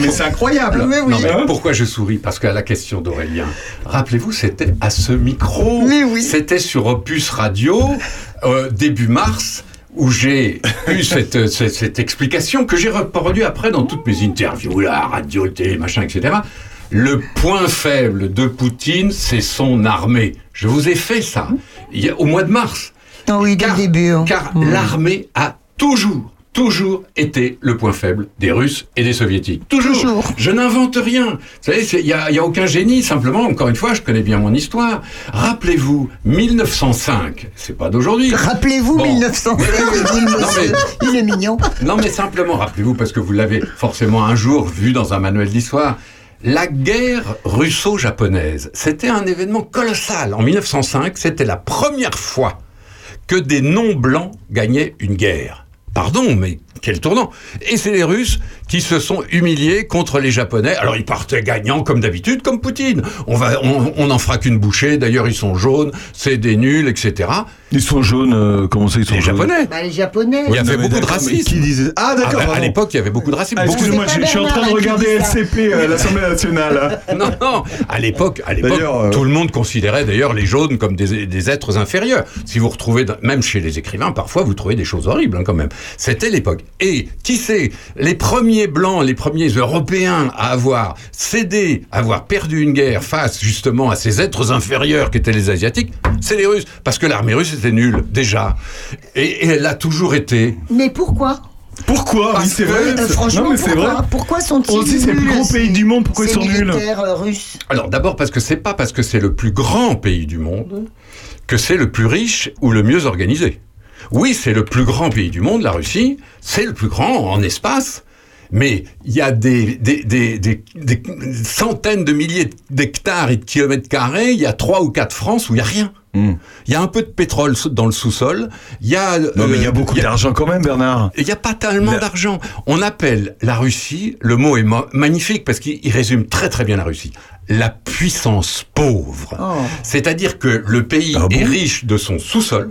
mais c'est incroyable. Mais oui. Non, mais pourquoi je souris Parce qu'à la question d'Aurélien, rappelez-vous, c'était à ce micro. C'était sur Opus Radio, euh, début mars, où j'ai eu cette, cette, cette explication que j'ai reproduite après dans toutes mes interviews, la radio, télé, machin, etc. Le point faible de Poutine, c'est son armée. Je vous ai fait ça il y a- au mois de mars. Oui, dès le début. hein. Car l'armée a toujours, toujours été le point faible des Russes et des Soviétiques. Toujours. Je n'invente rien. Vous savez, il n'y a, y a aucun génie. Simplement, encore une fois, je connais bien mon histoire. Rappelez-vous, 1905, c'est pas d'aujourd'hui. Rappelez-vous Bon. 1905, il dit le Non, monsieur. mais- Il est mignon. non, mais simplement, rappelez-vous, parce que vous l'avez forcément un jour vu dans un manuel d'histoire. La guerre russo-japonaise, c'était un événement colossal. En 1905, c'était la première fois que des non-blancs gagnaient une guerre. Pardon, mais quel tournant Et c'est les Russes qui se sont humiliés contre les Japonais. Alors ils partaient gagnants comme d'habitude, comme Poutine. On va, on, on n'en fera qu'une bouchée. D'ailleurs, ils sont jaunes, c'est des nuls, etc. Ils sont jaunes, euh, comment ça ils sont Les jaunes Japonais. Bah, les Japonais. Il y avait non, beaucoup de racisme. qui disait- Ah, d'accord, bah, à l'époque, il y avait beaucoup de racisme. Ah, excusez-moi, je, suis en train de regarder LCP, euh, l'Assemblée nationale. non, non. À l'époque, à l'époque, euh, tout le monde considérait d'ailleurs les jaunes comme des, des êtres inférieurs. Si vous retrouvez, même chez les écrivains, parfois vous trouvez des choses horribles hein, quand même. C'était l'époque. Et qui sait, les premiers blancs, les premiers Européens à avoir cédé, à avoir perdu une guerre face justement à ces êtres inférieurs qu'étaient les Asiatiques, c'est les Russes, parce que l'armée russe était nulle déjà, et, et elle l'a toujours été. Mais pourquoi? Pourquoi? Oui, c'est vrai. Euh, franchement, non, mais c'est pourquoi, vrai. pourquoi sont-ils On dit c'est le plus nuls, grand pays du monde, pourquoi ils ces sont nuls? militaires, euh, russes? Alors d'abord parce que c'est pas parce que c'est le plus grand pays du monde que c'est le plus riche ou le mieux organisé. Oui, c'est le plus grand pays du monde, la Russie, c'est le plus grand en espace, mais il y a des, des, des, des- des centaines de milliers d'hectares et de kilomètres carrés, il y a trois ou quatre France où il y a rien. Il y a un peu de pétrole dans le sous-sol. Il y a. Hmm. Non, mais il y a euh, beaucoup d'argent quand même, Bernard. il n'y a pas tellement d'argent. On appelle la Russie, le mot est ma- magnifique parce qu'il il résume très très bien la Russie, la puissance pauvre. Oh. C'est-à-dire que le pays Ah bon est riche de son sous-sol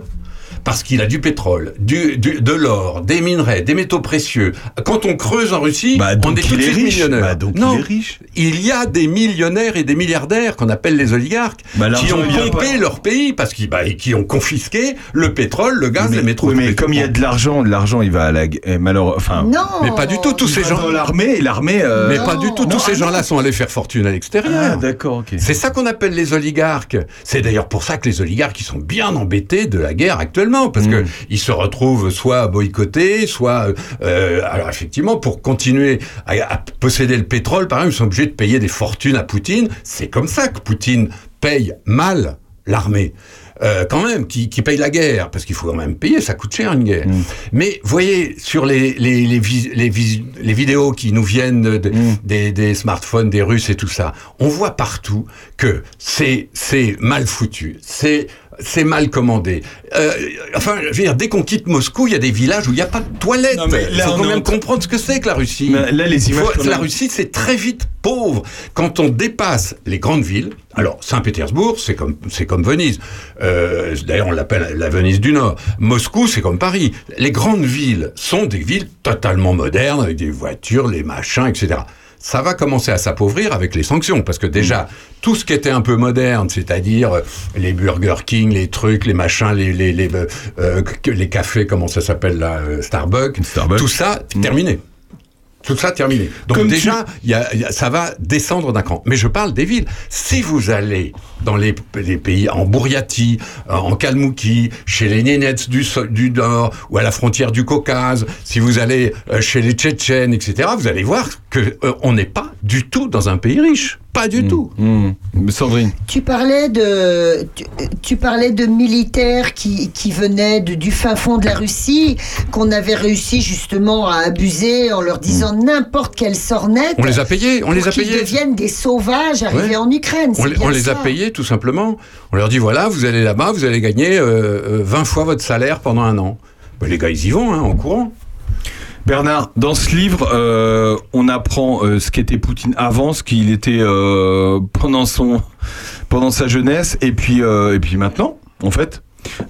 parce qu'il a du pétrole, du, du- de l'or, des minerais, des métaux précieux. Quand on creuse en Russie, on donc est tout il de suite millionnaire. Bah, donc il non, est riche. il y a des millionnaires et des milliardaires qu'on appelle les oligarques Bah, qui ont pompé leur pays parce qu'ils bah, qui ont confisqué le pétrole, le gaz, mais, les métros. oui, mais comme il y a de l'argent, de l'argent, il va à la guerre. Malheureusement, enfin. Non. Mais pas du tout, tous il ces gens. l'armée, euh, Mais pas du tout, tous ces gens-là sont allés faire fortune à l'extérieur. Ah, d'accord. C'est ça qu'on appelle les oligarques. C'est d'ailleurs pour ça que les oligarques ils sont bien embêtés de la guerre actuellement, parce Mm. que ils se retrouvent soit boycottés, soit euh, alors effectivement pour continuer à, à posséder le pétrole, par exemple, ils sont obligés de payer des fortunes à Poutine. C'est comme ça que Poutine paye mal l'armée. Euh, quand même, qui, qui paye la guerre, parce qu'il faut quand même payer, ça coûte cher une guerre. Mais voyez, sur les, les, les, vis- les, vis- les vidéos qui nous viennent de- des, des smartphones des Russes et tout ça, on voit partout que c'est c'est mal foutu, c'est c'est mal commandé. Euh, enfin, je veux dire, dès qu'on quitte Moscou, il y a des villages où il n'y a pas de toilettes. Non, mais Il faut quand même comprendre ce que c'est que la Russie. Mais là, les images faut- la Russie, c'est très vite pauvre. Quand on dépasse les grandes villes, alors Saint-Pétersbourg, c'est comme c'est comme Venise. Euh, D'ailleurs, on l'appelle la Venise du Nord. Moscou, c'est comme Paris. Les grandes villes sont des villes totalement modernes avec des voitures, les machins, etc. Ça va commencer à s'appauvrir avec les sanctions, parce que déjà, tout ce qui était un peu moderne, c'est-à-dire euh, les Burger King, les trucs, les machins, les, les, les, euh, euh, les cafés, comment ça s'appelle là, euh, Starbucks, tout ça, terminé. Tout ça terminé. Donc Comme déjà, y a- y a- ça va descendre d'un cran. Mais je parle des villes. Si vous allez dans les, les pays, en Bouriatie, euh, en Kalmoukie, chez les Nénets du, du Nord, ou à la frontière du Caucase, si vous allez euh, chez les Tchétchènes, etc., vous allez voir que euh, on n'est pas du tout dans un pays riche. Pas du tout. Sandrine. Tu parlais de, tu, tu parlais de militaires qui, qui venaient de- du fin fond de la Russie, qu'on avait réussi justement à abuser en leur disant n'importe quelle sornette. On les a payés, on les a qu'ils payés. deviennent des sauvages arrivés Ouais. en Ukraine. On, les- bien on les a payés tout simplement. On leur dit voilà, vous allez là-bas, vous allez gagner euh, euh, 20 fois votre salaire pendant un an. Ben, les gars, ils y vont, hein, en courant. Bernard, dans ce livre, euh, on apprend euh, ce qu'était Poutine avant, ce qu'il était euh, pendant son pendant sa jeunesse, et puis euh, et puis maintenant, en fait.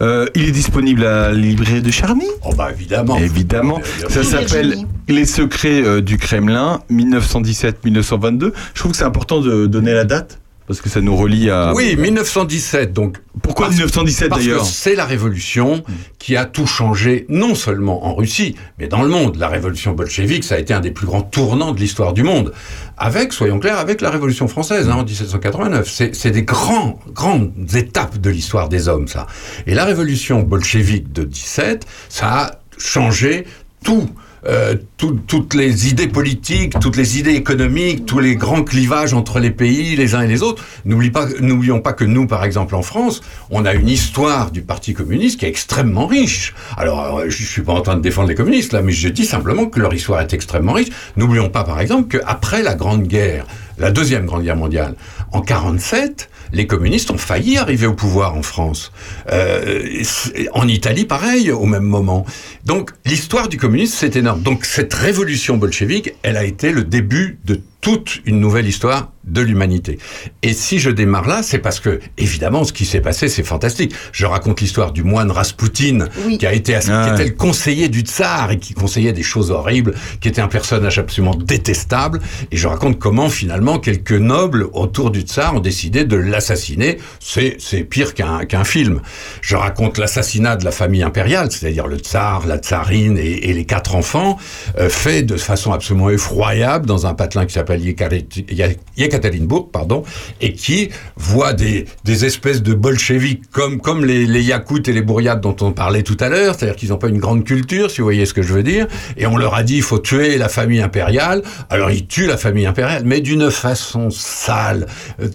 Euh, il est disponible à la librairie de Charny. Oh bah évidemment. Évidemment. Ça s'appelle. Les secrets euh, du Kremlin, 1917-1922. Je trouve que c'est important de donner la date parce que ça nous relie à. Oui, 1917. Donc pourquoi parce- 1917 Parce d'ailleurs que c'est la révolution qui a tout changé, non seulement en Russie, mais dans le monde. La révolution bolchevique, ça a été un des plus grands tournants de l'histoire du monde. Avec, soyons clairs, avec la révolution française hein, en 1789. C'est c'est des grands, grandes étapes de l'histoire des hommes, ça. Et la révolution bolchevique de 17, ça a changé tout. Euh, tout- toutes les idées politiques, toutes les idées économiques, tous les grands clivages entre les pays, les uns et les autres. N'oublions pas que nous, par exemple, en France, on a une histoire du Parti communiste qui est extrêmement riche. Alors, euh, je suis pas en train de défendre les communistes là, mais je dis simplement que leur histoire est extrêmement riche. N'oublions pas, par exemple, qu'après la Grande Guerre, la deuxième Grande Guerre mondiale, en 47, les communistes ont failli arriver au pouvoir en France. Euh, en Italie, pareil, au même moment. Donc, l'histoire du communisme, c'est énorme. Donc, cette révolution bolchevique, elle a été le début de toute une nouvelle histoire de l'humanité. Et si je démarre là, c'est parce que, évidemment, ce qui s'est passé, c'est fantastique. Je raconte l'histoire du moine Raspoutine, qui a été, qui était le conseiller du tsar et qui conseillait des choses horribles, qui était un personnage absolument détestable. Et je raconte comment, finalement, quelques nobles autour du tsar ont décidé de l'assassiner. C'est, c'est pire qu'un, qu'un film. Je raconte l'assassinat de la famille impériale, c'est-à-dire le tsar, la tsarine et, et les quatre enfants, euh, fait de façon absolument effroyable dans un patelin qui s'appelle Yekari- Ye- Yekaterinbourg, pardon, et qui voit des, des espèces de bolcheviques comme, comme les, les Yakoutes et les Bouriates dont on parlait tout à l'heure, c'est-à-dire qu'ils n'ont pas une grande culture, si vous voyez ce que je veux dire, et on leur a dit il faut tuer la famille impériale, alors ils tuent la famille impériale, mais d'une façon sale, euh,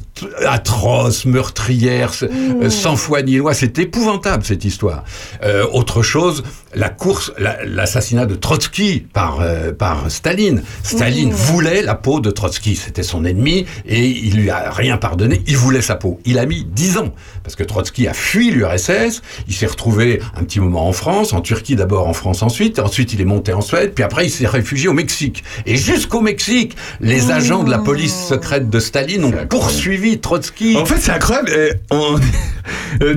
atroce, meurtrière, s- euh, sans foi ni loi, c'est épouvantable cette histoire. Euh, autre chose, la course, la- l'assassinat de Trotsky par, euh, par Staline. Staline voulait la peau de de Trotsky, c'était son ennemi, et il lui a rien pardonné, il voulait sa peau. Il a mis 10 ans, parce que Trotsky a fui l'URSS, il s'est retrouvé un petit moment en France, en Turquie d'abord, en France ensuite, ensuite il est monté en Suède, puis après il s'est réfugié au Mexique. Et jusqu'au Mexique, les agents de la police secrète de Staline ont poursuivi Trotsky. En fait, c'est incroyable. euh, on-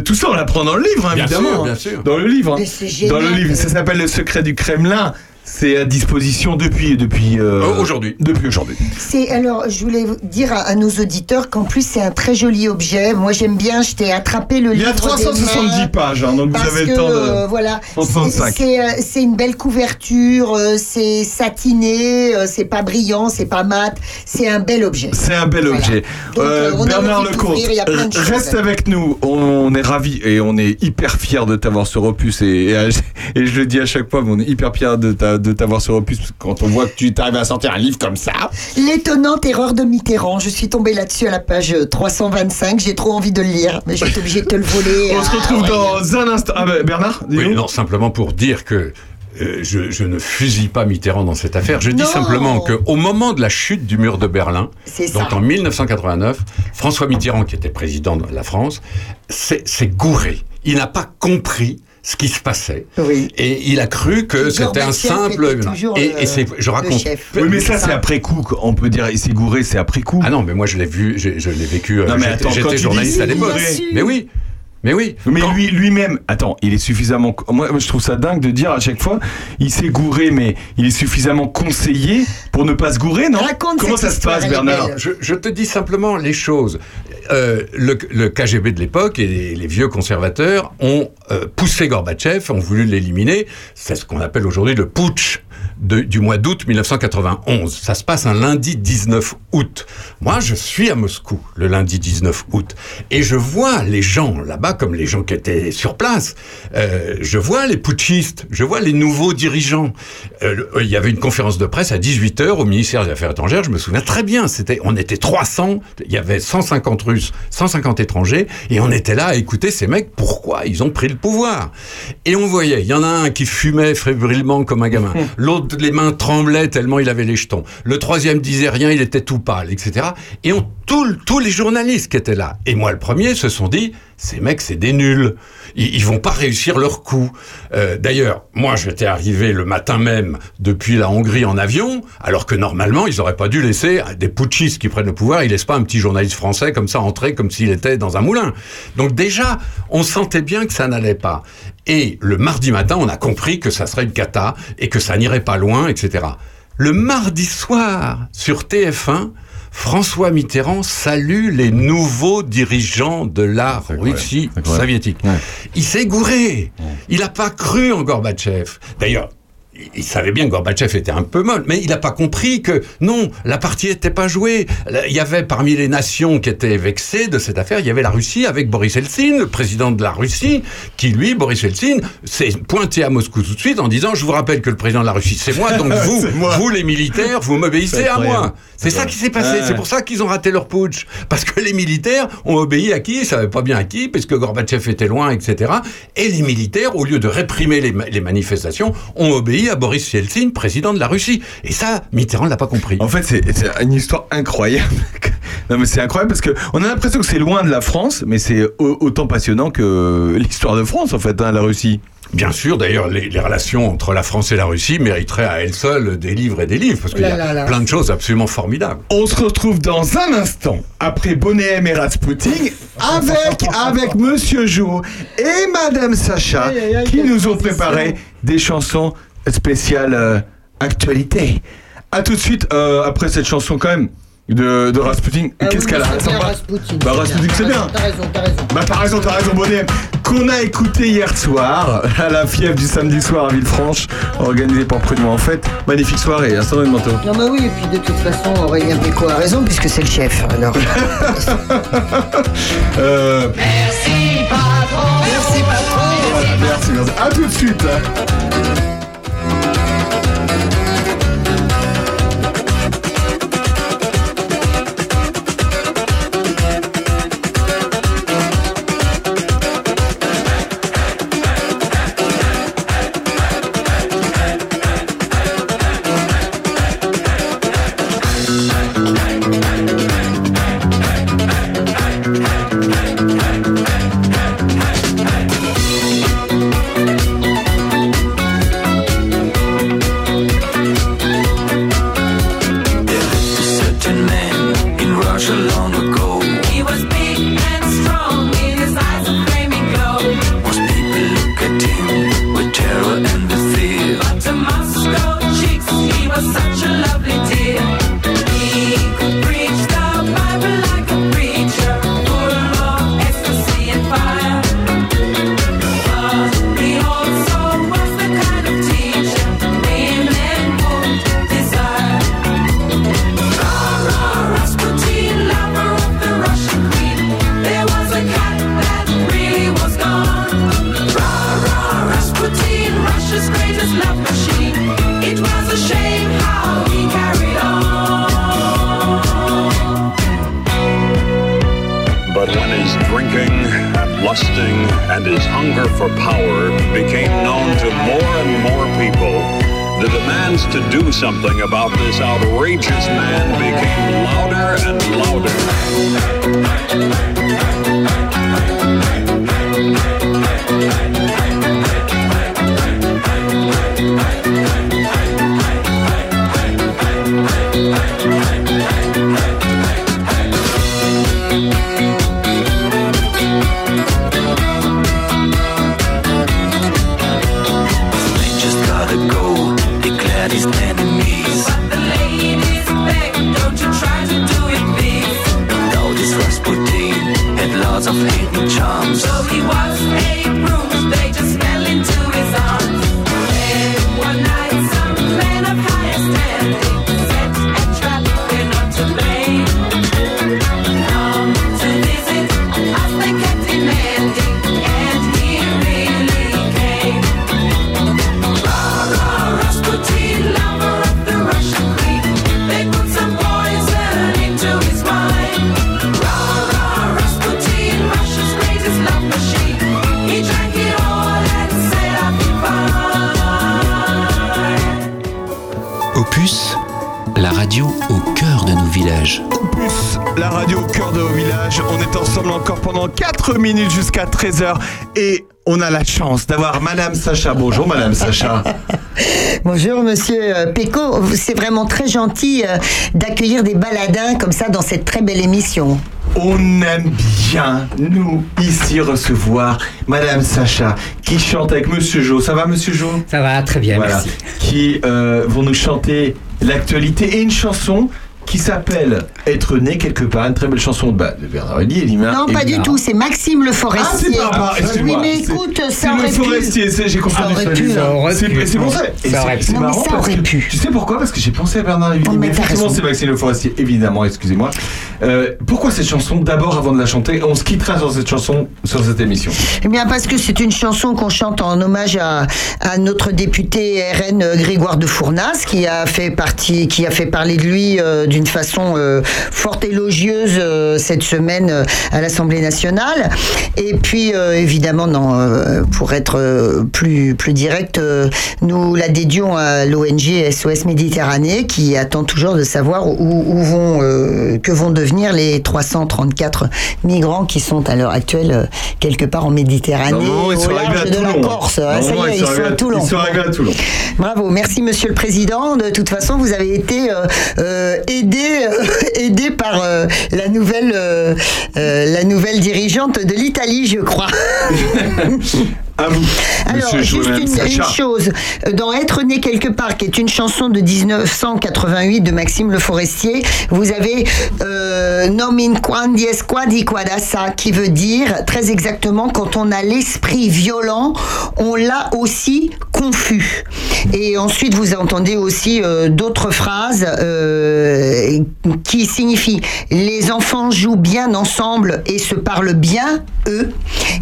tout ça, on l'apprend dans le livre, hein, Bien évidemment. sûr, hein. bien sûr. Dans le livre. hein. Dans le livre. Ça s'appelle Le secret du Kremlin. C'est à disposition depuis. depuis euh, aujourd'hui. Depuis aujourd'hui. C'est alors, je voulais dire à, à nos auditeurs qu'en plus c'est un très joli objet. Moi j'aime bien. Je t'ai attrapé le Il y a livre. des 370 mains pages, hein, donc vous avez le temps de. euh, voilà. 165. C'est euh, c'est une belle couverture. euh, c'est satiné. euh, c'est pas brillant. C'est pas mat. C'est un bel objet. C'est un bel Voilà. objet. Donc, euh, on a Bernard envie de Lecomte, reste avec nous. On est ravis et on est hyper fiers de t'avoir sur Opus. Et, et, et je le dis à chaque fois, mais on est hyper fiers de ta- de t'avoir sur Opus quand on voit que tu t'arrives à sortir un livre comme ça. L'étonnante erreur de Mitterrand. Je suis tombée là-dessus à la page 325. J'ai trop envie de le lire, mais je vais être obligée de te le voler. On se Ah, retrouve ouais. dans un instant. Ah bah, Bernard Oui, non, simplement pour dire que euh, je, je ne fusille pas Mitterrand dans cette affaire. Je dis simplement qu'au moment de la chute du mur de Berlin, donc ça. en 1989, François Mitterrand, qui était président de la France, s'est s'est gouré. Il n'a pas compris ce qui se passait. Et il a cru que c'était un simple. Et, et c'est, je raconte. Oui, mais ça, c'est après coup. On peut dire, il s'est gouré, c'est après coup. Ah non, mais moi je l'ai vu, je l'ai vécu. euh, Non, mais j'étais- journaliste à l'époque. gouré- Mais oui, mais oui. Mais lui, lui-même, attends, il est suffisamment. Moi, je trouve ça dingue de dire à chaque fois, il s'est gouré, mais il est suffisamment conseillé pour ne pas se gourer, non? Comment ça se passe, Bernard? Je, je te dis simplement les choses. Euh, le, le KGB de l'époque et les, les vieux conservateurs ont euh, poussé Gorbatchev, ont voulu l'éliminer. C'est ce qu'on appelle aujourd'hui le putsch de- du mois d'août 1991. Ça se passe un lundi 19 août. Moi, je suis à Moscou le lundi 19 août et je vois les gens là-bas, comme les gens qui étaient sur place. Euh, je vois les putschistes, je vois les nouveaux dirigeants. Euh, le- il y avait une conférence de presse à 18h au ministère des Affaires étrangères. Je me souviens très bien. C'était, on était 300. Il y avait 150 Russes, 150 étrangers, et on était là à écouter ces mecs. Pourquoi ils ont pris le pouvoir Et on voyait, il y en a un qui fumait fébrilement comme un gamin. L'autre, les mains tremblaient tellement il avait les jetons. Le troisième disait rien, il était tout pâle, etc. Et on, tous les journalistes qui étaient là, et moi le premier, se sont dit, ces mecs, c'est des nuls. Ils, ils vont pas réussir leur coup. Euh, D'ailleurs, moi, j'étais arrivé le matin même depuis la Hongrie en avion, alors que normalement, ils auraient pas dû laisser des putschistes qui prennent le pouvoir. Ils laissent pas un petit journaliste français comme ça entrer comme s'il était dans un moulin. Donc déjà, on sentait bien que ça n'allait pas. Et le mardi matin, on a compris que ça serait une cata et que ça n'irait pas loin, etc. Le mardi soir, sur TF1, François Mitterrand salue les nouveaux dirigeants de la Russie soviétique. Il s'est gouré. Il n'a pas cru en Gorbatchev. D'ailleurs, il- savait bien que Gorbatchev était un peu molle, mais il n'a pas compris que non, la partie n'était pas jouée. Il y avait parmi les nations qui étaient vexées de cette affaire, il y avait la Russie avec Boris Eltsine, le président de la Russie, qui lui, Boris Eltsine, s'est pointé à Moscou tout de suite en disant je vous rappelle que le président de la Russie c'est moi, donc vous, moi. vous les militaires, vous m'obéissez à moi. C'est ça qui s'est passé. C'est pour ça qu'ils ont raté leur putsch. Parce que les militaires ont obéi à qui? Ils savaient pas bien à qui, parce que Gorbatchev était loin, etc. Et les militaires, au lieu de réprimer les, les manifestations, ont obéi à Boris Yeltsin, président de la Russie. Et ça, Mitterrand l'a pas compris. En fait, c'est une histoire incroyable. non, mais c'est incroyable parce que on a l'impression que c'est loin de la France, mais c'est au- autant passionnant que l'histoire de France, en fait, hein, la Russie. Bien sûr, d'ailleurs, les, les relations entre la France et la Russie mériteraient à elles seules des livres et des livres, parce qu'il y là, a là. plein de choses absolument formidables. On se retrouve dans un instant après Bonnet M et Rasputin avec avec Monsieur Jo et Madame Sacha qui nous ont préparé des chansons spéciales euh, actualité. À tout de suite euh, après cette chanson quand même de, de Rasputin. Qu'est-ce qu'elle a Ah C'est bien sympa Rasputin. Bah Rasputin c'est bien. T'as raison, t'as raison. Bah t'as raison, t'as raison, Bonnet. Qu'on a écouté hier soir à la fièvre du samedi soir à Villefranche, organisée par Prud'homme en fait. Magnifique soirée, un certain manteau. Non, bah oui, et puis de toute façon, Aurélien Péco a raison, puisque c'est le chef. Alors. Euh, Merci patron. Merci patron. voilà, merci, merci. À tout de suite. 13h et on a la chance d'avoir Madame Sacha. Bonjour Madame Sacha. Bonjour Monsieur euh, Péco, c'est vraiment très gentil euh, d'accueillir des baladins comme ça dans cette très belle émission. On aime bien, nous, ici, recevoir Madame Sacha, qui chante avec Monsieur Jo. Ça va, Monsieur Jo? Ça va, très bien, Voilà. merci. Qui euh, vont nous chanter l'actualité et une chanson qui s'appelle Être né quelque part, une très belle chanson de, bah, de Bernard Henry et Lima. Non, pas du tout, c'est Maxime le Ah, Forestier. c'est pas grave, oui, mais C'est- écoute, C'est ça aurait le pu. forestier, c'est- j'ai confondu Ça aurait ça, pu, lui. ça aurait C'est pu. c'est pour ça. C'est- aurait pu. C'est Non, mais marrant ça parce aurait que- pu. Tu sais pourquoi? Parce que j'ai pensé à Bernard. Oh, Mais effectivement, c'est Maxime Le Forestier, évidemment, excusez-moi. Euh, pourquoi cette chanson? D'abord, avant de la chanter, on se quittera sur cette chanson, sur cette émission. Eh bien, parce que c'est une chanson qu'on chante en hommage à, à notre député RN Grégoire de Fournas, qui a fait partie, qui a fait parler de lui euh, d'une façon euh, fort élogieuse euh, cette semaine euh, à l'Assemblée nationale. Et puis, euh, évidemment, non, pour être plus plus direct, nous la dédions à l'ONG SOS Méditerranée, qui attend toujours de savoir où, où vont, que vont devenir les 334 migrants qui sont à l'heure actuelle quelque part en Méditerranée, Non, ils au sont arrivés large à de la. Corse. Non, ça non, y est, ils, sont à Toulon. Ils sont arrivés à Toulon. Bravo, merci Monsieur le Président. De toute façon, vous avez été euh, aidé, euh, aidé par euh, euh, la nouvelle dirigeante de l'Italie, je crois. À vous. Alors, juste une, chose. Dans Être né quelque part, qui est une chanson de 1988 de Maxime Le Forestier, vous avez euh, Non min quandi esquadi quadassa, qui veut dire très exactement quand on a l'esprit violent, on l'a aussi confus. Et ensuite, vous entendez aussi euh, d'autres phrases euh, qui signifient les enfants jouent bien ensemble et se parlent bien, eux.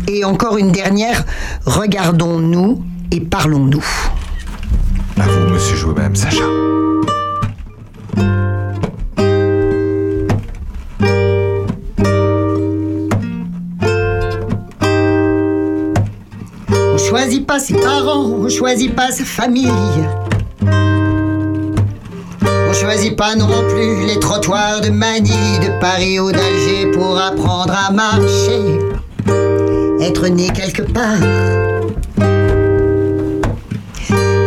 Et encore une dernière, regardons-nous et parlons-nous. À vous, Monsieur Joël, Madame Sacha. On choisit pas ses parents, on choisit pas sa famille. On choisit pas non plus les trottoirs de Manille, de Paris ou d'Alger pour apprendre à marcher. Être né quelque part.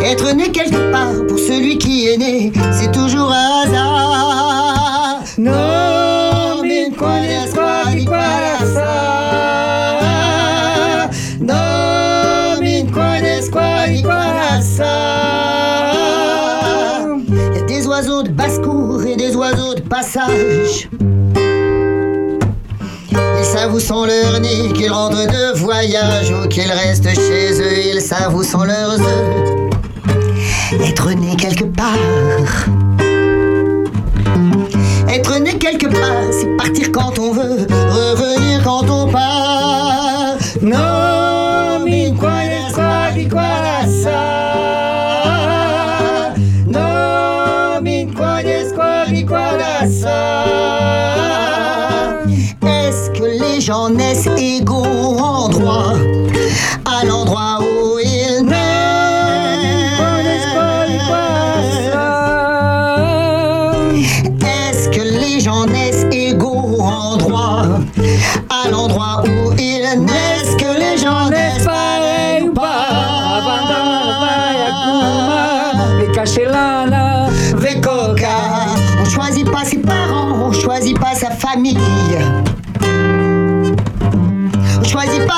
Être né quelque part pour celui qui est né, c'est toujours un hasard. Non, mais quoi di quadassa. Non, mais quoi di quadassa. Il y a des oiseaux de basse-cour et des oiseaux de passage. Savent où sont leurs nids, qu'ils rentrent de voyage ou qu'ils restent chez eux. Ils savent où sont leurs œufs. Être né quelque part. Être né quelque part, c'est partir quand on veut, revenir quand on part. Non,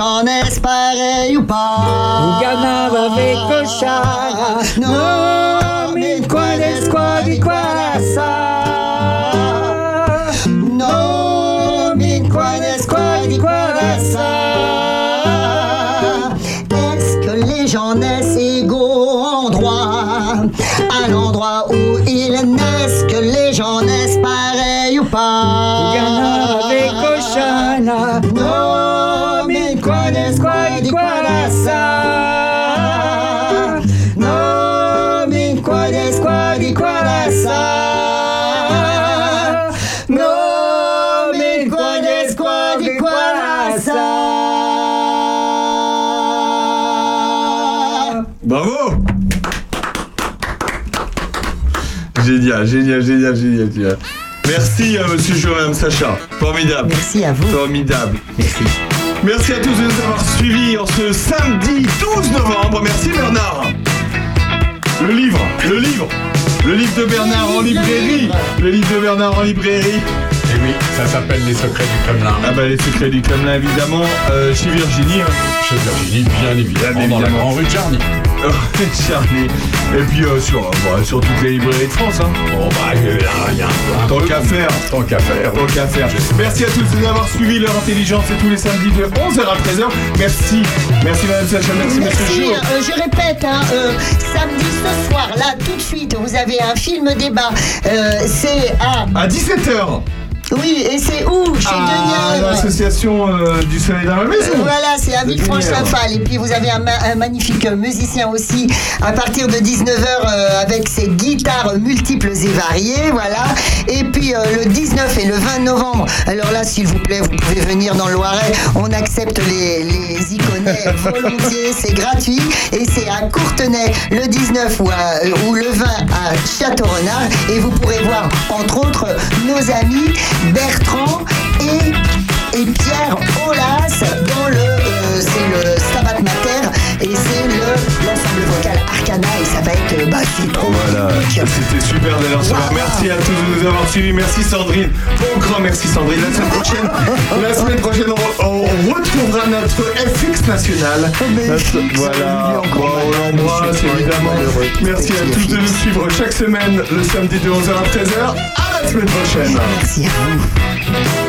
naissent pareils ou pas. Ugana avec Koshara. Non, Génial, génial, génial, génial, génial. Merci à Monsieur Jo, Madame Sacha. Formidable. Merci à vous. Formidable. Merci. Merci à tous de nous avoir suivis en ce samedi 12 novembre. Merci Bernard. Le livre, le livre, le livre de Bernard en librairie. Le livre de Bernard en librairie. Oui, ça s'appelle Les secrets du Kremlin. Ah bah les secrets du Kremlin évidemment. Euh, chez Virginie. hein. Chez Virginie, bien évidemment, dans la évidemment. grande rue de. Charlie. Et puis euh, sur, bah, sur toutes les librairies de France. Hein. Bon bah, il y a rien. Tant qu'à faire. Tant qu'à faire. Tant qu'à faire. Merci à tous de nous avoir suivi leur intelligence et tous les samedis de 11h à 13h. Merci. Merci Madame Sacha, merci Monsieur Merci, Jo. euh, je répète, hein, euh, samedi ce soir, là, tout de suite, vous avez un film débat. Euh, c'est à. À 17h. Oui, et c'est où Chez Ah, l'association euh, du soleil dans la maison. Euh, Voilà, c'est à De Villefranche-Saint-Phal. Et puis vous avez un, ma- un magnifique euh, musicien aussi à partir de 19h avec ses guitares multiples et variées. Voilà. Et puis euh, le 19 et le 20 novembre, alors là, s'il vous plaît, vous pouvez venir dans le Loiret. On accepte les, les iconais volontiers. C'est gratuit. Et c'est à Courtenay le 19 ou, à- euh, ou le 20 à Château-Renard. Et vous pourrez voir, entre autres, nos amis Bertrand et et Pierre Aulas dans le euh, c'est le Stabat Mater et c'est le l'ensemble vocal Arcana et ça va être euh, bah c'est trop Voilà, c'était super de les recevoir. Merci à tous de nous avoir suivis. Merci Sandrine. Au grand merci Sandrine. La semaine prochaine, la semaine prochaine on, on retrouvera notre FX national. Notre- voilà, Bon, on l'embrasse évidemment. Merci à tous de nous suivre chaque semaine le samedi de 11h à 13h. Semaine prochaine. Merci à.